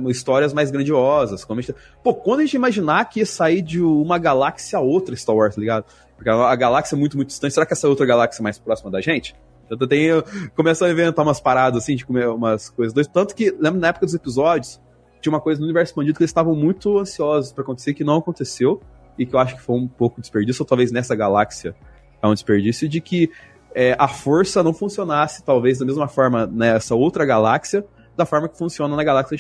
S3: histórias mais grandiosas. Como gente... Pô, quando a gente imaginar que ia sair de uma galáxia a outra Star Wars, tá ligado? Porque a galáxia é muito, muito distante. Será que essa outra galáxia é mais próxima da gente? Eu tenho. Começam a inventar umas paradas assim, de comer umas coisas. Tanto que, lembro na época dos episódios, tinha uma coisa no universo expandido que eles estavam muito ansiosos para acontecer, que não aconteceu, e que eu acho que foi um pouco desperdício, ou talvez nessa galáxia é um desperdício, de que é, a força não funcionasse, talvez, da mesma forma nessa outra galáxia, da forma que funciona na galáxia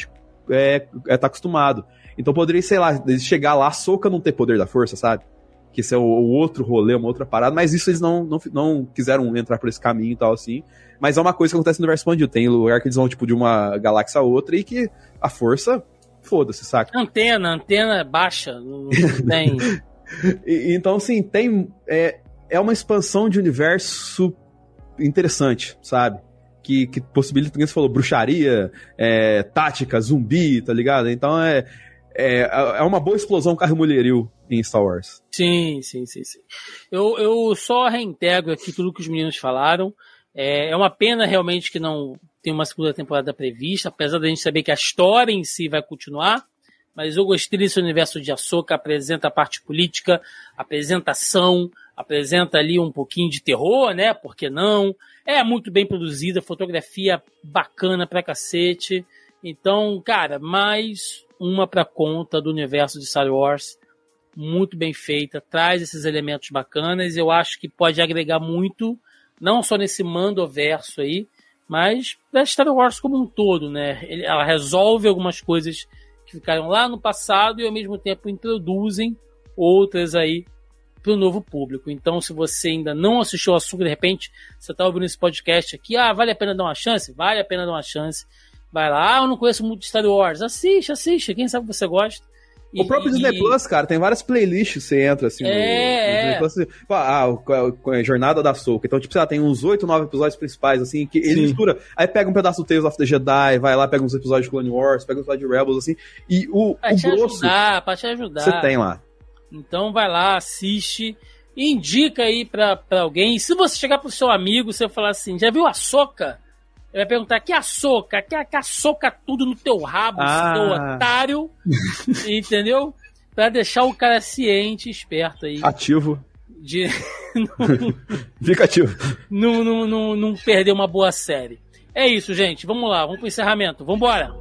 S3: é, é, tá acostumado. Então poderia, sei lá, chegar lá, a Soca não ter poder da força, sabe? Que isso é o, o, outro rolê, uma outra parada, mas isso eles não, não, não quiseram entrar por esse caminho e tal, assim. Mas é uma coisa que acontece no universo expandido. Tem lugar que eles vão, tipo, de uma galáxia a outra e que a força, foda-se, saca?
S1: Antena, antena baixa, não tem.
S3: e, então, assim, tem. É, é uma expansão de universo interessante, sabe? Que, que possibilita, como você falou, bruxaria, é, tática, zumbi, tá ligado? Então é, é, é uma boa explosão carro mulheril em Star Wars.
S1: Sim, sim, sim, sim. Eu, eu só reintegro aqui tudo que os meninos falaram. É, é uma pena realmente que não tem uma segunda temporada prevista, apesar da gente saber que a história em si vai continuar. Mas eu gostei desse universo de Ahsoka, apresenta a parte política, apresentação, apresenta ali um pouquinho de terror, né? Por que não? É muito bem produzida, fotografia bacana pra cacete. Então, cara, mais uma pra conta do universo de Star Wars. Muito bem feita, traz esses elementos bacanas. Eu acho que pode agregar muito, não só nesse verso aí, mas da Star Wars como um todo, né? Ela resolve algumas coisas que ficaram lá no passado e ao mesmo tempo introduzem outras aí para o novo público. Então, se você ainda não assistiu a Açúcar, de repente, você está ouvindo esse podcast aqui, ah, vale a pena dar uma chance? Vale a pena dar uma chance. Vai lá, ah, eu não conheço muito Star Wars. Assiste, assiste, quem sabe você gosta.
S3: O próprio e, Disney Plus, cara, tem várias playlists você entra assim.
S1: É,
S3: no, no Disney Plus, ah, a Jornada da Soca. Então, tipo, sei lá, tem uns 8, 9 episódios principais, assim, que ele Sim. mistura. Aí pega um pedaço do Tales of the Jedi, vai lá, pega uns episódios de Clone Wars, pega uns episódios de Rebels, assim. E o,
S1: pra
S3: o
S1: te
S3: grosso.
S1: Ajudar, pra te ajudar.
S3: Você tem lá.
S1: Então vai lá, assiste indica aí pra, pra alguém. E se você chegar pro seu amigo, você falar assim, já viu a soca? Ele vai perguntar, que a soca? Que, que a soca tudo no teu rabo, ah. seu otário. entendeu? Pra deixar o cara ciente, esperto aí.
S3: Ativo.
S1: De
S3: Fica ativo.
S1: Não, não, não, não perder uma boa série. É isso, gente. Vamos lá, vamos pro encerramento. Vambora!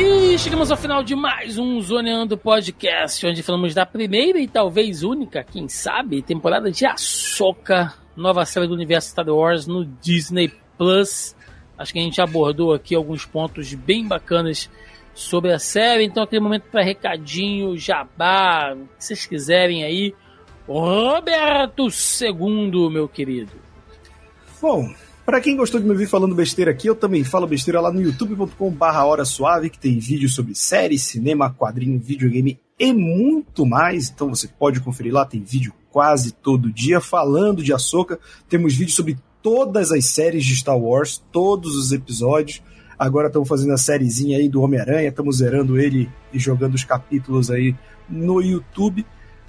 S1: E chegamos ao final de mais um Zoneando Podcast, onde falamos da primeira e talvez única, quem sabe, temporada de Ahsoka, nova série do universo Star Wars no Disney Plus. Acho que a gente abordou aqui alguns pontos bem bacanas sobre a série, então aquele momento para recadinho, jabá, o que vocês quiserem aí. Roberto II, meu querido.
S2: Bom, para quem gostou de me ouvir falando besteira aqui, eu também falo besteira lá no youtube.com/barra Hora Suave, que tem vídeo sobre série, cinema, quadrinho, videogame e muito mais. Então você pode conferir lá, tem vídeo quase todo dia falando de Ahsoka. Temos vídeo sobre todas as séries de Star Wars, todos os episódios. Agora estamos fazendo a sériezinha aí do Homem-Aranha, estamos zerando ele e jogando os capítulos aí no YouTube.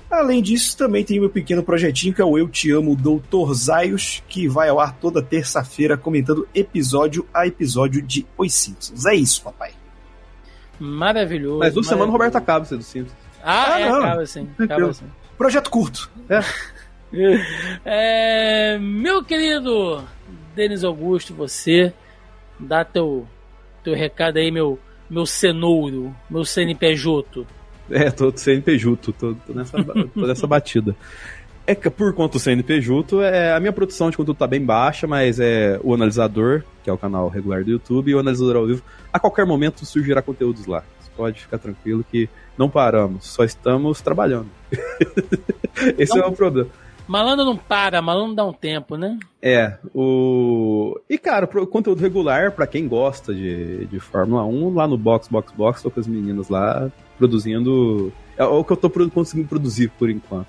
S2: Além disso, também tem meu pequeno projetinho que é o Eu Te Amo Doutor Zaios, que vai ao ar toda terça-feira comentando episódio a episódio de Os Simpsons. É isso, papai.
S1: Maravilhoso.
S3: Mas do semana o Roberto acaba ser do Simpsons.
S1: Ah,
S2: Ah,
S1: é,
S2: não.
S1: acaba assim. Acaba assim.
S2: Projeto curto.
S1: É, meu querido Denis Augusto, você dá teu, teu recado aí, meu, meu cenouro, meu CNPJ.
S3: É, tô CNPJ, tô, tô, nessa, tô nessa batida. É que por conta do CNPJ, é, a minha produção de conteúdo tá bem baixa, mas é o analisador, que é o canal regular do YouTube, e o analisador ao vivo, a qualquer momento surgirá conteúdos lá. Você pode ficar tranquilo que não paramos, só estamos trabalhando. Esse
S1: Não-
S3: é o problema.
S1: Malandro não para, malandro dá um tempo, né?
S3: É, o. E, cara, pro conteúdo regular, pra quem gosta de, de Fórmula 1, lá no Box, Box, Box, tô com as meninas lá produzindo. É o que eu tô conseguindo produzir por enquanto.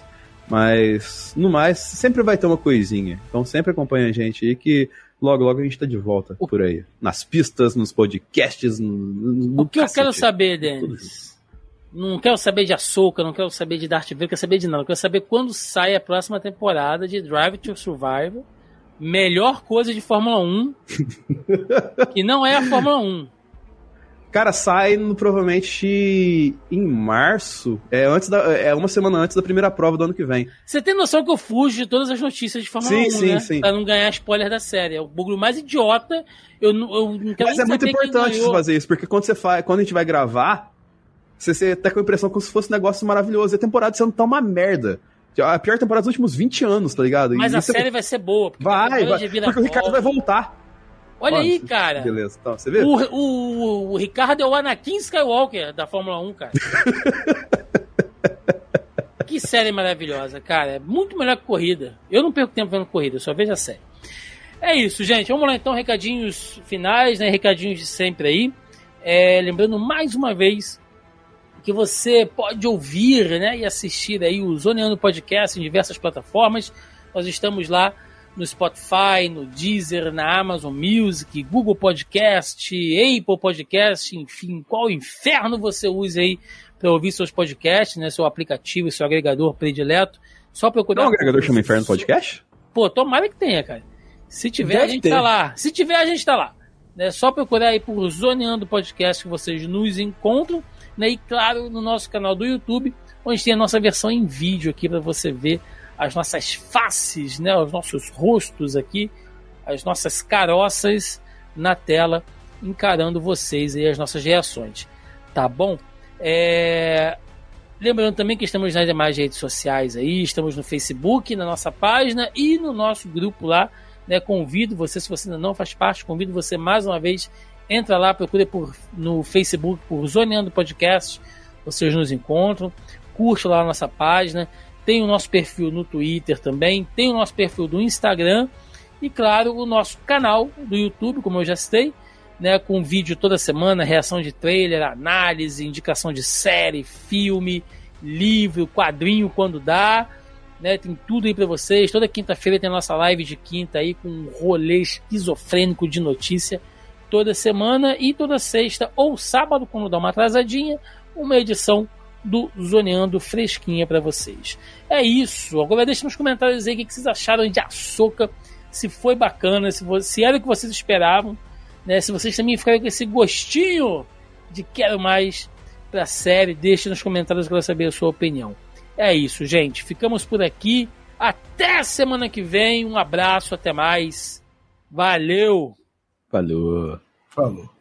S3: Mas, no mais, sempre vai ter uma coisinha. Então sempre acompanha a gente aí que logo, logo a gente tá de volta
S1: O-
S3: por aí. Nas pistas, nos podcasts, no, no
S1: O que eu
S3: cacete.
S1: quero saber, Denis? Não quero saber de Açúcar, não quero saber de Darth Vader, não quero saber de nada. Eu quero saber quando sai a próxima temporada de Drive to Survive. Melhor coisa de Fórmula 1. que não é a Fórmula 1.
S3: Cara, sai no- provavelmente em março. É, antes da, é uma semana antes da primeira prova do ano que vem.
S1: Você tem noção que eu fujo de todas as notícias de Fórmula
S3: Sim,
S1: 1,
S3: sim,
S1: né?
S3: sim.
S1: Pra não ganhar spoiler da série. É o bagulho mais idiota. Eu, não- eu não quero
S3: Mas é muito importante você fazer isso, porque quando você faz, quando a gente vai gravar, você, você tá com a impressão como se fosse um negócio maravilhoso. E a temporada sendo tá uma merda. A pior temporada dos últimos 20 anos, tá ligado?
S1: Mas
S3: E
S1: a
S3: é-
S1: série vai ser boa. porque
S3: vai, vai porque o Ricardo vai voltar.
S1: Olha aí, cara.
S3: Beleza, então, você vê?
S1: O, o, o Ricardo é o Anakin Skywalker da Fórmula 1, cara. que série maravilhosa, cara. É muito melhor que corrida. Eu não perco tempo vendo corrida, eu só vejo a série. É isso, gente. Vamos lá então, recadinhos finais, né? Recadinhos de sempre aí. É, lembrando mais uma vez que você pode ouvir né, e assistir aí o Zoneando Podcast em diversas plataformas. Nós estamos lá no Spotify, no Deezer, na Amazon Music, Google Podcast, Apple Podcast, enfim, qual inferno você usa aí para ouvir seus podcasts, né, seu aplicativo, seu agregador predileto. Só procurar.
S3: Não, o agregador chama Inferno Podcast?
S1: Pô, tomara que tenha, cara. Se tiver,
S2: Deve
S1: a gente
S2: ter.
S1: tá lá. Se tiver, a gente tá lá. É só procurar aí por Zoneando Podcast que vocês nos encontram. Né? E claro, no nosso canal do YouTube, onde tem a nossa versão em vídeo aqui para você ver as nossas faces, né? os nossos rostos aqui, as nossas caroças na tela, encarando vocês e as nossas reações. Tá bom? É... Lembrando também que estamos nas demais redes sociais aí, estamos no Facebook, na nossa página e no nosso grupo lá. Né? Convido você, se você ainda não faz parte, convido você mais uma vez, entra lá, procura por, no Facebook por Zoneando Podcast, vocês nos encontram, curte lá a nossa página, tem o nosso perfil no Twitter também, tem o nosso perfil do Instagram e, claro, o nosso canal do YouTube, como eu já citei, né, com vídeo toda semana, reação de trailer, análise, indicação de série, filme, livro, quadrinho quando dá, né, tem tudo aí para vocês. Toda quinta-feira tem a nossa live de quinta aí com um rolê esquizofrênico de notícia toda semana e toda sexta ou sábado, quando dá uma atrasadinha, uma edição do Zoneando fresquinha para vocês. É isso. Agora deixa nos comentários aí o que vocês acharam de Açoka, se foi bacana, se, se era o que vocês esperavam, né? Se vocês também ficaram com esse gostinho de quero mais pra série, deixe nos comentários que eu quero saber a sua opinião. É isso, gente. Ficamos por aqui. Até semana que vem. Um abraço, até mais. Valeu!
S3: Falou.
S2: Falou.